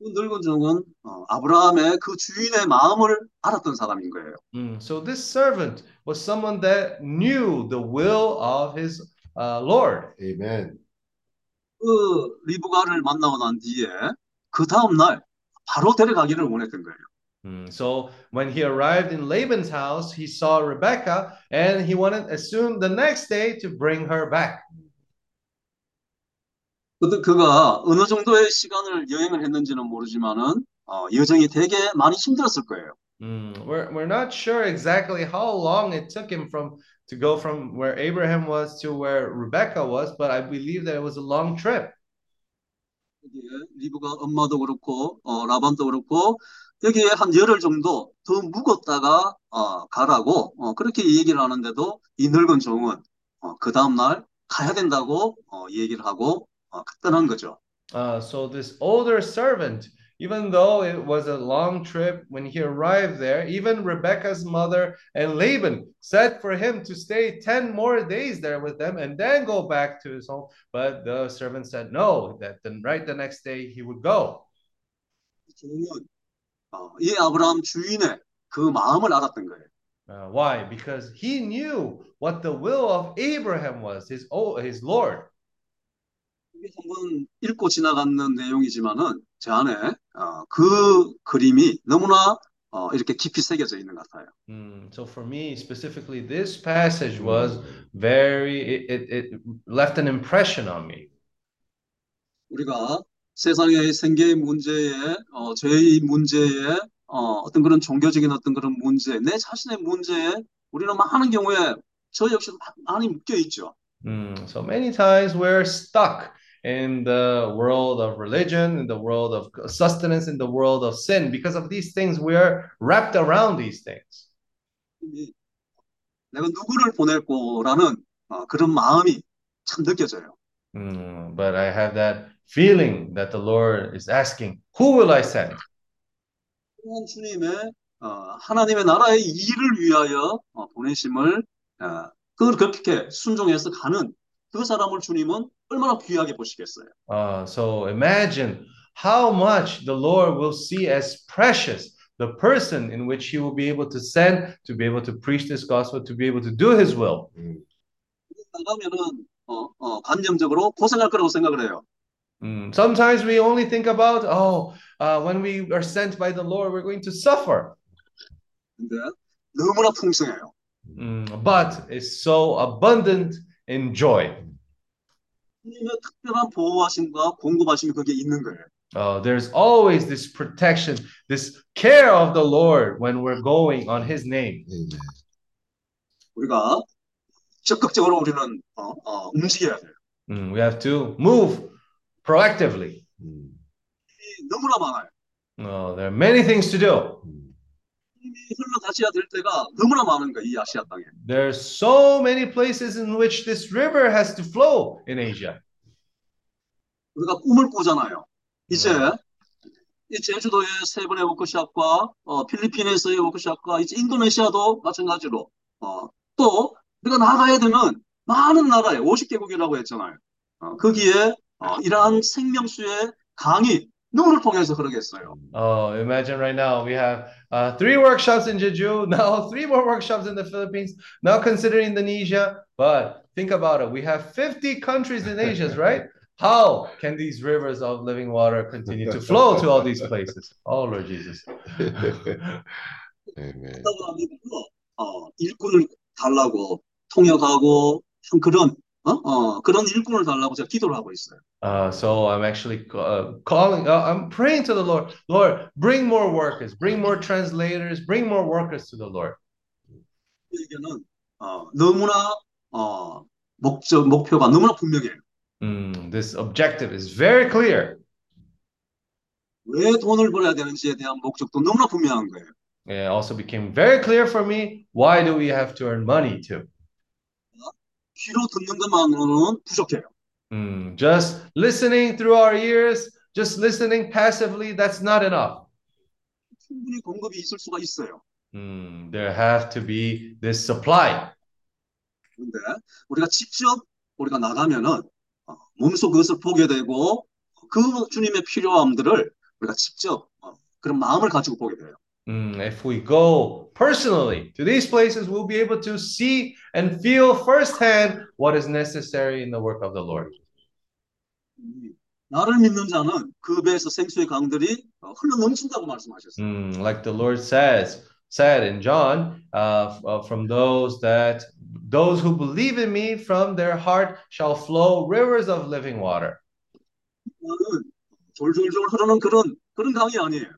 그 늙은 종은 어, 아브라함의 그 주인의 마음을 알았던 사람인 거예요. Mm, so this servant was someone that knew the will of his uh, Lord. 아멘. 그 리브가를 만나고 난 뒤에 그 다음 날 바로 데려가기를 원했던 거예요. Mm, so when he arrived in Laban's house, he saw Rebecca and he wanted as soon the next day to bring her back. 그 그가 어느 정도의 시간을 여행을 했는지는 모르지만은 어, 여정이 되게 많이 힘들었을 거예요. Mm, we're, we're not sure exactly how long it took him from to go from where Abraham was to where Rebecca was, but I believe that it was a long trip. 여기에 리브가 엄마도 그렇고 어, 라반도 그렇고 여기에 한 열흘 정도 더 묵었다가 어, 가라고 어, 그렇게 얘기를 하는데도 이 늙은 종은 어, 그 다음 날 가야 된다고 어, 얘기를 하고 어, 갔다는 거죠. Uh, so this older servant, even though it was a long trip, when he arrived there, even Rebecca's mother and Laban said for him to stay 10 more days there with them and then go back to his home. But the servant said no, that the, right the next day he would go. 어, 이 아브라함 주인의 그 마음을 알았던 거예요. Uh, why? Because he knew what the will of Abraham was, his, oh, his Lord. 한번 읽고 지나가는 내용이지만은 제 안에 어, 그 그림이 너무나 어, 이렇게 깊이 새겨져 있는 것 같아요. Mm, so for me specifically, this passage was very, it, it, it left an impression on me. 우리가 세상의 생계의 문제에 어, 죄의 문제에 어, 어떤 그런 종교적인 어떤 그런 문제, 내 자신의 문제에 우리는 많은 경우에 저 역시 많이 묶여 있죠. Mm, so many times we're stuck in the world of religion, in the world of sustenance, in the world of sin. Because of these things, we're wrapped around these things. 이- 내가 누구를 보낼 거라는 어, 그런 마음이 참 느껴져요. Mm, but I have that feeling that the Lord is asking, Who will I send? 그런 주님의 어, 하나님의 나라의 일을 위하여 어, 보내심을 어, 그걸 그렇게 순종해서 가는 그 사람을 주님은 얼마나 귀하게 보시겠어요. Uh, so imagine how much the Lord will see as precious the person in which he will be able to send to be able to preach this gospel, to be able to do his will. 나가면은 어, 어, 관념적으로 고생할 거라고 생각을 해요. Mm, Sometimes we only think about, oh, uh, when we are sent by the Lord, we're going to suffer. 근데 너무나 풍성해요. Mm, but it's so abundant in joy. 주님의 특별한 보호하심과 공급하심이 거기에 있는 거예요. Uh, there's always this protection, this care of the Lord when we're going on his name. 우리가 적극적으로 우리는 어, 어, 움직여야 돼요. Mm, we have to move proactively. 너무나 많아요. Uh, there are many things to do. 힘이 흘러가셔야 될 때가 너무나 많은 거예요. 이 아시아 땅에. There's so many places in which this river has to flow in Asia. 우리가 꿈을 꾸잖아요. 이제 이 제주도의 세 번의 워크숍과 어, 필리핀에서의 워크숍과 이제 인도네시아도 마찬가지로 어, 또 우리가 나가야 되는 많은 나라에 50개국이라고 했잖아요. 어, 거기에 어, 이러한 생명수의 강이 누구를 통해서 흐르겠어요. Oh, imagine right now we have uh, three workshops in Jeju, now three more workshops in the Philippines, now consider Indonesia. But think about it, we have 50 countries in Asia, right? How can these rivers of living water continue to flow to all these places? Oh, Lord Jesus. 하다가 믿고 어, 일꾼을 달라고 통역하고 참 그런 어? 어, 그런 일꾼을 달라고 제가 기도를 하고 있어요. Uh, so I'm actually uh, calling, uh, I'm praying to the Lord, Lord, bring more workers, bring more translators, bring more workers to the Lord. 에게는 어, 너무나 어, 목적 목표가 너무나 분명해요. Mm, this objective is very clear. 왜 돈을 벌어야 되는지에 대한 목적도 너무나 분명한 거예요. It also became very clear for me why do we have to earn money too? 귀로 듣는 것만으로는 부족해요. Mm, just listening through our ears, just listening passively, that's not enough. 충분히 공급이 있을 수가 있어요. Mm, there have to be this supply. 그런데 우리가 직접 우리가 나가면은 어, 몸소 그것을 보게 되고 그 주님의 필요함들을 우리가 직접 어, 그런 마음을 가지고 보게 돼요. Mm, if we go personally to these places, we'll be able to see and feel firsthand what is necessary in the work of the Lord. 음, 나를 믿는 자는 그 배에서 생수의 강들이 어, 흘러 넘친다고 말씀하셨어요. Mm, like the Lord says, said in John, uh, f- uh, from those that those who believe in me, from their heart shall flow rivers of living water. 나는 졸졸졸 흐르는 그런 그런 강이 아니에요.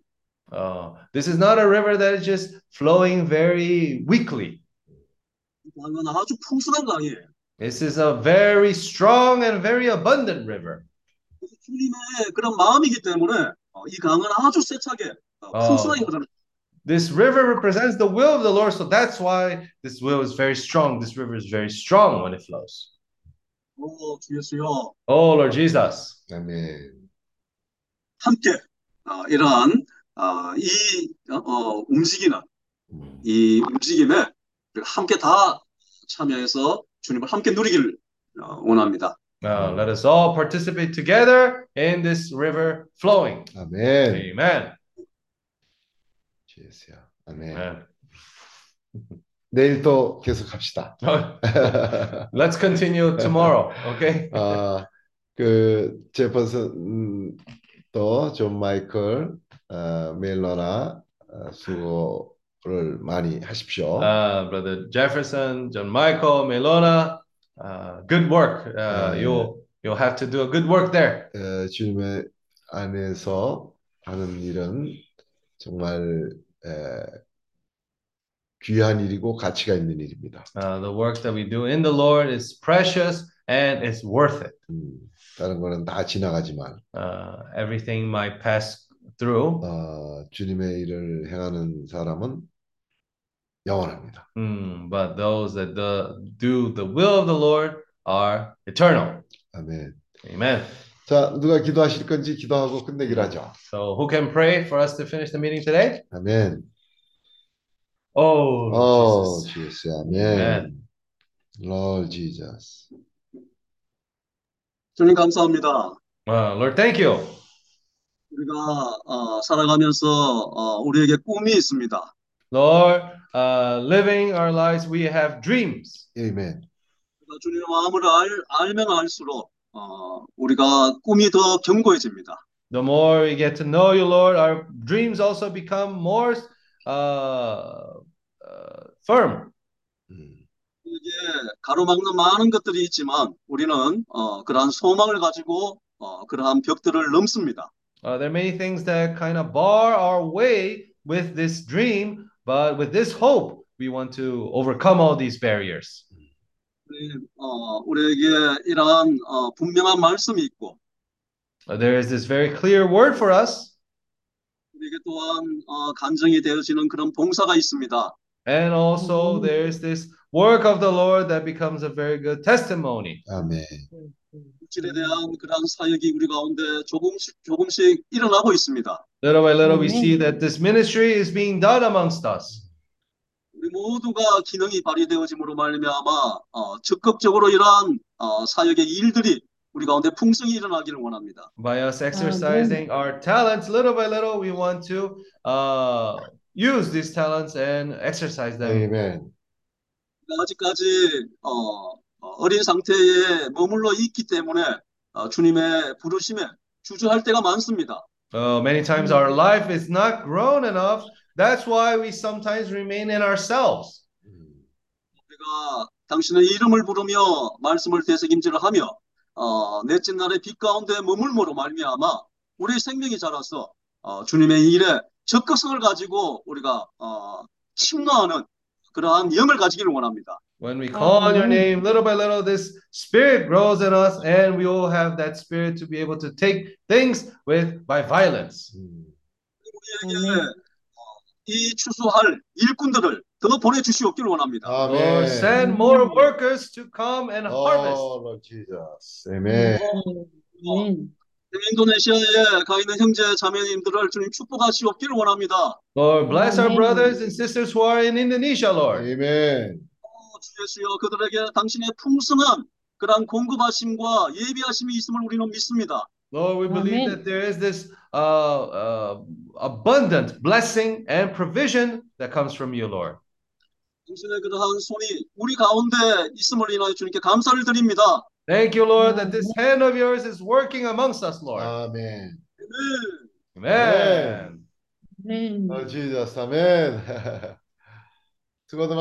Uh, this is not a river that is just flowing very weakly. 이 강은 아주 풍성한 강이에요. This is a very strong and very abundant river. 그래서 주님의 그런 마음이기 때문에 어, 이 강은 아주 세차게 어, 어. 풍성하게 흐르는 This river represents the will of the Lord, so that's why this will is very strong. This river is very strong when it flows. 어, 주 예수여 Oh, Lord Jesus. 아멘. 함께 어, 이러 한 어, 이 어, 움직이는 음. 이 움직임에 함께 다 참여해서 주님을 함께 누리기를 어, 원합니다. Uh, let us all participate together in this river flowing. 아멘. Amen. 주예수야. 아멘. Amen. 내일 또 계속 합시다. Let's continue tomorrow. Okay. 아, 그 제퍼슨 음, 또존 마이클, 어, 멜로나 어, 수고를 많이 하십시오. Uh, Brother Jefferson, John Michael, Melona, uh, good work. Uh, 네. you'll you'll have to do a good work there. 어, 주님의 안에서 하는 일은 정말 에, 귀한 일이고 가치가 있는 일입니다. Uh, the work that we do in the Lord is precious and it's worth it. 음, 다른 거는 다 지나가지만 Uh, everything might pass through, 어, 주님의 일을 행하는 사람은 영원합니다. mm, but those that the, do the will of the Lord are eternal. 아멘. Amen. 자, 누가 기도하실 건지 기도하고 끝내기로 하죠. So, who can pray for us to finish the meeting today? 아멘. Oh, 어, Jesus. 주예수. 아멘. Amen. Lord Jesus. 주님 감사합니다. Uh, Lord, thank you. 우리가 어, 살아가면서 어, 우리에게 꿈이 있습니다. Lord, uh, living our lives, we have dreams. 아멘. 우리가 주님의 마음을 알, 알면 알수록 어, 우리가 꿈이 더 견고해집니다. The more we get to know you, Lord, our dreams also become more uh, uh, firm. 음, 이게 가로막는 많은 것들이 있지만 우리는 어, 그러한 소망을 가지고 어, 그러한 벽들을 넘습니다. Uh, there are many things that kind of bar our way with this dream, but with this hope, we want to overcome all these barriers. 우리, 어, 우리에게 이러한 어, 분명한 말씀이 있고 Uh, there is this very clear word for us, 우리에게 또한 어, 간증이 되어지는 그런 봉사가 있습니다. and also there's this work of the Lord that becomes a very good testimony. 아 멘. 물질에 대한 그러한 사역이 우리 가운데 조금씩 조금씩 일어나고 있습니다. Little by little, we see that this ministry is being done amongst us. 우리 모두가 기능이 발휘되어짐으로 말미암아 어, 적극적으로 이러한 어, 사역의 일들이 우리 가운데 풍성히 일어나기를 원합니다. By us exercising our talents little by little, we want to uh, use these talents and exercise them. 아멘. 아직까지 어, 어, 어린 상태에 머물러 있기 때문에 어, 주님의 부르심에 주저할 때가 많습니다. Uh, many times our life is not grown enough. That's why we sometimes remain in ourselves. 음, 우리가 당신의 이름을 부르며 말씀을 되새김질을 하며 어, 넷째 날의 빛 가운데 머물므로 말미암아 우리의 생명이 자라서 어, 주님의 일에 적극성을 가지고 우리가 어, 침노하는 그러한 영을 가지기를 원합니다. When we call on your name, little by little, this spirit grows in us, and we will have that spirit to be able to take things with by violence. 음. 우리에게 어, 이 추수할 일꾼들을 더 보내주시옵기를 원합니다. Lord, 아멘. send more workers to come and harvest. 어, Lord Jesus. 아멘. 아멘. 인도네시아에 가 있는 형제 자매님들을 주님 축복하시옵기를 원합니다. Lord, bless our Amen. brothers and sisters who are in Indonesia, Lord. 아멘. 주 예수여 그들에게 당신의 풍성한 그러한 공급하심과 예비하심이 있음을 우리는 믿습니다. Lord, we believe Amen. that there is this uh, uh, abundant blessing and provision that comes from you, Lord. 당신의 그러한 손이 우리 가운데 있음을 인하여 주님께 감사를 드립니다. Thank you, Lord, that this hand of yours is working amongst us, Lord. 아멘. 아멘. Amen. 아멘. Lord Jesus. 아멘. 수고들